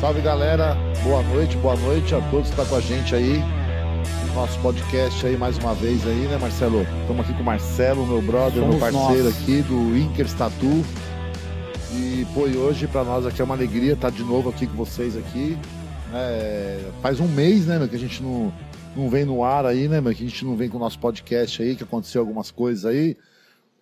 Salve galera, boa noite, boa noite a todos que estão com a gente aí. Nosso podcast aí mais uma vez aí, né, Marcelo? Estamos aqui com o Marcelo, meu brother, Somos meu parceiro nós. aqui do Inkers Tattoo. E pô, e hoje pra nós aqui é uma alegria estar de novo aqui com vocês aqui. É, faz um mês, né, meu, que a gente não, não vem no ar aí, né, meu, que a gente não vem com o nosso podcast aí, que aconteceu algumas coisas aí.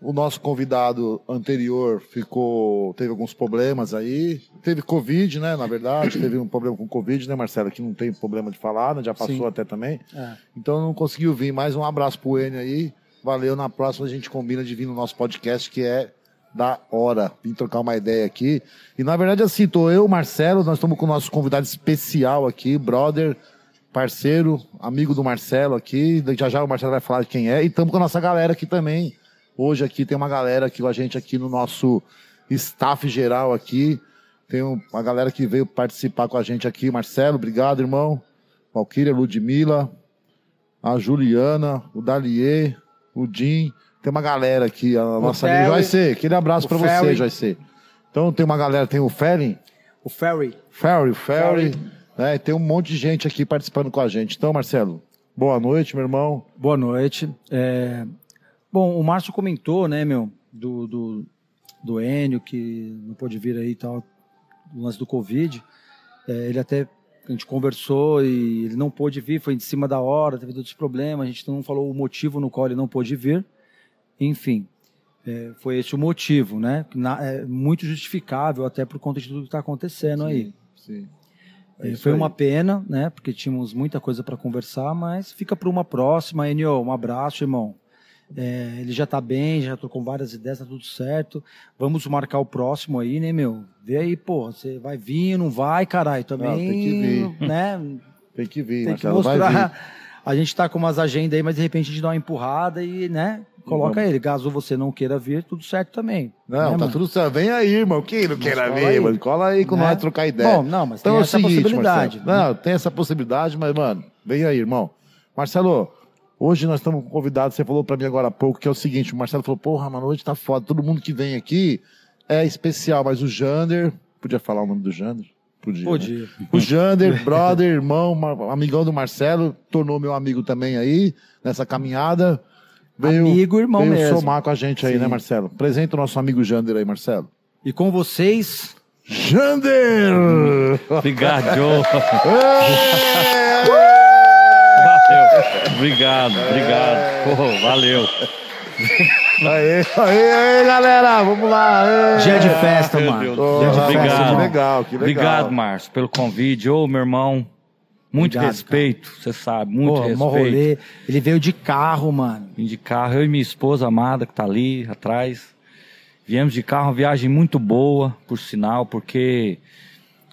O nosso convidado anterior ficou, teve alguns problemas aí. Teve Covid, né? Na verdade, teve um problema com Covid, né, Marcelo? Que não tem problema de falar, né? Já passou Sim. até também. É. Então não conseguiu vir. Mais um abraço pro Enio aí. Valeu. Na próxima a gente combina de vir no nosso podcast, que é da hora. Vim trocar uma ideia aqui. E na verdade, assim, tô eu, Marcelo, nós estamos com o nosso convidado especial aqui, brother, parceiro, amigo do Marcelo aqui. Já já o Marcelo vai falar de quem é. E estamos com a nossa galera aqui também. Hoje aqui tem uma galera aqui com a gente aqui no nosso staff geral aqui. Tem um- uma galera que veio participar com a gente aqui. Marcelo, obrigado, irmão. Valquíria, Ludmilla, a Juliana, o Dalier, o Jim. Tem uma galera aqui, a nossa Ferry. amiga Joyce. Aquele abraço O pra você. Joyce. Então tem uma galera, tem o Ferry, O Ferry. Ferry, o Ferry, Ferry. né? Tem um monte de gente aqui participando com a gente. Então, Marcelo, boa noite, meu irmão. Boa noite. É, Bom, o Márcio comentou, né, meu, do, do, do Enio, que não pôde vir aí e tal, do lance do Covid. É, ele até, a gente conversou e ele não pôde vir, foi em cima da hora, teve outros problemas, a gente não falou o motivo no qual ele não pôde vir. Enfim, é, foi esse o motivo, né? Na- é muito justificável até por conta de tudo que está acontecendo aí. Sim. É, isso foi aí. uma pena, né? Porque tínhamos muita coisa para conversar, mas fica para uma próxima. Enio, um abraço, irmão. É, ele já tá bem, já tô com várias ideias, tá tudo certo. Vamos marcar o próximo aí, né, meu? Vê aí, pô, você vai vir, não vai, caralho, também, Não, tem que vir. né? Tem que vir, Tem que Marcelo. Vir. mostrar. A gente tá com umas agendas aí, mas de repente a gente dá uma empurrada e, né, coloca Vamos. ele. Caso você não queira vir, tudo certo também. Não, né, tá mano? tudo certo. Vem aí, irmão. Quem não queira ver, aí. mano? Cola aí com Né? nós trocar ideia. Bom, não, mas Então tem é essa seguinte, possibilidade. Marcelo. né? Não, tem essa possibilidade, mas, mano, vem aí, irmão. Marcelo, hoje nós estamos com um convidado, você falou pra mim agora há pouco, que é o seguinte, o Marcelo falou, porra, mano, hoje tá foda, todo mundo que vem aqui é especial, mas o Jander, podia falar o nome do Jander? Podia. né? Podia. O Jander, brother, irmão, amigão do Marcelo, tornou meu amigo também aí, nessa caminhada. Veio, Amigo, irmão veio mesmo. somar com a gente aí, Sim. né, Marcelo? Apresenta o nosso amigo Jander aí, Marcelo. E com vocês, Jander! Obrigado, Obrigado, obrigado. Pô, valeu. Aê, aê, aê, galera, vamos lá. aê. dia de festa, Meu mano. Deus. Dia de rapaz, festa, Obrigado. Que legal, que legal. Obrigado, Márcio, pelo convite. Ô, meu irmão, muito Obrigado, respeito, você sabe, muito mó respeito. rolê. Ele veio de carro, mano. Vim de carro, eu e minha esposa amada, que tá ali atrás. Viemos de carro, uma viagem muito boa, por sinal, porque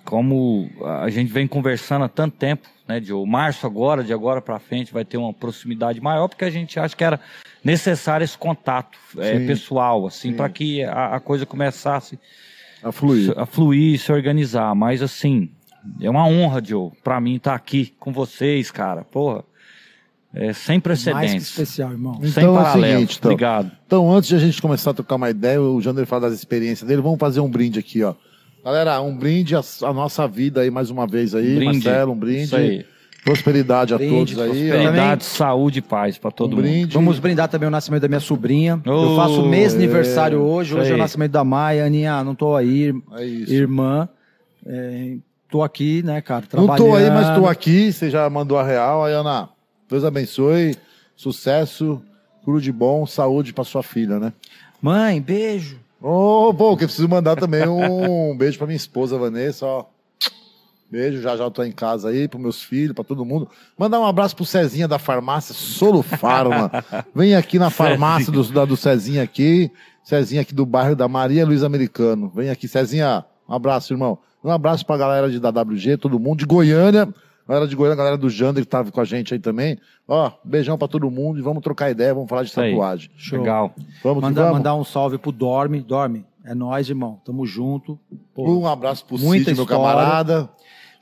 como a gente vem conversando há tanto tempo, né, Joe? Março agora, de agora para frente, vai ter uma proximidade maior, porque a gente acha que era necessário esse contato é, Sim. pessoal, assim, Sim. para que a, a coisa começasse A fluir. a fluir, se organizar. Mas assim, é uma honra, Joe, pra mim estar aqui com vocês, cara. Porra, é sem Mais que precedentes. especial, irmão. Sem Então é o paralelo. seguinte, então. Obrigado. Então, antes de a gente começar a trocar uma ideia, o Jander fala das experiências dele, vamos fazer um brinde aqui, ó. Galera, um brinde à, à nossa vida aí mais uma vez aí, Brinde. Marcelo, um brinde. Isso aí. Prosperidade a Brinde, todos aí, ó. prosperidade. Prosperidade, saúde e paz pra todo Um mundo. brinde. Vamos brindar também o nascimento da minha sobrinha. eu Oh, faço mês é, aniversário hoje. isso Hoje é o aí. nascimento da Maia. Aninha, não tô aí. É isso. Irmã. É, tô aqui, né, cara? Não Trabalhando. tô aí, mas tô aqui. Você já mandou a real. Aí, Ana, Deus abençoe. Sucesso, tudo de bom, saúde pra sua filha, né? Mãe, beijo. Ô, pô, que eu preciso mandar também um beijo pra minha esposa, Vanessa, ó. Beijo, já já eu tô em casa aí, pros meus filhos, pra todo mundo. Mandar um abraço pro Cezinha da farmácia Solo Farma. Vem aqui na farmácia do, da, do Cezinha aqui. Cezinha aqui do bairro da Maria Luiz Americano. Vem aqui, Cezinha. Um abraço, irmão. Um abraço pra galera de, da WG, todo mundo, de Goiânia. Galera de Goiânia, galera do Jander que tava com a gente aí também. Ó, beijão pra todo mundo e vamos trocar ideia, vamos falar de tatuagem. Show. Legal. Vamos Manda, vamos? mandar um salve pro Dorme. Dorme. É nóis, irmão. Tamo junto. Pô, Um abraço pro Cid, meu camarada.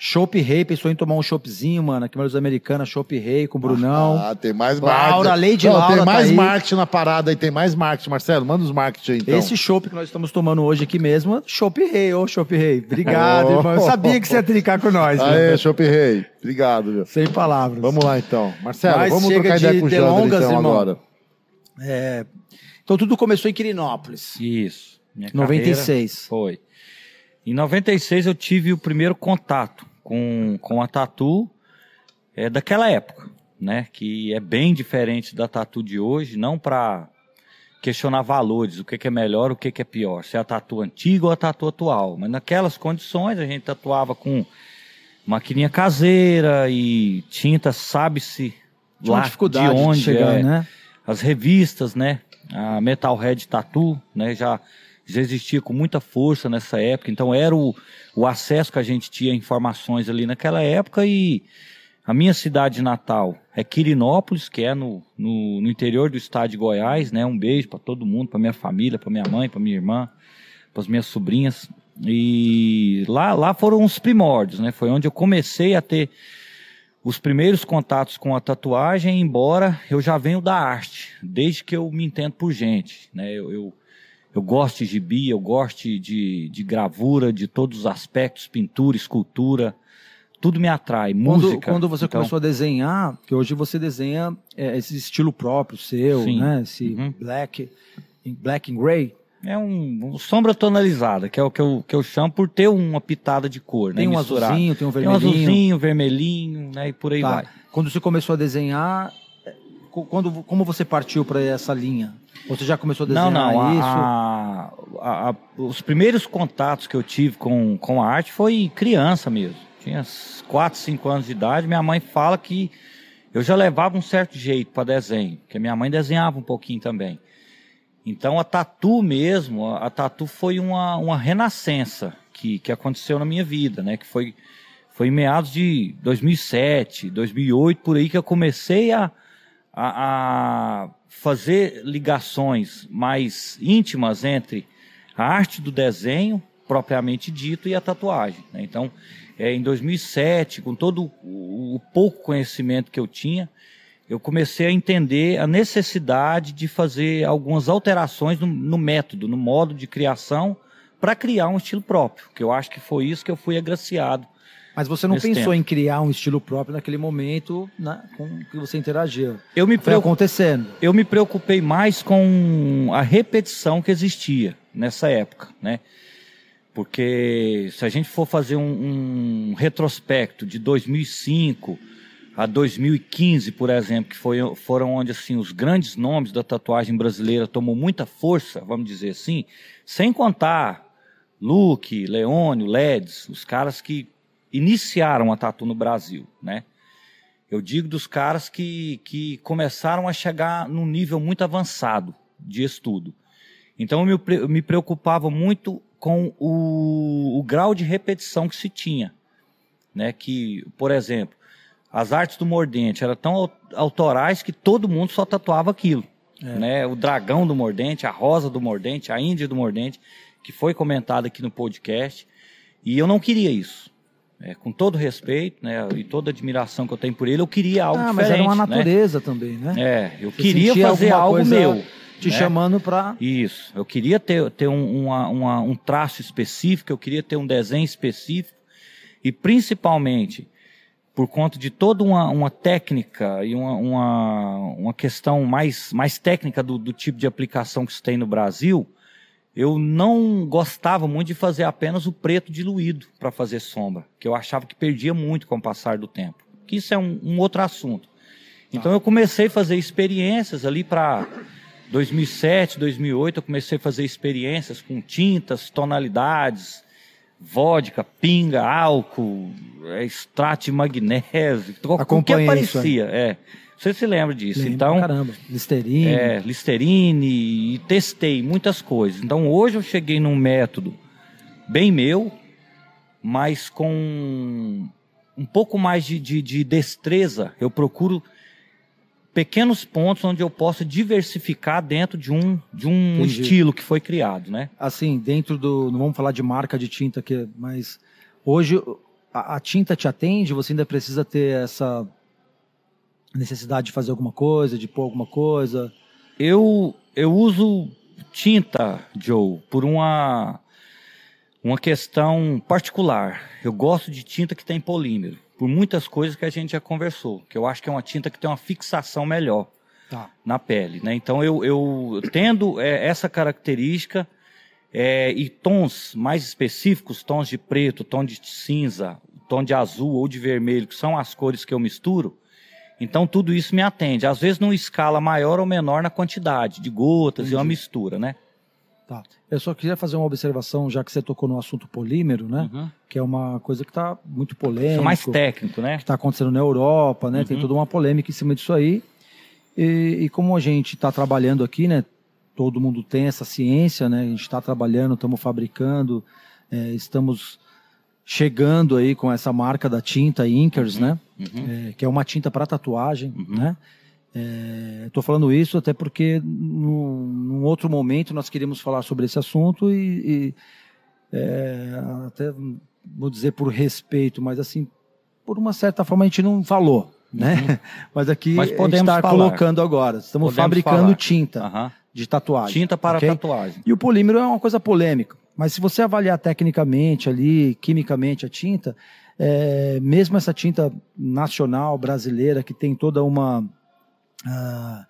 Chopp Rei, pensou em tomar um choppzinho, mano, aqui Luz Americana, Chopp Rei com o Brunão. Ah, tem mais Laura, marketing. Lady Não, Laura Tem tá mais aí. marketing na parada aí, tem mais marketing. Marcelo, manda os marketing aí, então. Esse chopp que nós estamos tomando hoje aqui mesmo, Chopp Rei, ô Chopp Rei. Obrigado, Oh. irmão. Eu sabia que você ia trincar com nós. Aê? Chopp Rei. Obrigado, viu? Sem palavras. Vamos lá, então. Marcelo, Mas vamos trocar ideia de com o Jander, delongas, então, irmão. agora. É, Então tudo começou em Quirinópolis. Isso. Minha 96. carreira Foi. Em 96 eu tive o primeiro contato com, com a tatu é, daquela época, né? Que é bem diferente da tatu de hoje, não para questionar valores, o que, que é melhor, o que, que é pior, se é a tatu antiga ou a tatu atual. Mas naquelas condições a gente tatuava com maquininha caseira e tinta, sabe-se lá dificuldade de de, onde chegar, é né? as revistas, né? A Metalhead Tattoo, né? Já, já existia com muita força nessa época. Então era o, o acesso que a gente tinha a informações ali naquela época e a minha cidade natal é Quirinópolis, que é no, no, no interior do estado de Goiás, né? Um beijo para todo mundo, para minha família, para minha mãe, para minha irmã, para as minhas sobrinhas. E lá, lá foram os primórdios, né? Foi onde eu comecei a ter os primeiros contatos com a tatuagem, embora eu já venho da arte, desde que eu me entendo por gente, né? Eu, eu, eu gosto de gibi, eu gosto de, de gravura, de todos os aspectos, pintura, escultura, tudo me atrai, Quando, música. quando você então, começou a desenhar, que hoje você desenha é, esse estilo próprio seu, Sim. né? Esse Uhum. black, black and gray. É um, um sombra tonalizada, que é o que eu, que eu chamo por ter uma pitada de cor, né? Tem um azulzinho, tem um Tem um vermelhinho. azulzinho, vermelhinho, né? E por aí Tá. vai. Quando você começou a desenhar, quando, como você partiu para essa linha? Você já começou a Não, desenhar não. isso? A, a- a- os primeiros contatos que eu tive com, com a arte foi criança mesmo. Tinha 4, 5 anos de idade. Minha mãe fala que eu já levava um certo jeito para desenho, porque minha mãe desenhava um pouquinho também. Então a tatu mesmo, a, a tatu foi uma, uma renascença que, que aconteceu na minha vida, né? Que foi, foi em meados de 2007, 2008, por aí que eu comecei a, a, a fazer ligações mais íntimas entre a arte do desenho, propriamente dito, e a tatuagem. né? Então, é, em 2007, com todo o, o pouco conhecimento que eu tinha, eu comecei a entender a necessidade de fazer algumas alterações no, no método, no modo de criação, para criar um estilo próprio, que eu acho que foi isso que eu fui agraciado. Mas você não pensou tempo. em criar um estilo próprio naquele momento né, com que você interagiu. Eu me Foi acontecendo. eu me preocupei mais com a repetição que existia nessa época, né? Porque se a gente for fazer um, um retrospecto de 2005 a 2015, por exemplo, que foi, foram onde assim os grandes nomes da tatuagem brasileira tomou muita força, vamos dizer assim, sem contar Luke, Leônio, Leds, os caras que iniciaram a tatu no Brasil, né? Eu digo dos caras que, que começaram a chegar num nível muito avançado de estudo. Então eu me, eu me preocupava muito com o, o grau de repetição que se tinha. Né? Que, por exemplo, as artes do Mordente eram tão au- autorais que todo mundo só tatuava aquilo. Né? O dragão do Mordente, a rosa do Mordente, a índia do Mordente, que foi comentado aqui no podcast. E eu não queria isso. É, com todo respeito né, e toda admiração que eu tenho por ele, eu queria algo ah, mas diferente. era uma né? natureza também, né? É, eu Você queria fazer algo meu. Te né? chamando pra. Isso. Eu queria ter, ter um, uma- uma- um traço específico, eu queria ter um desenho específico. E principalmente, por conta de toda uma, uma técnica e uma, uma, uma questão mais, mais técnica do, do tipo de aplicação que se tem no Brasil, eu não gostava muito de fazer apenas o preto diluído para fazer sombra, que eu achava que perdia muito com o passar do tempo. Que isso é um, um outro assunto. Então eu comecei a fazer experiências ali para 2007, 2008, eu comecei a fazer experiências com tintas, tonalidades, vodka, pinga, álcool, é, extrato de magnésio, o que aparecia. É. Você se lembra disso? Lembro então, caramba. Listerine. é, Listerine e testei muitas coisas. Então hoje eu cheguei num método bem meu, mas com um pouco mais de, de, de destreza. Eu procuro pequenos pontos onde eu possa diversificar dentro de um, de um Entendi. estilo que foi criado, né? Assim, dentro do. Não vamos falar de marca de tinta aqui, mas hoje a, a tinta te atende? Você ainda precisa ter essa necessidade de fazer alguma coisa, de pôr alguma coisa? Eu, eu uso tinta, Joe, por uma, uma questão particular. Eu gosto de tinta que tem polímero, por muitas coisas que a gente já conversou, que eu acho que é uma tinta que tem uma fixação melhor Tá. na pele. Né? Então, eu, eu tendo é, essa característica é, e tons mais específicos, tons de preto, tom de cinza, tom de azul ou de vermelho, que são as cores que eu misturo, então tudo isso me atende. Às vezes numa escala maior ou menor na quantidade de gotas e uma mistura, né? Tá. Eu só queria fazer uma observação, já que você tocou no assunto polímero, né? Uhum. Que é uma coisa que está muito Isso é polêmica. mais técnico, né? que está acontecendo na Europa, né? Tem Uhum. toda uma polêmica em cima disso aí. E, e como a gente está trabalhando aqui, né? Todo mundo tem essa ciência, né? A gente está trabalhando, estamos fabricando, é, estamos chegando aí com essa marca da tinta Inkers, né? Uhum. É, que é uma tinta para tatuagem, né? Estou falando isso até porque no, num outro momento nós queríamos falar sobre esse assunto e, e, é, até vou dizer por respeito, mas assim por uma certa forma a gente não falou, né? Mas aqui Uhum. Mas a gente podemos está colocando agora. Estamos Podemos fabricando falar. tinta de tatuagem. Tinta para ok? tatuagem. E o polímero é uma coisa polêmica. Mas se você avaliar tecnicamente ali, quimicamente a tinta, é, mesmo essa tinta nacional brasileira que tem toda uma ah,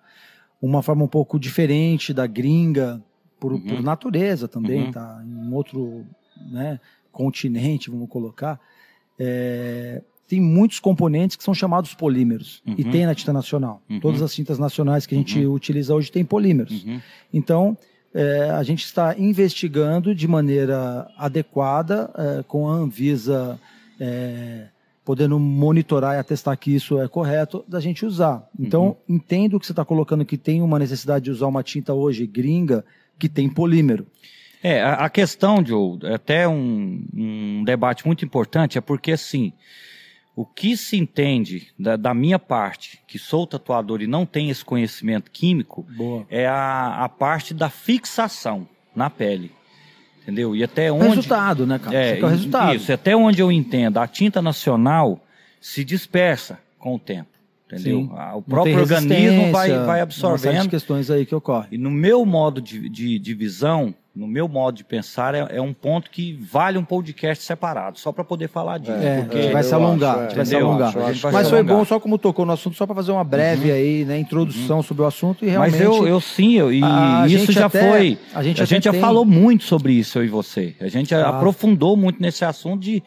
uma forma um pouco diferente da gringa por, Uhum. por natureza também, Uhum. tá? Em outro né, continente, vamos colocar. é, tem muitos componentes que são chamados polímeros e Uhum. tem na tinta nacional. Uhum. Todas as tintas nacionais que a gente utiliza hoje têm polímeros. Uhum. Então, é, a gente está investigando de maneira adequada, é, com a Anvisa é, podendo monitorar e atestar que isso é correto, da gente usar. Então, entendo que você está colocando que tem uma necessidade de usar uma tinta hoje gringa que tem polímero. É, a, a questão, Joe, é até um, um debate muito importante, é porque assim, o que se entende da, da minha parte, que sou tatuador e não tenho esse conhecimento químico, Boa. é a, a parte da fixação na pele. Entendeu? E até O onde. resultado, né, cara? Isso aqui é o resultado. Isso, até onde eu entendo, a tinta nacional se dispersa com o tempo. Entendeu? Sim. O próprio organismo vai, vai absorvendo. questões aí que ocorrem. E no meu modo de, de, de visão, no meu modo de pensar, é, é um ponto que vale um podcast separado, só para poder falar disso. É, porque a gente vai se alongar, acho, a gente vai se alongar. Acho, Mas foi alongar. bom, só como tocou no assunto, só para fazer uma breve aí, né, introdução sobre o assunto e realmente... Mas eu, eu sim, eu, e A isso já até- foi. a gente a gente já tem- falou muito sobre isso, eu e você. A gente Ah. aprofundou muito nesse assunto de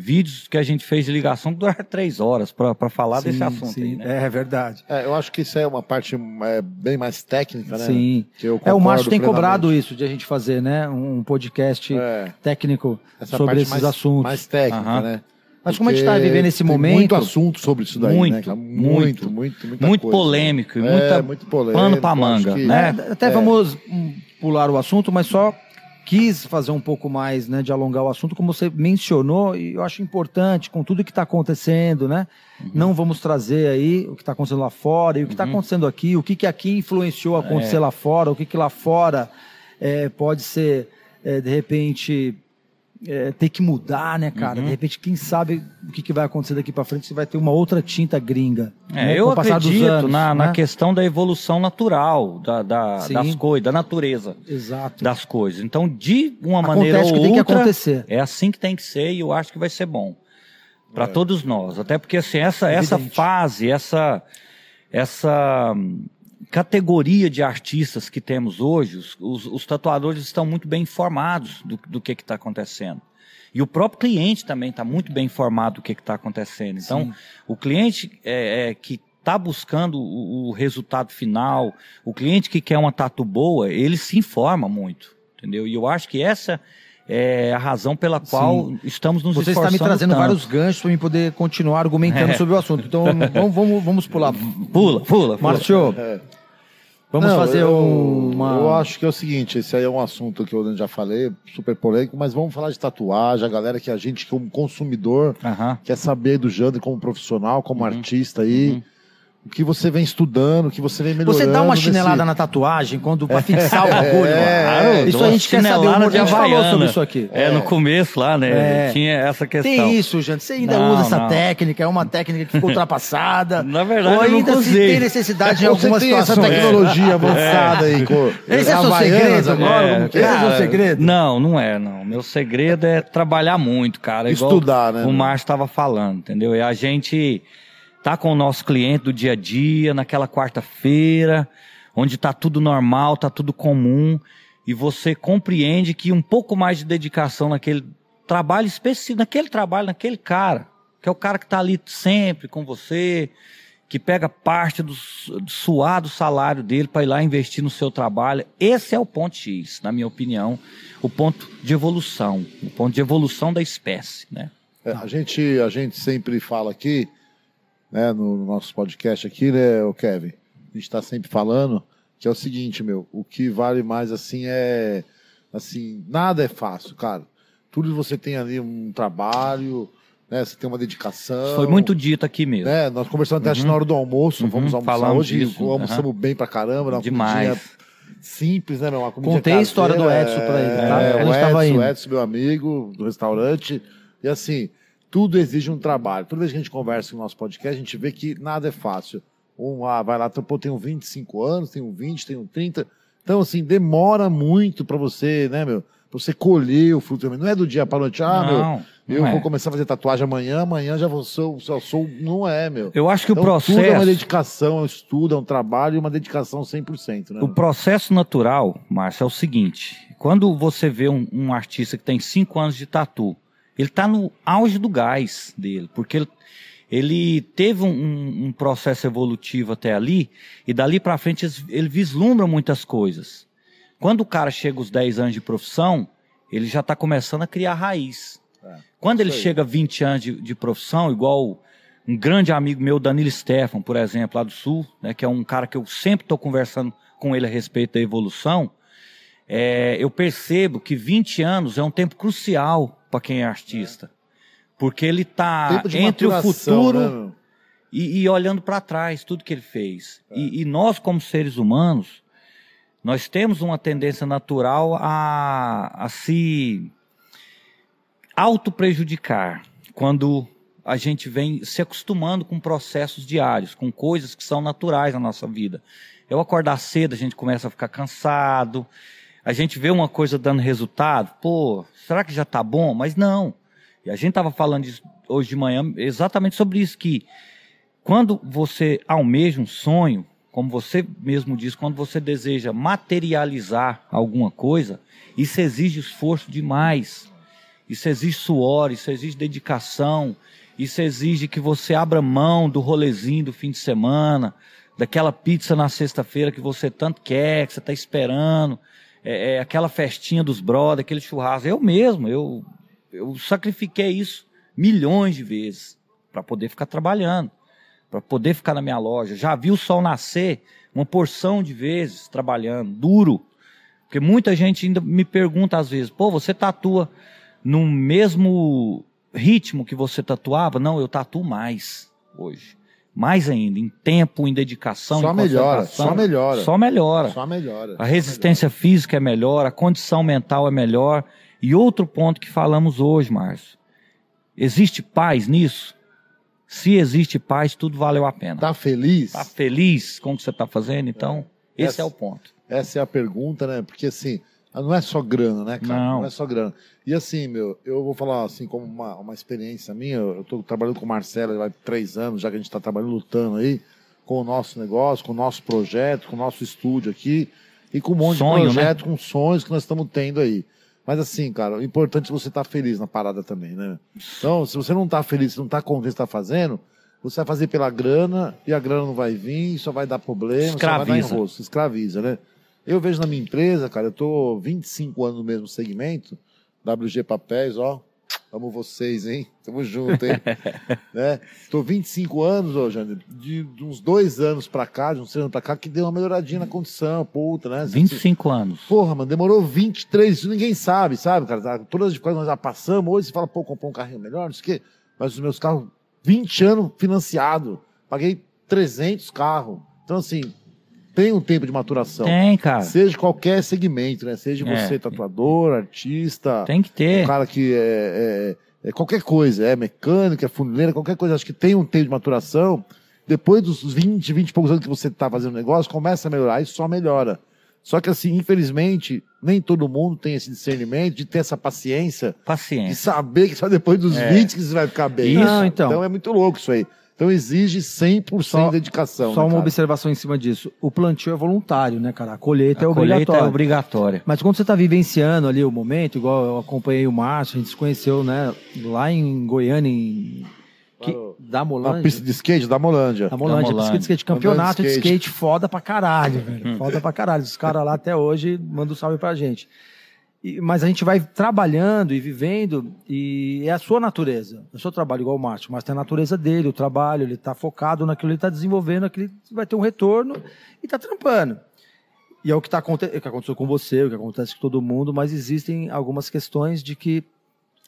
vídeos que a gente fez de ligação que duraram três horas para falar desse Sim, assunto sim, aí, né? É verdade. É, eu acho que isso é uma parte é, bem mais técnica, né? Sim. Que eu É, o Márcio tem plenamente. cobrado isso de a gente fazer, né? Um podcast É, técnico essa sobre esses mais, assuntos. mais técnica, né? Mas como a gente está vivendo esse momento. muito assunto sobre isso daí, Muito, né? cara? muito. Muito, muito, Muito coisa. polêmico, e É, muita muito polêmico. pano acho manga, que- né? É, até vamos hum, pular o assunto, mas só quis fazer um pouco mais, né, de alongar o assunto, como você mencionou, e eu acho importante, com tudo que está acontecendo, né? Uhum. Não vamos trazer aí o que está acontecendo lá fora e o que está acontecendo aqui, o que, que aqui influenciou a acontecer É. lá fora, o que, que lá fora é, pode ser, é, de repente, é, ter que mudar, né, cara? Uhum. De repente, quem sabe o que, que vai acontecer daqui para frente, se vai ter uma outra tinta gringa. É, né, eu acredito anos, na, né? na questão da evolução natural da, da- das coisas, da natureza Exato. das coisas. Então, de uma Acontece maneira ou que tem que outra, acontecer. é assim que tem que ser e eu acho que vai ser bom para todos nós. Até porque assim, essa, essa fase, essa, essa categoria de artistas que temos hoje, os, os- os tatuadores estão muito bem informados do, do que está acontecendo. E o próprio cliente também está muito bem informado do que está acontecendo. Então, Sim. o cliente é, é, que está buscando o, o resultado final, o cliente que quer uma tatu boa, ele se informa muito, entendeu? E eu acho que essa é a razão pela qual estamos nos Você está esforçando me trazendo tanto. vários ganchos para eu poder continuar argumentando É. sobre o assunto. Então vamos, vamos, vamos pular. Pula, pula, pula. Márcio, É. vamos Não, fazer eu, um- uma. Eu acho que é o seguinte, esse aí é um assunto que eu já falei, super polêmico, mas vamos falar de tatuagem, a galera que a gente, como consumidor, Aham. quer saber do Jander como profissional, como Uhum. artista aí. O que você vem estudando, o que você vem melhorando. Você dá uma nesse- chinelada na tatuagem quando pra fixar o bagulho, É, mano. Isso a gente quer saber. O de falou sobre isso aqui. É, no começo lá, né? É. Tinha essa questão. Tem isso, gente. Você ainda Não, usa essa não. técnica, é uma técnica que ficou ultrapassada. Na verdade, Ou eu ainda se usei. tem necessidade em alguma tem essa situação. tecnologia avançada aí. Com, Esse é seu Havaianas segredo agora? agora, Como que é? Esse é o segredo? Não, não é, não. Meu segredo é trabalhar muito, cara. Estudar, né, O? Márcio estava falando, entendeu? E a gente tá com o nosso cliente do dia a dia, naquela quarta-feira, onde tá tudo normal, tá tudo comum, e você compreende que um pouco mais de dedicação naquele trabalho específico, naquele trabalho, naquele cara, que é o cara que tá ali sempre com você, que pega parte do, do suado salário dele para ir lá investir no seu trabalho. Esse é o ponto X, na minha opinião, o ponto de evolução, o ponto de evolução da espécie, né? É, a, gente, a gente sempre fala aqui, né, no nosso podcast aqui, né, o Kevin? A gente está sempre falando que é o seguinte, meu, o que vale mais assim é assim, nada é fácil, cara. Tudo você tem ali um trabalho, né? Você tem uma dedicação. Foi muito dito aqui mesmo. né? Nós conversamos até acho, na hora do almoço, Uhum, vamos almoçar falamos hoje, disso, almoçamos bem pra caramba, uma Demais. simples, né, meu? Uma Contei a história do caseira, Edson pra ele, tá? É, o Edson, indo. Edson, meu amigo do restaurante. E assim, tudo exige um trabalho. Toda vez que a gente conversa no nosso podcast, a gente vê que nada é fácil. Um, ah, vai lá, pô, tenho 25 anos, tenho 20, tenho 30. Então, assim, demora muito pra você, né, meu? Pra você colher o fruto. Não é do dia pra noite, ah, meu, não, eu não vou é. começar a fazer tatuagem amanhã, amanhã já vou sou, só sou. Não é, meu. Eu acho que Então, o processo. Tudo é uma dedicação, é um estudo, é um trabalho e uma dedicação 100%, né? O processo natural, Márcio, é o seguinte: quando você vê um, um artista que tem cinco anos de tatu, ele está no auge do gás dele, porque ele, ele teve um, um- processo evolutivo até ali, e dali para frente ele- vislumbra muitas coisas. Quando o cara chega aos 10 anos de profissão, ele já está começando a criar raiz. É, Quando ele aí. chega a 20 anos de, de profissão, igual um grande amigo meu, Danilo Stefan, por exemplo, lá do Sul, né, que é um cara que eu sempre estou conversando com ele a respeito da evolução, é, eu percebo que 20 anos é um tempo crucial para quem é artista. Porque ele está entre o futuro né, e, e olhando para trás, tudo que ele fez. E, e nós, como seres humanos, nós temos uma tendência natural a, a se auto-prejudicar quando a gente vem se acostumando com processos diários, com coisas que são naturais na nossa vida. Eu acordar cedo, a gente começa a ficar cansado, a gente vê uma coisa dando resultado, pô, será que já tá bom? Mas não. E a gente estava falando disso hoje de manhã exatamente sobre isso, que quando você almeja um sonho, como você mesmo diz, quando você deseja materializar alguma coisa, isso exige esforço demais. Isso exige suor, isso exige dedicação, isso exige que você abra mão do rolezinho do fim de semana, daquela pizza na sexta-feira que você tanto quer, que você está esperando, é, é aquela festinha dos brothers, aquele churrasco. Eu mesmo, eu, eu sacrifiquei isso milhões de vezes para poder ficar trabalhando, para poder ficar na minha loja. Já vi o sol nascer uma porção de vezes trabalhando, duro. Porque muita gente ainda me pergunta às vezes, pô, você tatua no mesmo ritmo que você tatuava? Não, eu tatuo mais hoje. Mais ainda, em tempo, em dedicação, Só em melhora, concentração. só melhora. Só melhora. Só melhora. A resistência física é melhor, a condição mental é melhor. E outro ponto que falamos hoje, Márcio. Existe paz nisso? Se existe paz, tudo valeu a pena. Tá feliz? Tá feliz com o que você está fazendo? Então, esse Essa- é o ponto. Essa é a pergunta, né? Porque assim, não é só grana, né, cara? Não. é só grana. E assim, meu, eu vou falar assim, como uma, uma experiência minha, eu tô trabalhando com o Marcelo vai três anos, já que a gente tá trabalhando, lutando aí, com o nosso negócio, com o nosso projeto, com o nosso estúdio aqui, e com um monte Sonho, né? de projetos, com sonhos que nós estamos tendo aí. Mas assim, cara, o importante é você estar feliz na parada também, né? Então, se você não tá feliz, se não tá contente com o que você tá fazendo, você vai fazer pela grana, e a grana não vai vir, só vai dar problema, só vai dar Escraviza. enrosco, escraviza, né? Eu vejo na minha empresa, cara, eu tô 25 anos no mesmo segmento, WG Papéis, ó, amo vocês, hein? Tamo junto, hein? né? Tô 25 anos, ô, Jânio, de, de uns dois anos pra cá, de uns três anos pra cá, que deu uma melhoradinha na condição, puta, né? 25 anos. Porra, mano, demorou 23, isso ninguém sabe, sabe, cara? Tá? Todas as dificuldades nós já passamos, hoje você fala, pô, comprou um carrinho melhor, não sei o quê, mas os meus carros, 20 anos financiado, paguei 300 carros. Então, assim, tem um tempo de maturação. Tem, cara. Seja qualquer segmento, né? Seja É. você tatuador, artista, Tem que ter. um cara que é, é- é qualquer coisa, é mecânica, é funileira, qualquer coisa. Acho que tem um tempo de maturação. Depois dos 20, 20 e poucos anos que você está fazendo negócio, começa a melhorar e só melhora. Só que assim, infelizmente, nem todo mundo tem esse discernimento de ter essa paciência de Paciência. saber que só depois dos É. 20 que você vai ficar bem. Isso. Não, então. é muito louco isso aí. Então exige 100% Só- de dedicação. Só né, uma cara? observação em cima disso. O plantio é voluntário, né, cara? A colheita é A colheita obrigatória. é obrigatória. Mas quando você está vivenciando ali o momento, igual eu acompanhei o Márcio, a gente se conheceu, né, lá em Goiânia, em que, Claro. da Na Molândia. pista de skate da Molândia. Da Molândia, Da Molândia. pista de skate, campeonato de de skate. skate. foda pra caralho, velho. Foda pra caralho. Os caras lá até hoje mandam um salve pra gente. Mas a gente vai trabalhando e vivendo, e é a sua natureza. É o seu trabalho, igual o Márcio, mas tem a natureza dele, o trabalho, ele tá focado naquilo, ele tá desenvolvendo, aquilo vai ter um retorno e tá trampando. E é o que, tá, o que aconteceu com você, o que acontece com todo mundo, mas existem algumas questões de que,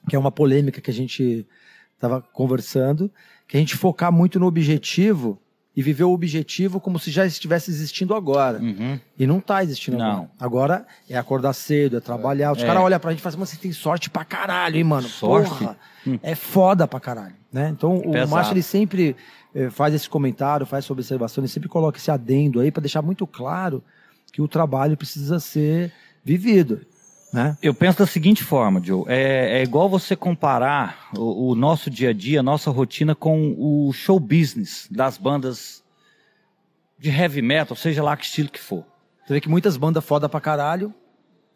que é uma polêmica que a gente estava conversando, que a gente focar muito no objetivo e viver o objetivo como se já estivesse existindo agora. Uhum. E não tá existindo Não. agora. Agora é acordar cedo, é trabalhar. Os É. caras olham pra gente e falam assim, mas você tem sorte pra caralho, hein, mano? Sorte? Porra, é foda pra caralho. Né? Então o. Márcio, ele sempre eh, faz esse comentário, faz essa observação, ele sempre coloca esse adendo aí pra deixar muito claro que o trabalho precisa ser vivido. Né? Eu penso da seguinte forma, Joe. É, é igual você comparar o, o nosso dia a dia, a nossa rotina com o show business das bandas de heavy metal, seja lá que estilo que for. Você vê que muitas bandas foda pra caralho.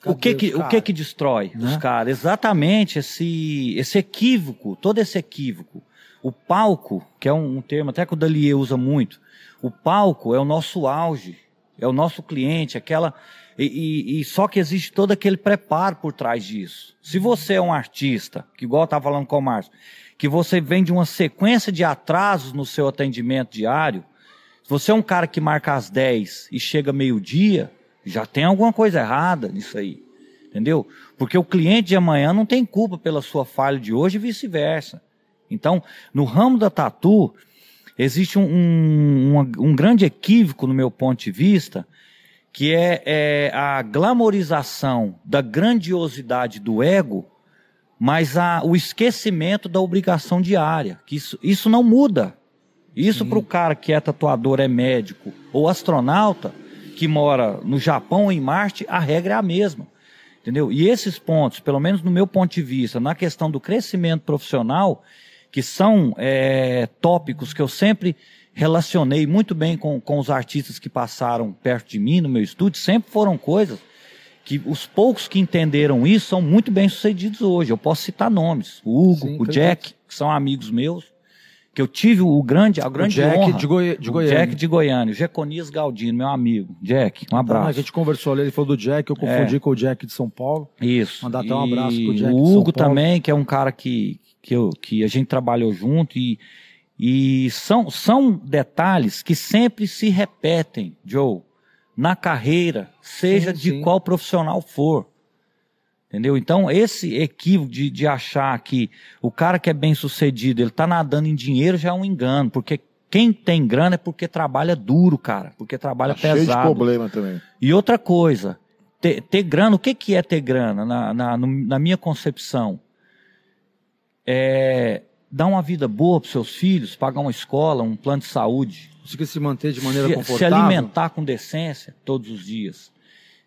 O que que, os o que que destrói Né? os caras? Exatamente esse, esse equívoco, todo esse equívoco. O palco, que é um, um termo até que o Dalier usa muito, o palco é o nosso auge, é o nosso cliente, aquela. E, e- e só que existe todo aquele preparo por trás disso. Se você é um artista, que igual eu estava falando com o Márcio, que você vem de uma sequência de atrasos no seu atendimento diário, se você é um cara que marca às 10 e chega meio-dia, já tem alguma coisa errada nisso aí. Entendeu? Porque o cliente de amanhã não tem culpa pela sua falha de hoje e vice-versa. Então, no ramo da tatu, existe um, um, um- um grande equívoco, no meu ponto de vista, que é, é a glamorização da grandiosidade do ego, mas a, o esquecimento da obrigação diária. Que isso, isso não muda. Isso para o cara que é tatuador, é médico ou astronauta, que mora no Japão ou em Marte, a regra é a mesma. Entendeu? E esses pontos, pelo menos no meu ponto de vista, na questão do crescimento profissional, que são é, tópicos que eu sempre relacionei muito bem com, com os artistas que passaram perto de mim no meu estúdio, sempre foram coisas que os poucos que entenderam isso são muito bem sucedidos hoje. Eu posso citar nomes: o Hugo, Sim, o. Jack, que são amigos meus, que eu tive o grande, a grande Jack honra. de Goi- de o Goiânia. Jack de Goiânia, o Jeconias Galdino, meu amigo. Jack, um abraço. a gente conversou ali, ele falou do Jack, eu confundi com o Jack de São Paulo. Isso. Mandar até um abraço pro Jack de O Hugo também, que é um cara que, que, eu, que a gente trabalhou junto e, e são, são detalhes que sempre se repetem, Joe, na carreira, seja Sim, de sim. qual profissional for. Entendeu? Então, esse equívoco de, de achar que o cara que é bem sucedido, ele tá nadando em dinheiro já é um engano, porque quem tem grana é porque trabalha duro, cara, porque trabalha Tá cheio de pesado. problema também. E outra coisa, ter, ter grana, o que, que é ter grana na, na, na minha concepção? É dar uma vida boa para seus filhos, pagar uma escola, um plano de saúde, Conseguir se manter de maneira se, se confortável. alimentar com decência todos os dias,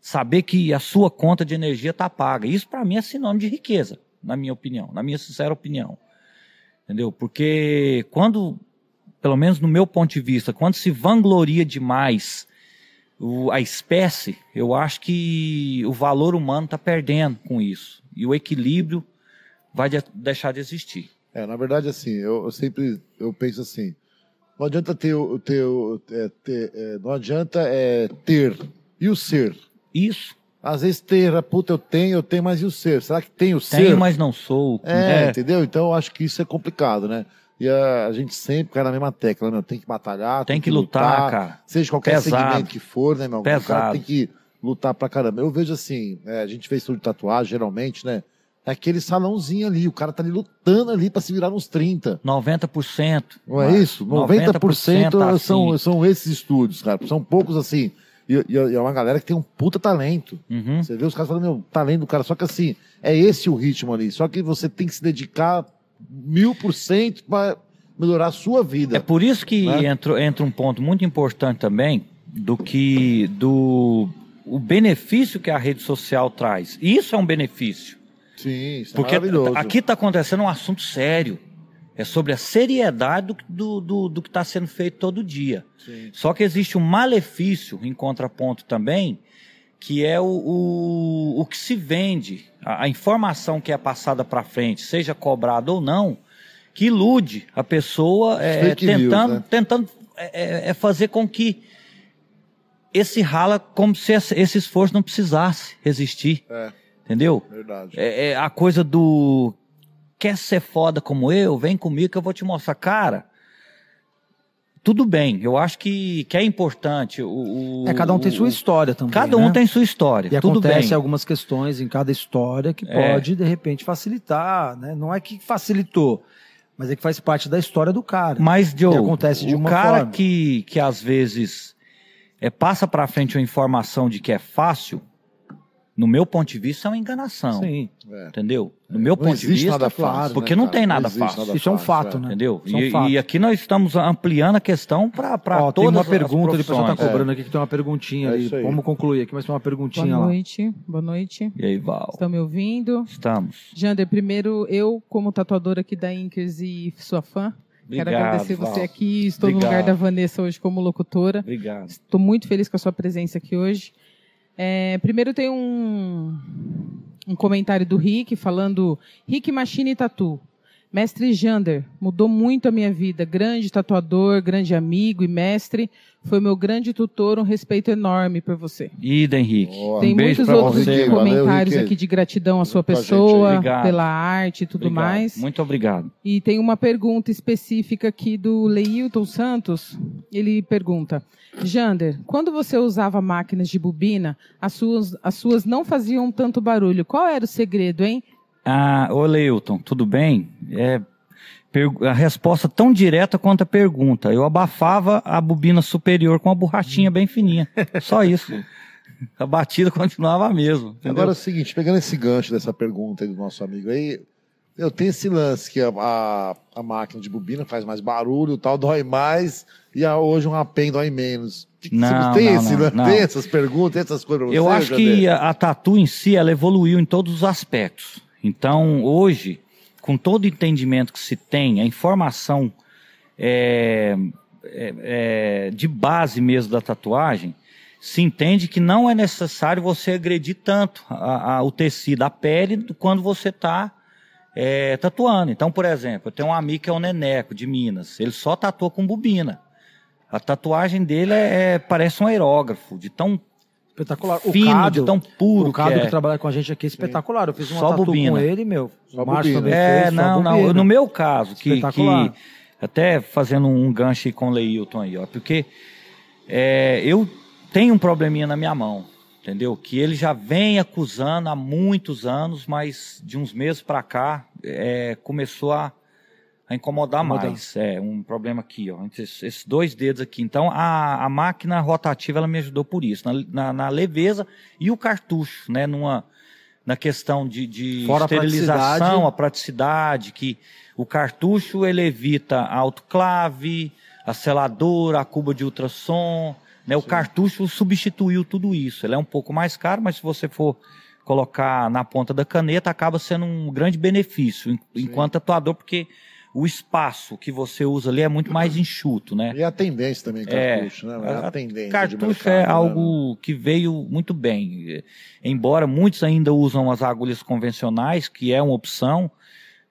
saber que a sua conta de energia está paga. Isso para mim é sinônimo de riqueza, na minha opinião, na minha sincera opinião. Entendeu? Porque quando, pelo menos no meu ponto de vista, quando se vangloria demais o- a espécie, eu acho que o valor humano está perdendo com isso. E o equilíbrio vai de- deixar de existir. É, na verdade, assim, eu, eu sempre eu penso assim, não adianta ter, o- ter, é, ter é, não adianta é, ter e o ser. Isso. Às vezes ter, ah, puta, eu tenho, eu tenho, mas e o ser? Será que tem o ser? Tenho, mas não sou. É, entendeu? Então eu acho que isso é complicado, né? E a, a gente sempre cai na mesma tecla, né? meu? Tem que batalhar, Tem que lutar, cara. Seja qualquer Pesado. segmento que for, né, meu? O cara Pesado. tem que lutar pra caramba. Eu vejo assim, é, a gente fez tudo de tatuagem, geralmente, né? É aquele salãozinho ali. O cara tá ali lutando ali pra se virar nos 30. 90%. Não é isso? 90%, tá são, assim. são esses estúdios, cara. São poucos assim. E, e- é uma galera que tem um puta talento. Uhum. Você vê os caras falando, meu, talento do cara. Só que assim, é esse o ritmo ali. Só que você tem que se dedicar mil por cento pra melhorar a sua vida. É por isso que Né? entra, entra um ponto muito importante também do que do o benefício que a rede social traz. Isso é um benefício. Sim, isso é Porque maravilhoso. aqui está acontecendo um assunto sério. É sobre a seriedade do, do, do, do que está sendo feito todo dia. Sim. Só que existe um malefício em contraponto também, que é o, o, o que se vende, a, a informação que é passada para frente, seja cobrada ou não, que ilude a pessoa é, Fake news, tentando, né? tentando é, é, é fazer com que esse rala como se esse, esse esforço não precisasse existir, É, entendeu? verdade. É, é a coisa do quer ser foda como eu, vem comigo que eu vou te mostrar. Cara, tudo bem, eu acho que, que é importante. O, o- É, cada um tem o- sua história também. Cada um né? tem sua história. E tudo acontece bem. algumas questões em cada história que É. pode, de repente, facilitar, né? Não é que facilitou, mas é que faz parte da história do cara. Mas, Joe, E acontece de o uma cara forma. que, que às vezes é, passa pra frente uma informação de que é fácil, no meu ponto de vista, é uma enganação. Sim. É. Entendeu? No meu Não ponto de existe vista, nada claro, fácil. porque né, não tem nada existe fácil. nada Isso é um fácil, fato, é. né? Entendeu? Isso é um E, fato. e aqui nós estamos ampliando a questão para todas tem uma as pergunta o pessoal tá profissões. cobrando aqui que tem uma perguntinha É ali. Vamos concluir aqui, mas tem uma perguntinha Boa lá. noite, boa noite. E aí, Val? Estão me ouvindo? Estamos. Jander, primeiro, eu, como tatuadora aqui da Inkers e sua fã, quero Obrigado, agradecer Val. você aqui. Estou no Obrigado. lugar da Vanessa hoje como locutora. Obrigado. Estou muito feliz com a sua presença aqui hoje. É, primeiro tem um, um comentário do Rick falando Rick Machine Tatu. Mestre Jander, mudou muito a minha vida. Grande tatuador, grande amigo e mestre. Foi meu grande tutor, um respeito enorme por você. Ida, Henrique. Boa. Tem um beijo muitos outros você. Valeu, comentários Rick. aqui de gratidão à sua pessoa, pela arte e tudo Obrigado. mais. Muito obrigado. E tem uma pergunta específica aqui do Leilton Santos. Ele pergunta: Jander, quando você usava máquinas de bobina, as suas, as suas não faziam tanto barulho. Qual era o segredo, hein? Ah, ô Leilton, tudo bem? É, a resposta tão direta quanto a pergunta. Eu abafava a bobina superior com uma borrachinha bem fininha. Só isso. A batida continuava a mesma. entendeu? Agora é o seguinte, pegando esse gancho dessa pergunta aí do nosso amigo aí, eu tenho esse lance que a, a, a máquina de bobina faz mais barulho, o tal dói mais, e a, hoje uma pen dói menos. Não, tem, não, esse, não, não. tem essas perguntas, tem essas coisas pra Eu você, acho Jader? que a, a tatu em si, ela evoluiu em todos os aspectos. Então, hoje, com todo o entendimento que se tem, a informação é, é, é, de base mesmo da tatuagem, se entende que não é necessário você agredir tanto a- a- o tecido, a pele, do- quando você está tatuando. Então, por exemplo, eu tenho um amigo que é o Neneco, de Minas. Ele só tatua com bobina. A tatuagem dele é, é- parece um aerógrafo, de tão Espetacular. O fino, Cado, de tão puro o Cado que que, é. trabalha com a gente aqui é espetacular. Eu fiz uma Só tatu bobina. com ele, meu. Só o Márcio também É, fez, só não, não. No meu caso, que, que até fazendo um gancho aí com o Leilton aí, ó, porque é, eu tenho um probleminha na minha mão, entendeu? Que ele já vem acusando há muitos anos, mas de uns meses pra cá é, começou a, a incomodar Incomodar. mais. É um problema aqui, ó, entre esses, dois dedos aqui. Então a, a máquina rotativa ela me ajudou por isso, na, na, na leveza e o cartucho, né? Numa na questão de, de Fora a esterilização, praticidade. a praticidade, que o cartucho ele evita a autoclave, a seladora, a cuba de ultrassom, né? O cartucho substituiu tudo isso. Ele é um pouco mais caro, mas se você for colocar na ponta da caneta, acaba sendo um grande benefício en- enquanto tatuador, porque o espaço que você usa ali é muito mais enxuto, né? E a tendência também, cartucho, né? É a, a- tendência Cartucho mercado, é né? algo que veio muito bem. Embora muitos ainda usam as agulhas convencionais, que é uma opção,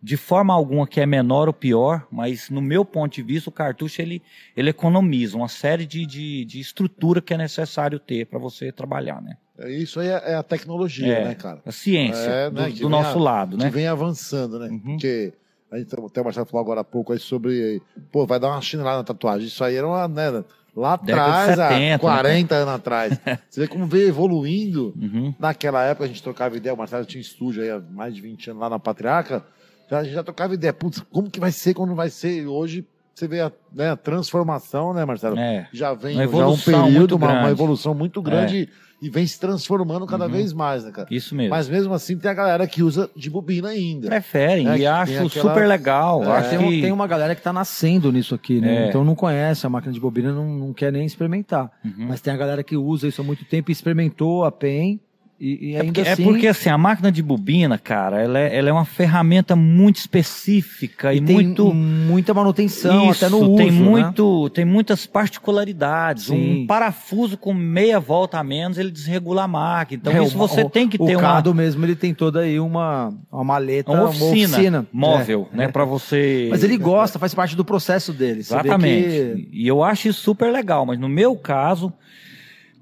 de forma alguma que é menor ou pior, mas no meu ponto de vista o cartucho ele, ele economiza uma série de, de, de estrutura que é necessário ter para você trabalhar, né? É, Isso aí é, é a tecnologia, É. né, cara? A ciência É, do, né, do que vem nosso a- lado, Que né? vem avançando, né? Uhum. Porque a gente, até o Marcelo falou agora há pouco aí sobre, pô, vai dar uma chinelada na tatuagem. Isso aí era uma, né, Lá atrás, 70, há 40 anos atrás. Você vê como veio evoluindo. Uhum. Naquela época a gente trocava ideia, o Marcelo tinha estúdio aí há mais de 20 anos lá na Patriarca. Já, a gente já trocava ideia, putz, como que vai ser, como não vai ser? E hoje você vê a, né, a transformação, né, Marcelo? É. Já vem Uma já um período, uma, uma. É. evolução muito grande e vem se transformando cada vez mais, né, cara? Isso mesmo. Mas mesmo assim tem a galera que usa de bobina ainda. Preferem É, que e tem acho aquela- super legal. É, acho Tem, que... tem uma galera que tá nascendo nisso aqui, né? É. Então não conhece a máquina de bobina, não, não quer nem experimentar. Uhum. Mas tem a galera que usa isso há muito tempo e experimentou a PEN e, e É porque, assim... é porque, assim, a máquina de bobina, cara, ela é, ela é uma ferramenta muito específica e, e tem muito. muita manutenção Isso, até no uso, tem né? muito, tem muitas particularidades. Sim. Um parafuso com meia volta a menos, ele desregula a máquina. Então, É, isso o- você o- tem que ter o uma, Cado mesmo, ele tem toda aí uma, uma maleta, uma oficina, É. móvel, né, para você. Mas ele gosta, faz parte do processo dele. Exatamente. que- E eu acho isso super legal, mas no meu caso,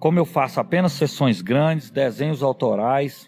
como eu faço apenas sessões grandes, desenhos autorais,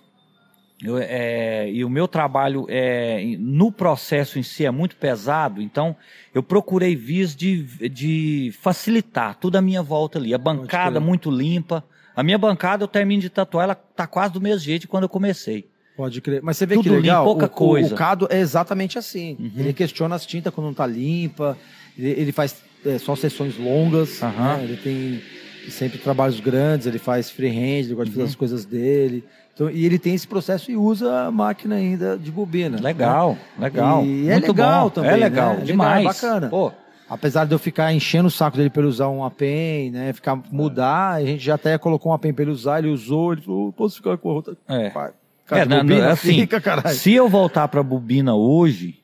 eu, é, e o meu trabalho é, no processo em si é muito pesado, então eu procurei vias de, de facilitar tudo à minha volta ali. A bancada muito limpa. A minha bancada, eu termino de tatuar, ela tá quase do mesmo jeito de quando eu comecei. Pode crer. Mas você vê Tudo que legal, limpo, pouca o, o- coisa. O Cado é exatamente assim. Uhum. Ele questiona as tintas quando não tá limpa, ele, ele faz é, só sessões longas, Aham. né? ele tem sempre trabalhos grandes, ele faz freehand, ele gosta de fazer Uhum. as coisas dele. Então, e ele tem esse processo e usa a máquina ainda de bobina. né? Legal, legal. E é legal bom. também, É né? legal, É legal, demais. bacana. Pô, Apesar de eu ficar enchendo o saco dele pra ele usar uma pen, né? Ficar mudar, a gente já até colocou uma pen pra ele usar, ele usou, ele falou, posso ficar com a outra? É. Pá, É, Cara, não, bobina, assim, fica, caralho. se eu voltar para bobina hoje,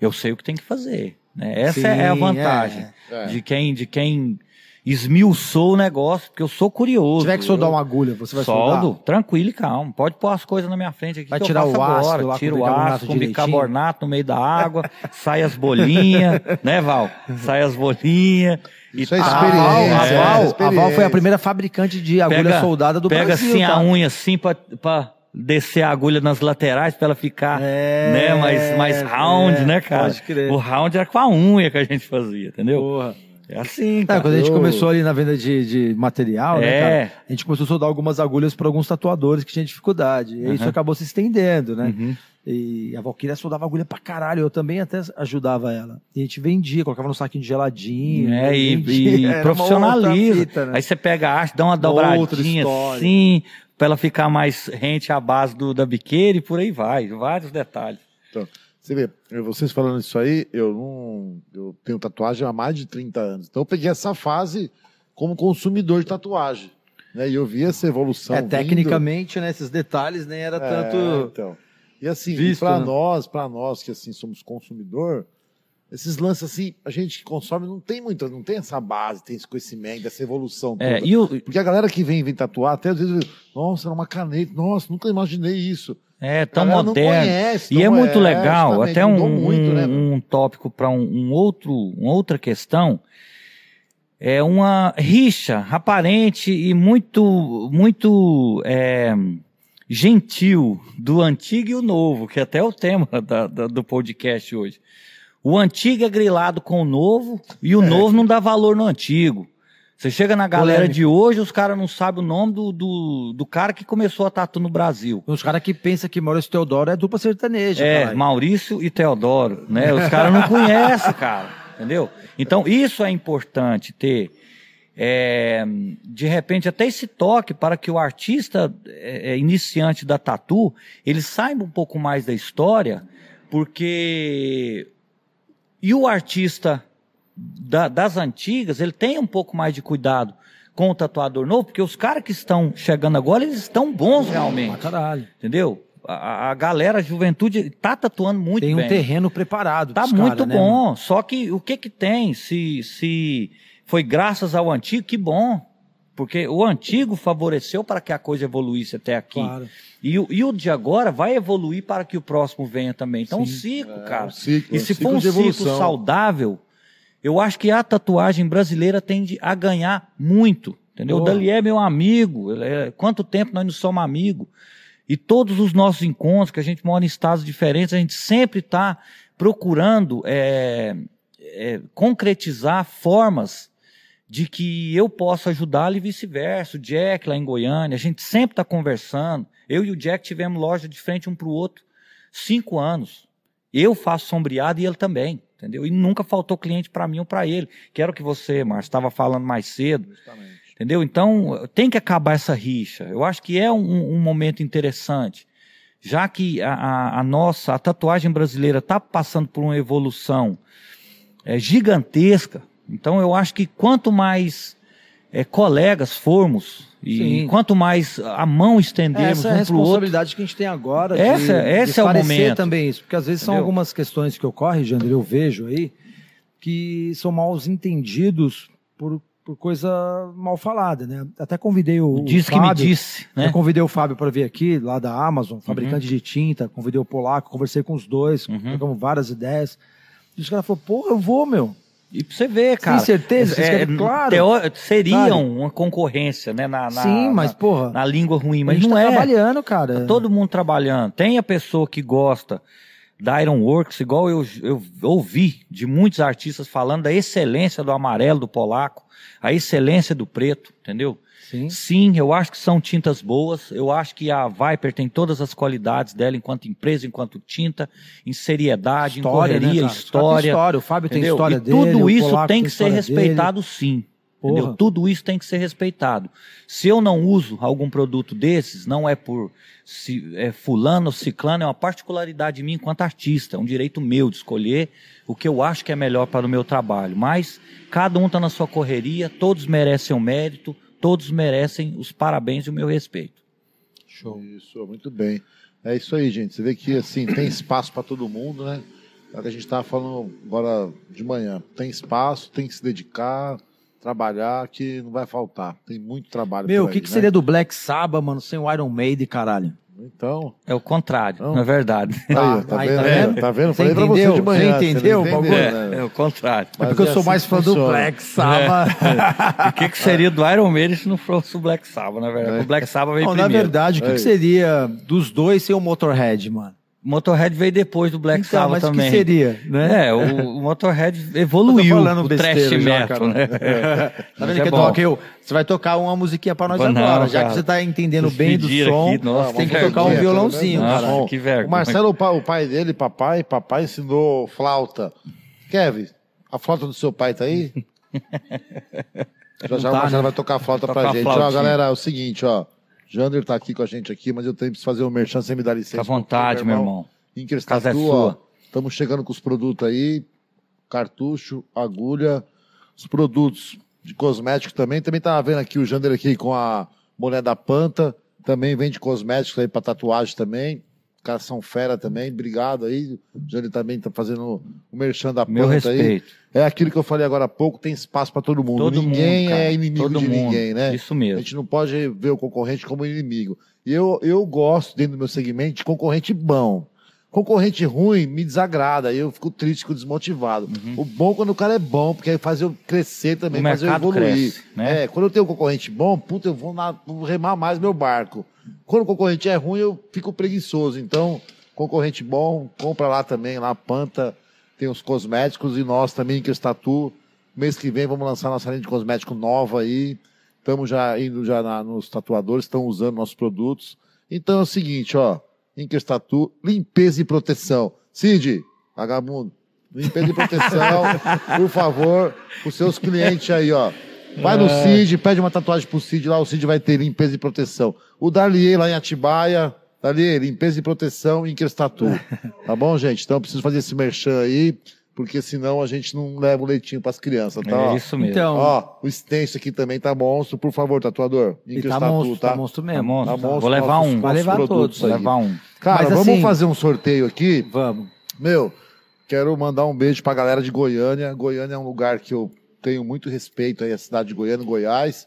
eu sei o que tem que fazer. né? Essa Sim, é a vantagem é. de quem de quem esmiuçou o negócio, porque eu sou curioso. Se tiver que soldar eu uma agulha, você vai soldo, soldar? tranquilo e calmo. Pode pôr as coisas na minha frente aqui. Vai tirar o ácido lá Tira o ácido com bicarbonato no meio da água, sai as bolinhas, né, Val? Sai as bolinhas. e Isso é tal. A Val, experiência, a é, Val, a Val experiência. foi a primeira fabricante de agulha Pega- soldada do pega Brasil. assim tá? a unha assim pra, pra descer a agulha nas laterais pra ela ficar É, né, mais, mais round, é, né, cara? pode crer. O round era com a unha que a gente fazia, entendeu? Porra. É assim, É, cara. quando a gente eu- começou ali na venda de, de material, né, É. cara, a gente começou a soldar algumas agulhas para alguns tatuadores que tinham dificuldade. E isso Uhum. acabou se estendendo, né? Uhum. E a Valkyria soldava agulha pra caralho, eu também até ajudava ela. E a gente vendia, colocava no saquinho de geladinho. É, e, vendia. e Era uma profissionaliza. fita, né? Aí você pega a haste, dá uma Outra dobradinha assim, pra ela ficar mais rente à base do, da biqueira e por aí vai. Vários detalhes. Então, você vê, vocês falando isso aí, eu não. Eu tenho tatuagem há mais de 30 anos. Então eu peguei essa fase como consumidor de tatuagem. Né? E eu vi essa evolução. É, vindo. tecnicamente, né, esses detalhes nem era É, tanto. então. E assim, para né? nós, para nós que assim somos consumidor, esses lances assim, a gente que consome não tem muito, não tem essa base, tem esse conhecimento, essa evolução toda. É, e o, Porque a galera que vem, vem tatuar, até às vezes, nossa, era uma caneta, nossa, nunca imaginei isso. é tão moderno. Conhece, E é muito é, legal, até um, muito, um, né, um tópico para um, um outro, uma outra questão. É uma rixa aparente e muito, muito é, gentil do antigo e o novo, que até é o tema da- da- do podcast hoje. O antigo é grilado com o novo e o novo não dá valor no antigo. Você chega na galera Polêmico. de hoje, os caras não sabem o nome do, do, do cara que começou a tatu no Brasil. Os caras que pensam que Maurício Teodoro é dupla sertaneja. É, caralho. Maurício e Teodoro, né? Os caras não conhecem, cara, entendeu? Então, isso é importante ter, é, de repente, até esse toque para que o artista é, é, iniciante da tatu, ele saiba um pouco mais da história, porque... E o artista da- das antigas, ele tem um pouco mais de cuidado com o tatuador novo, porque os caras que estão chegando agora, eles estão bons realmente. Caralho. Entendeu? A, a galera, a juventude tá tatuando muito Tem um bem. terreno preparado. Tá muito cara, né, bom. mano? Só que o que que tem? Se, se foi graças ao antigo, que bom. Porque o antigo favoreceu para que a coisa evoluísse até aqui. Claro. E, o- e o de agora vai evoluir para que o próximo venha também. Então, um Sim. ciclo, É, cara. um ciclo, e um se ciclo for um ciclo saudável, eu acho que a tatuagem brasileira tende a ganhar muito. Entendeu? O Boa. Dali é meu amigo. ele é- quanto tempo nós não somos amigos? E todos os nossos encontros, que a gente mora em estados diferentes, a gente sempre está procurando é, é, concretizar formas de que eu posso ajudá-lo e vice-versa. O Jack lá em Goiânia, a gente sempre está conversando. Eu e o Jack tivemos loja de frente um para o outro cinco anos. Eu faço sombreado e ele também, entendeu? E nunca faltou cliente para mim ou para ele. Que era o que você, Márcio, estava falando mais cedo. Justamente. Entendeu? Então, tem que acabar essa rixa. Eu acho que é um, um momento interessante. Já que a, a, a nossa, a tatuagem brasileira está passando por uma evolução é, gigantesca, então eu acho que quanto mais é, colegas formos, e Sim. quanto mais a mão estendermos Essa é a o outro, responsabilidade que a gente tem agora. de- Essa- esse de é o momento. também isso, porque às vezes são Entendeu? algumas questões que ocorrem, Jander, eu vejo aí, que são mal entendidos por, por coisa mal falada, né? Até convidei o, o diz que me Fábio, disse, Eu né? convidei o Fábio para vir aqui, lá da Amazon, fabricante de tinta, convidei o Polaco, conversei com os dois, Uhum. várias ideias. E os caras falaram, porra, eu vou, meu. E pra você ver, cara. certeza? Vocês querem- claro. teo- seriam Claro. uma concorrência, né? Na, na- Sim, mas, na, porra, na língua ruim, mas não tá é. trabalhando, cara. Tá todo mundo trabalhando. Tem a pessoa que gosta da Ironworks, igual eu, eu ouvi de muitos artistas falando da excelência do amarelo do polaco, a excelência do preto, entendeu? Sim. Sim, eu acho que são tintas boas. Eu acho que a Viper tem todas as qualidades dela enquanto empresa, enquanto tinta, em seriedade, em correria, né, caras têm história. história. O Fábio tem entendeu? história e dele. tudo isso Polaco tem que ser história respeitado, sim. Porra. Entendeu? Tudo isso tem que ser respeitado. Se eu não uso algum produto desses, não é por se é fulano ou ciclano, é uma particularidade minha enquanto artista, é um direito meu de escolher o que eu acho que é melhor para o meu trabalho. Mas cada um está na sua correria, todos merecem o mérito, todos merecem os parabéns e o meu respeito. Show. Isso, muito bem. É isso aí, gente. Você vê que assim tem espaço para todo mundo, né? É o que a gente estava falando agora de manhã. Tem espaço, tem que se dedicar, trabalhar, que não vai faltar. Tem muito trabalho. Meu, o que, aí, que né? seria do Black Sabbath, mano, sem o Iron Maiden, caralho? Então, É o contrário, Não. na verdade. aí, ó, tá, aí, vendo? tá É, vendo? Tá vendo? Você Falei pra você entendeu? de manhã. Você entendeu o não bagulho? né? É, o contrário. É porque eu Mas sou assim mais fã do. Black Sabbath. O que, que seria do Iron Maiden se não fosse o Black Sabbath, na verdade? É. O Black Sabbath veio Não, na primeiro. verdade, o que, que seria dos dois sem o Motorhead, mano? Motorhead veio depois do Black então, Sabbath mas o também. que seria, né? É, o, o Motorhead evoluiu o trash metal, né? Tá Mas vendo é que bom. toca eu? Você vai tocar uma musiquinha pra nós agora. Já cara. que você tá entendendo bem do som, aqui, nossa, você tem que que tocar um vergonha, violãozinho, Nossa, cara. que vergonha. O Marcelo, o pai, dele, papai, papai ensinou flauta. Kevin, a flauta do seu pai tá aí? já já tá, o Marcelo né? vai tocar a flauta pra a gente. Ó, galera, é o seguinte, ó. Jander tá aqui com a gente aqui, mas eu tenho que fazer um merchan sem me dar licença. Fica à vontade, meu irmão. Inker Casa é. Estamos chegando com os produtos aí. Cartucho, agulha, os produtos de cosmético também. Também tava vendo aqui o Jander aqui com a mulher da Panta. Também vende cosméticos aí para tatuagem também. Os caras são fera também. Obrigado aí. O Jander também tá fazendo o merchan da Meu Panta aí. respeito. É aquilo que eu falei agora há pouco, tem espaço para todo mundo. Todo ninguém mundo, é inimigo Todo de mundo. ninguém, né? Isso A mesmo. gente não pode ver o concorrente como inimigo. E eu, eu gosto, dentro do meu segmento, de concorrente bom. Concorrente ruim me desagrada, aí eu fico triste, fico desmotivado. O bom quando o cara é bom, porque aí faz eu crescer também, Uhum. O faz eu evoluir. cresce, né? É, quando eu tenho um concorrente bom, puta, eu vou, na- vou remar mais meu barco. Quando o concorrente é ruim, eu fico preguiçoso. Então, concorrente bom, compra lá também, lá Panta, tem os cosméticos e nós também, que Tatu. Mês que vem vamos lançar nossa linha de cosmético nova aí. Estamos já indo já na- nos tatuadores, estão usando nossos produtos. Então é o seguinte, ó, Inkers Tatu, limpeza e proteção. Cid, vagabundo, limpeza e proteção, por favor, os seus clientes aí, ó. Vai no Cid, pede uma tatuagem pro Cid lá, o Cid vai ter limpeza e proteção. O Dalier lá em Atibaia, Dalier, limpeza e proteção, Inkers Tatu. Tá bom, gente? Então eu preciso fazer esse merchan aí, porque senão a gente não leva o leitinho pras crianças, tá? É isso mesmo. Então, Ó, o extenso aqui também tá monstro. Por favor, tatuador. e Inkers tá monstro, tá monstro Tá mesmo. bom? Tá monstro, Vou levar nossos- um. Vai levar todos, Vou aí. levar um. Cara, Mas vamos assim- fazer um sorteio aqui. Vamos. Meu, quero mandar um beijo pra galera de Goiânia. Goiânia é um lugar que eu tenho muito respeito aí, a cidade de Goiânia, Goiás.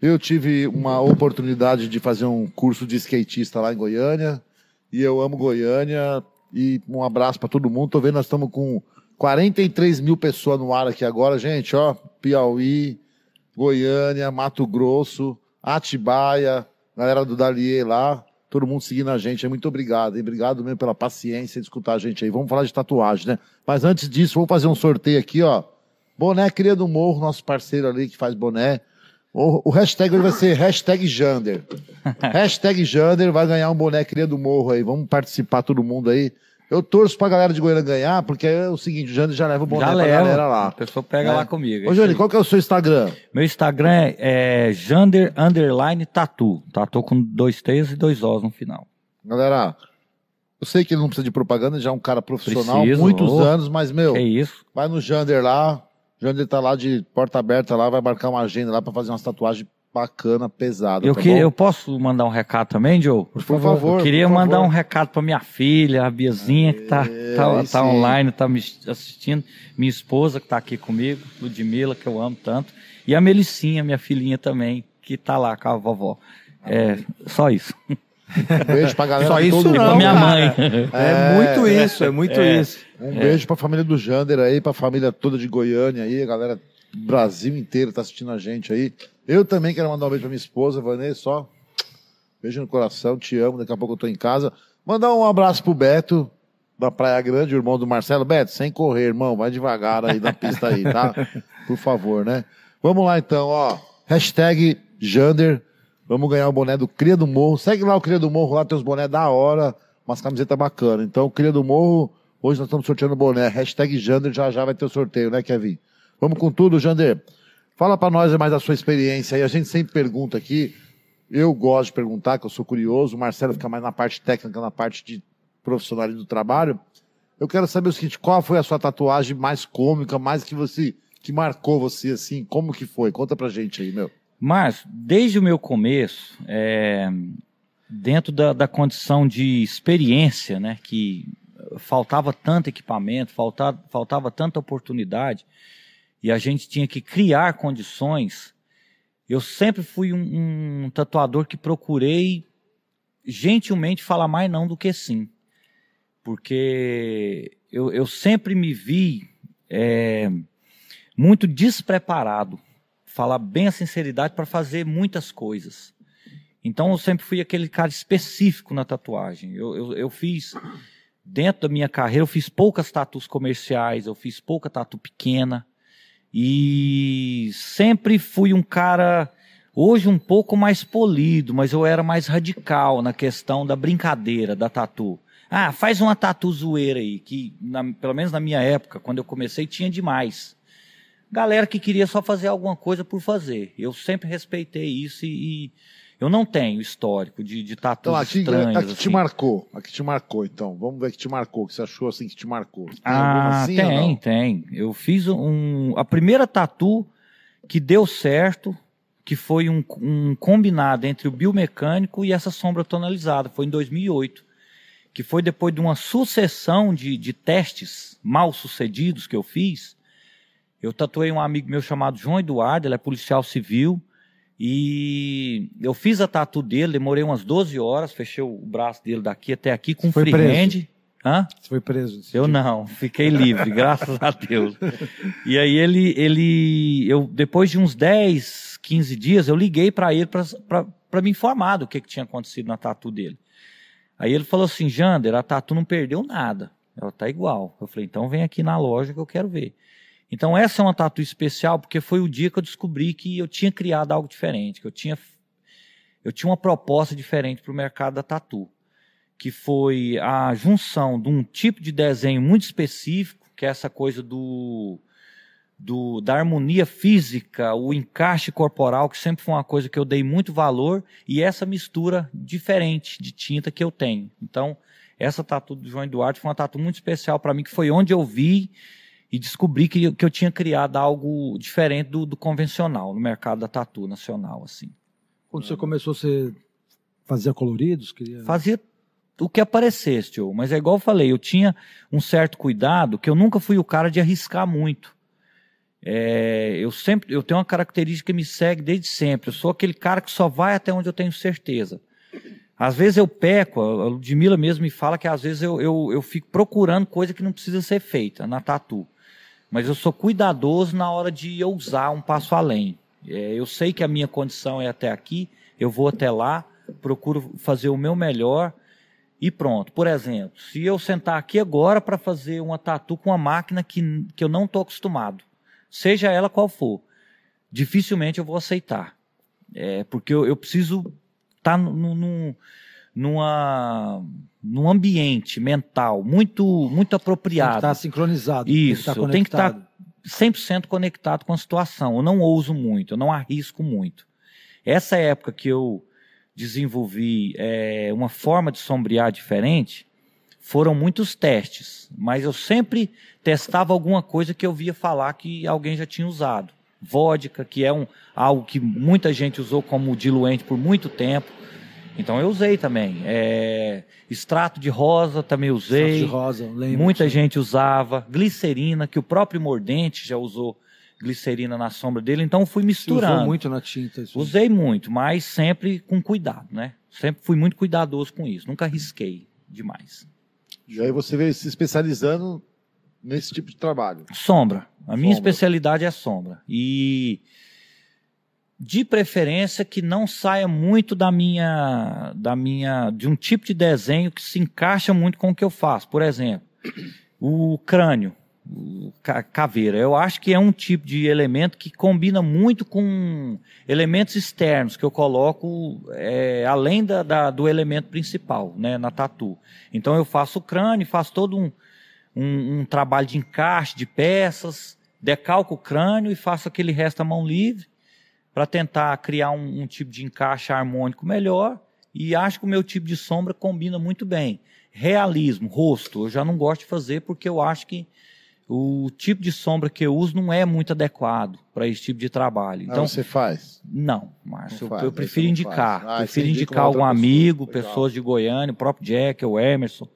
Eu tive uma oportunidade de fazer um curso de skatista lá em Goiânia. E eu amo Goiânia. E um abraço pra todo mundo. Tô vendo, nós estamos com 43 mil pessoas no ar aqui agora, gente, ó. Piauí, Goiânia, Mato Grosso, Atibaia, galera do Dalier lá, todo mundo seguindo a gente. Muito obrigado? Obrigado mesmo pela paciência de escutar a gente aí. Vamos falar de tatuagem, né? Mas antes disso, vamos fazer um sorteio aqui, ó. Boné Cria do Morro, nosso parceiro ali que faz boné. O, o hashtag hoje vai ser hashtag Jander. hashtag Jander vai ganhar um boné Cria do Morro aí. Vamos participar todo mundo aí. Eu torço pra galera de Goiânia ganhar, porque é o seguinte, o Jander já leva o boné Já pra leva. galera A lá. pessoa pega É. lá comigo. Ô, aí. qual que é o seu Instagram? Meu Instagram é, é Jander Underline Tatu. Tatu com dois T's e dois O's no final. Galera, eu sei que ele não precisa de propaganda, já é um cara profissional, Preciso, muitos anos, mas, meu, É isso. vai no Jander lá, o Jander tá lá de porta aberta lá, vai marcar uma agenda lá pra fazer umas tatuagens bacana, pesada, Eu, tá que, bom? eu posso mandar um recado também, Joe? Por favor, Eu queria por mandar favor. um recado pra minha filha, a Biazinha, que tá, É, tá, tá sim. online, tá me assistindo. Minha esposa, que tá aqui comigo, Ludmilla, que eu amo tanto. E a Melicinha, minha filhinha também, que tá lá com a vovó. É, só isso. Um beijo pra galera Só isso todo E não, pra mundo. minha cara. mãe. É, muito isso, é muito É. isso. Um beijo pra família do Jander aí, pra família toda de Goiânia aí, a galera do Brasil inteiro tá assistindo a gente aí. Eu também quero mandar um beijo pra minha esposa, Vanessa, só. Beijo no coração, te amo, daqui a pouco eu tô em casa. Mandar um abraço pro Beto, da Praia Grande, o irmão do Marcelo. Beto, sem correr, irmão, vai devagar aí na pista aí, tá? Por favor, né? Vamos lá então, ó. Hashtag Jander. Vamos ganhar o boné do Cria do Morro. Segue lá o Cria do Morro, lá tem os bonés da hora, umas camisetas bacanas. Então, Cria do Morro, hoje nós estamos sorteando boné. Hashtag Jander, já já vai ter o sorteio, né, Kevin? Vamos com tudo, Jander. Fala pra nós mais da sua experiência. A gente sempre pergunta aqui. Eu gosto de perguntar, que eu sou curioso. O Marcelo fica mais na parte técnica, na parte de profissionalismo do trabalho. Eu quero saber o seguinte: qual foi a sua tatuagem mais cômica, mais que você, que marcou você assim? Como que foi? Conta pra gente aí, meu. Márcio, desde o meu começo, é, dentro da, da condição de experiência, né, que faltava tanto equipamento, faltava, faltava tanta oportunidade, e a gente tinha que criar condições, eu sempre fui um, um tatuador que procurei gentilmente falar mais não do que sim. Porque eu, eu sempre me vi é, muito despreparado falar bem a sinceridade para fazer muitas coisas. Então eu sempre fui aquele cara específico na tatuagem. Eu, eu, eu fiz, dentro da minha carreira, eu fiz poucas tatus comerciais, eu fiz pouca tatu pequena. E sempre fui um cara, hoje um pouco mais polido, mas eu era mais radical na questão da brincadeira, da tatu. Ah, faz uma tatu zoeira aí, que na- pelo menos na minha época, quando eu comecei, tinha demais galera que queria só fazer alguma coisa por fazer. Eu sempre respeitei isso e, e eu não tenho histórico de, de tatus Então, aqui, estranhos. aqui te assim. marcou. Aqui te marcou, então. Vamos ver que te marcou, o que você achou assim que te marcou. Tem Ah, assim tem, tem. Eu fiz um. A primeira tatu que deu certo, que foi um, um combinado entre o biomecânico e essa sombra tonalizada. Foi em 2008. Que foi depois de uma sucessão de, de testes mal sucedidos que eu fiz. Eu tatuei um amigo meu chamado João Eduardo, ele é policial civil. E eu fiz a tatu dele, demorei umas 12 horas, fechei o braço dele daqui até aqui com Foi freehand. Hã? Você foi preso. Eu dia. não, fiquei livre, graças a Deus. E aí ele, ele, eu depois de uns 10, 15 dias, eu liguei para ele para me informar do que, que tinha acontecido na tatu dele. Aí ele falou assim, Jander, a tatu não perdeu nada, ela tá igual. Eu falei, então vem aqui na loja que eu quero ver. Então essa é uma tatu especial porque foi o dia que eu descobri que eu tinha criado algo diferente, que eu tinha, eu tinha uma proposta diferente para o mercado da tatu que foi a junção de um tipo de desenho muito específico, que é essa coisa do, do da harmonia física, o encaixe corporal, que sempre foi uma coisa que eu dei muito valor, e essa mistura diferente de tinta que eu tenho. Então, essa tatu do João Eduardo foi uma tatu muito especial para mim, que foi onde eu vi e descobri que, que eu tinha criado algo diferente do, do convencional no mercado da tatu nacional, assim. Quando você começou, você fazia coloridos? Queria... Fazia o que aparecesse, tio. Mas é igual eu falei, eu tinha um certo cuidado, que eu nunca fui o cara de arriscar muito. É, eu sempre, eu tenho uma característica que me segue desde sempre. Eu sou aquele cara que só vai até onde eu tenho certeza. Às vezes eu peco, a Ludmilla mesmo me fala que às vezes eu, eu, eu fico procurando coisa que não precisa ser feita na tatu. Mas eu sou cuidadoso na hora de ousar um passo além. É, eu sei que a minha condição é até aqui, eu vou até lá, procuro fazer o meu melhor e pronto. Por exemplo, se eu sentar aqui agora para fazer uma tatu com uma máquina que, que eu não estou acostumado, seja ela qual for, dificilmente eu vou aceitar. É, porque eu, eu preciso estar tá num, numa, num ambiente mental muito, muito apropriado. Está sincronizado. Isso, tem que tem que estar tá 100% conectado com a situação. Eu não ouso muito, eu não arrisco muito. Essa época que eu desenvolvi é, uma forma de sombrear diferente, foram muitos testes, mas eu sempre testava alguma coisa que eu via falar que alguém já tinha usado. Vodka, que é um, algo que muita gente usou como diluente por muito tempo. Então eu usei também. É, extrato de rosa também usei. Extrato de rosa, lembro. Muita gente usava. Glicerina, que o próprio Mordente já usou glicerina na sombra dele, então fui misturando. usou muito na tinta. Isso. Usei muito, mas sempre com cuidado, né? Sempre fui muito cuidadoso com isso, nunca arrisquei demais. E aí você veio se especializando nesse tipo de trabalho? Sombra. A minha especialidade é sombra. E de preferência que não saia muito da minha da minha de um tipo de desenho que se encaixa muito com o que eu faço. Por exemplo, o crânio caveira. Eu acho que é um tipo de elemento que combina muito com elementos externos que eu coloco é, além da, da, do elemento principal, né, na tatu. Então eu faço o crânio, faço todo um, um, um trabalho de encaixe de peças, decalco o crânio e faço aquele resto à mão livre para tentar criar um, um tipo de encaixe harmônico melhor. E acho que o meu tipo de sombra combina muito bem. Realismo, rosto, eu já não gosto de fazer porque eu acho que o tipo de sombra que eu uso não é muito adequado para esse tipo de trabalho. Então você faz? Não, Márcio. Eu, eu prefiro indicar. Ah, prefiro indicar algum amigo, pessoa. pessoas de Goiânia, o próprio Jack, o Emerson,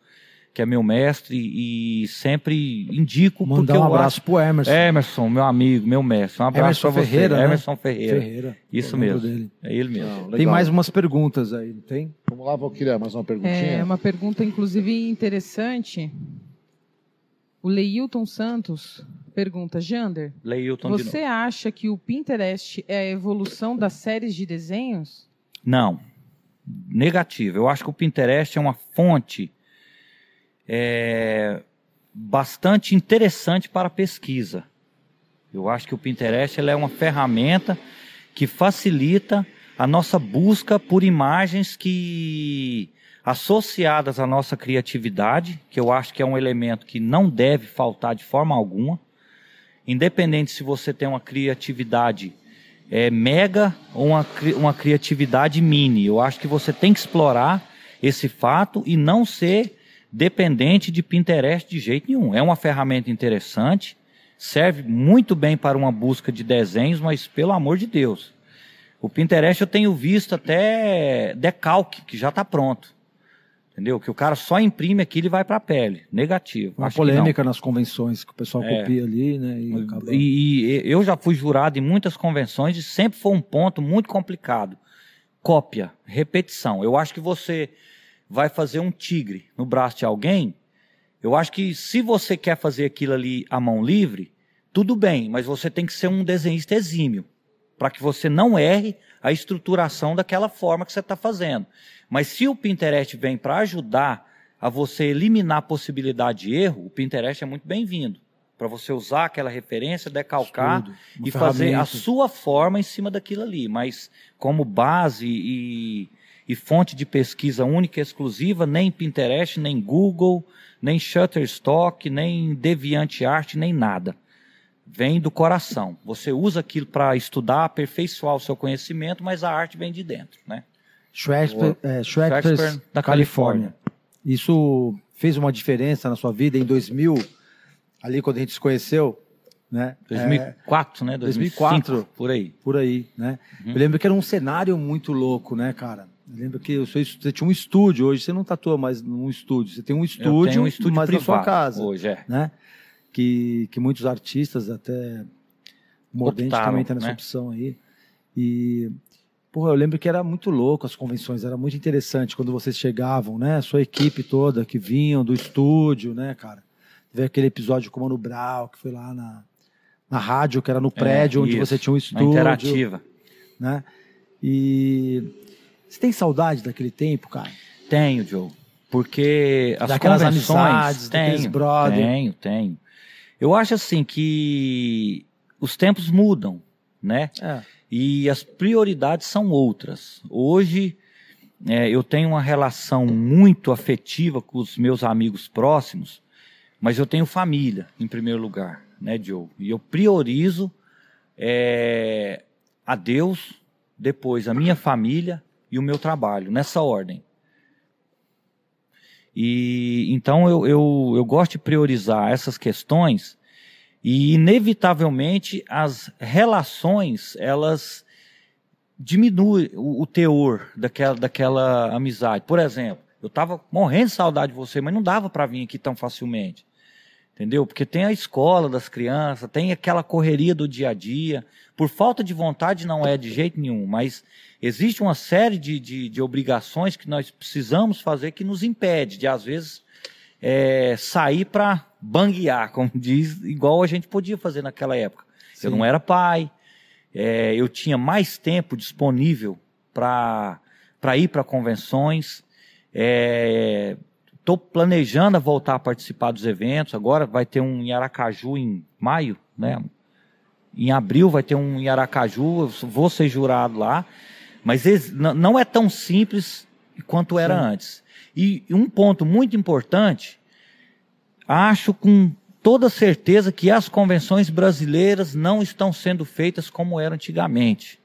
que é meu mestre, e sempre indico. Mandar porque um abraço pro Emerson. Emerson, meu amigo, meu mestre. Um abraço Emerson Ferreira, você. Né? Emerson Ferreira. Ferreira. Isso mesmo. Dele. É ele mesmo. Não, tem mais umas perguntas aí, não tem? Vamos lá, Valquíria, mais uma perguntinha. É uma pergunta, inclusive, interessante. O Leilton Santos pergunta, Jander, Leilton você acha que o Pinterest é a evolução das séries de desenhos? Não, negativo. Eu acho que o Pinterest é uma fonte é, bastante interessante para pesquisa. Eu acho que o Pinterest é uma ferramenta que facilita a nossa busca por imagens que associadas à nossa criatividade, que eu acho que é um elemento que não deve faltar de forma alguma, independente se você tem uma criatividade é, mega ou uma, uma criatividade mini. Eu acho que você tem que explorar esse fato e não ser dependente de Pinterest de jeito nenhum. É uma ferramenta interessante, serve muito bem para uma busca de desenhos, mas pelo amor de Deus. O Pinterest eu tenho visto até decalque, que já está pronto. Entendeu? Que o cara só imprime aquilo e vai para a pele. Negativo. Uma polêmica nas convenções que o pessoal é. copia ali, né? E, e, e, eu já fui jurado em muitas convenções e sempre foi um ponto muito complicado. Cópia, repetição. Eu acho que você vai fazer um tigre no braço de alguém. Eu acho que se você quer fazer aquilo ali à mão livre, tudo bem, mas você tem que ser um desenhista exímio para que você não erre a estruturação daquela forma que você está fazendo. Mas se o Pinterest vem para ajudar a você eliminar a possibilidade de erro, o Pinterest é muito bem-vindo. Para você usar aquela referência, decalcar Estudo, e fazer a sua forma em cima daquilo ali. Mas como base e, e fonte de pesquisa única e exclusiva, nem Pinterest, nem Google, nem Shutterstock, nem DeviantArt, nem nada vem do coração. Você usa aquilo para estudar, aperfeiçoar o seu conhecimento, mas a arte vem de dentro, né? Schweppes, é, da Califórnia. Isso fez uma diferença na sua vida em 2000, ali quando a gente se conheceu, né? 2004, é, né? 2004, por aí. Por aí, né? Uhum. Eu lembro que era um cenário muito louco, né, cara? Lembro que você tinha um estúdio, hoje você não tatua mais num estúdio, você tem um estúdio, um estúdio mas privado, na sua casa. Hoje é. Né? que, que muitos artistas, até Mordente Optaram, também está nessa né? opção aí. E, porra, eu lembro que era muito louco as convenções, era muito interessante quando vocês chegavam, né? A sua equipe toda que vinham do estúdio, né, cara? Teve aquele episódio com o Mano Brau, que foi lá na, na rádio, que era no é, prédio é, onde isso, você tinha um estúdio. interativa. Né? E você tem saudade daquele tempo, cara? Tenho, Joe. Porque as Daquelas amizades, tenho, brother. Tenho, tenho. Eu acho assim que os tempos mudam, né? É. E as prioridades são outras. Hoje é, eu tenho uma relação muito afetiva com os meus amigos próximos, mas eu tenho família em primeiro lugar, né, Diogo? E eu priorizo é, a Deus, depois a minha família e o meu trabalho, nessa ordem. E então eu, eu, eu gosto de priorizar essas questões e inevitavelmente as relações elas diminuem o, o teor daquela, daquela amizade. Por exemplo, eu estava morrendo de saudade de você, mas não dava para vir aqui tão facilmente. Entendeu? Porque tem a escola das crianças, tem aquela correria do dia a dia. Por falta de vontade não é de jeito nenhum, mas existe uma série de, de, de obrigações que nós precisamos fazer que nos impede de, às vezes, é, sair para banguear, como diz, igual a gente podia fazer naquela época. Eu não era pai, é, eu tinha mais tempo disponível para ir para convenções. Estou planejando voltar a participar dos eventos. Agora vai ter um em Aracaju em maio, né? Em abril vai ter um em Aracaju. Eu vou ser jurado lá. Mas não é tão simples quanto era antes. E um ponto muito importante, acho com toda certeza que as convenções brasileiras não estão sendo feitas como era antigamente.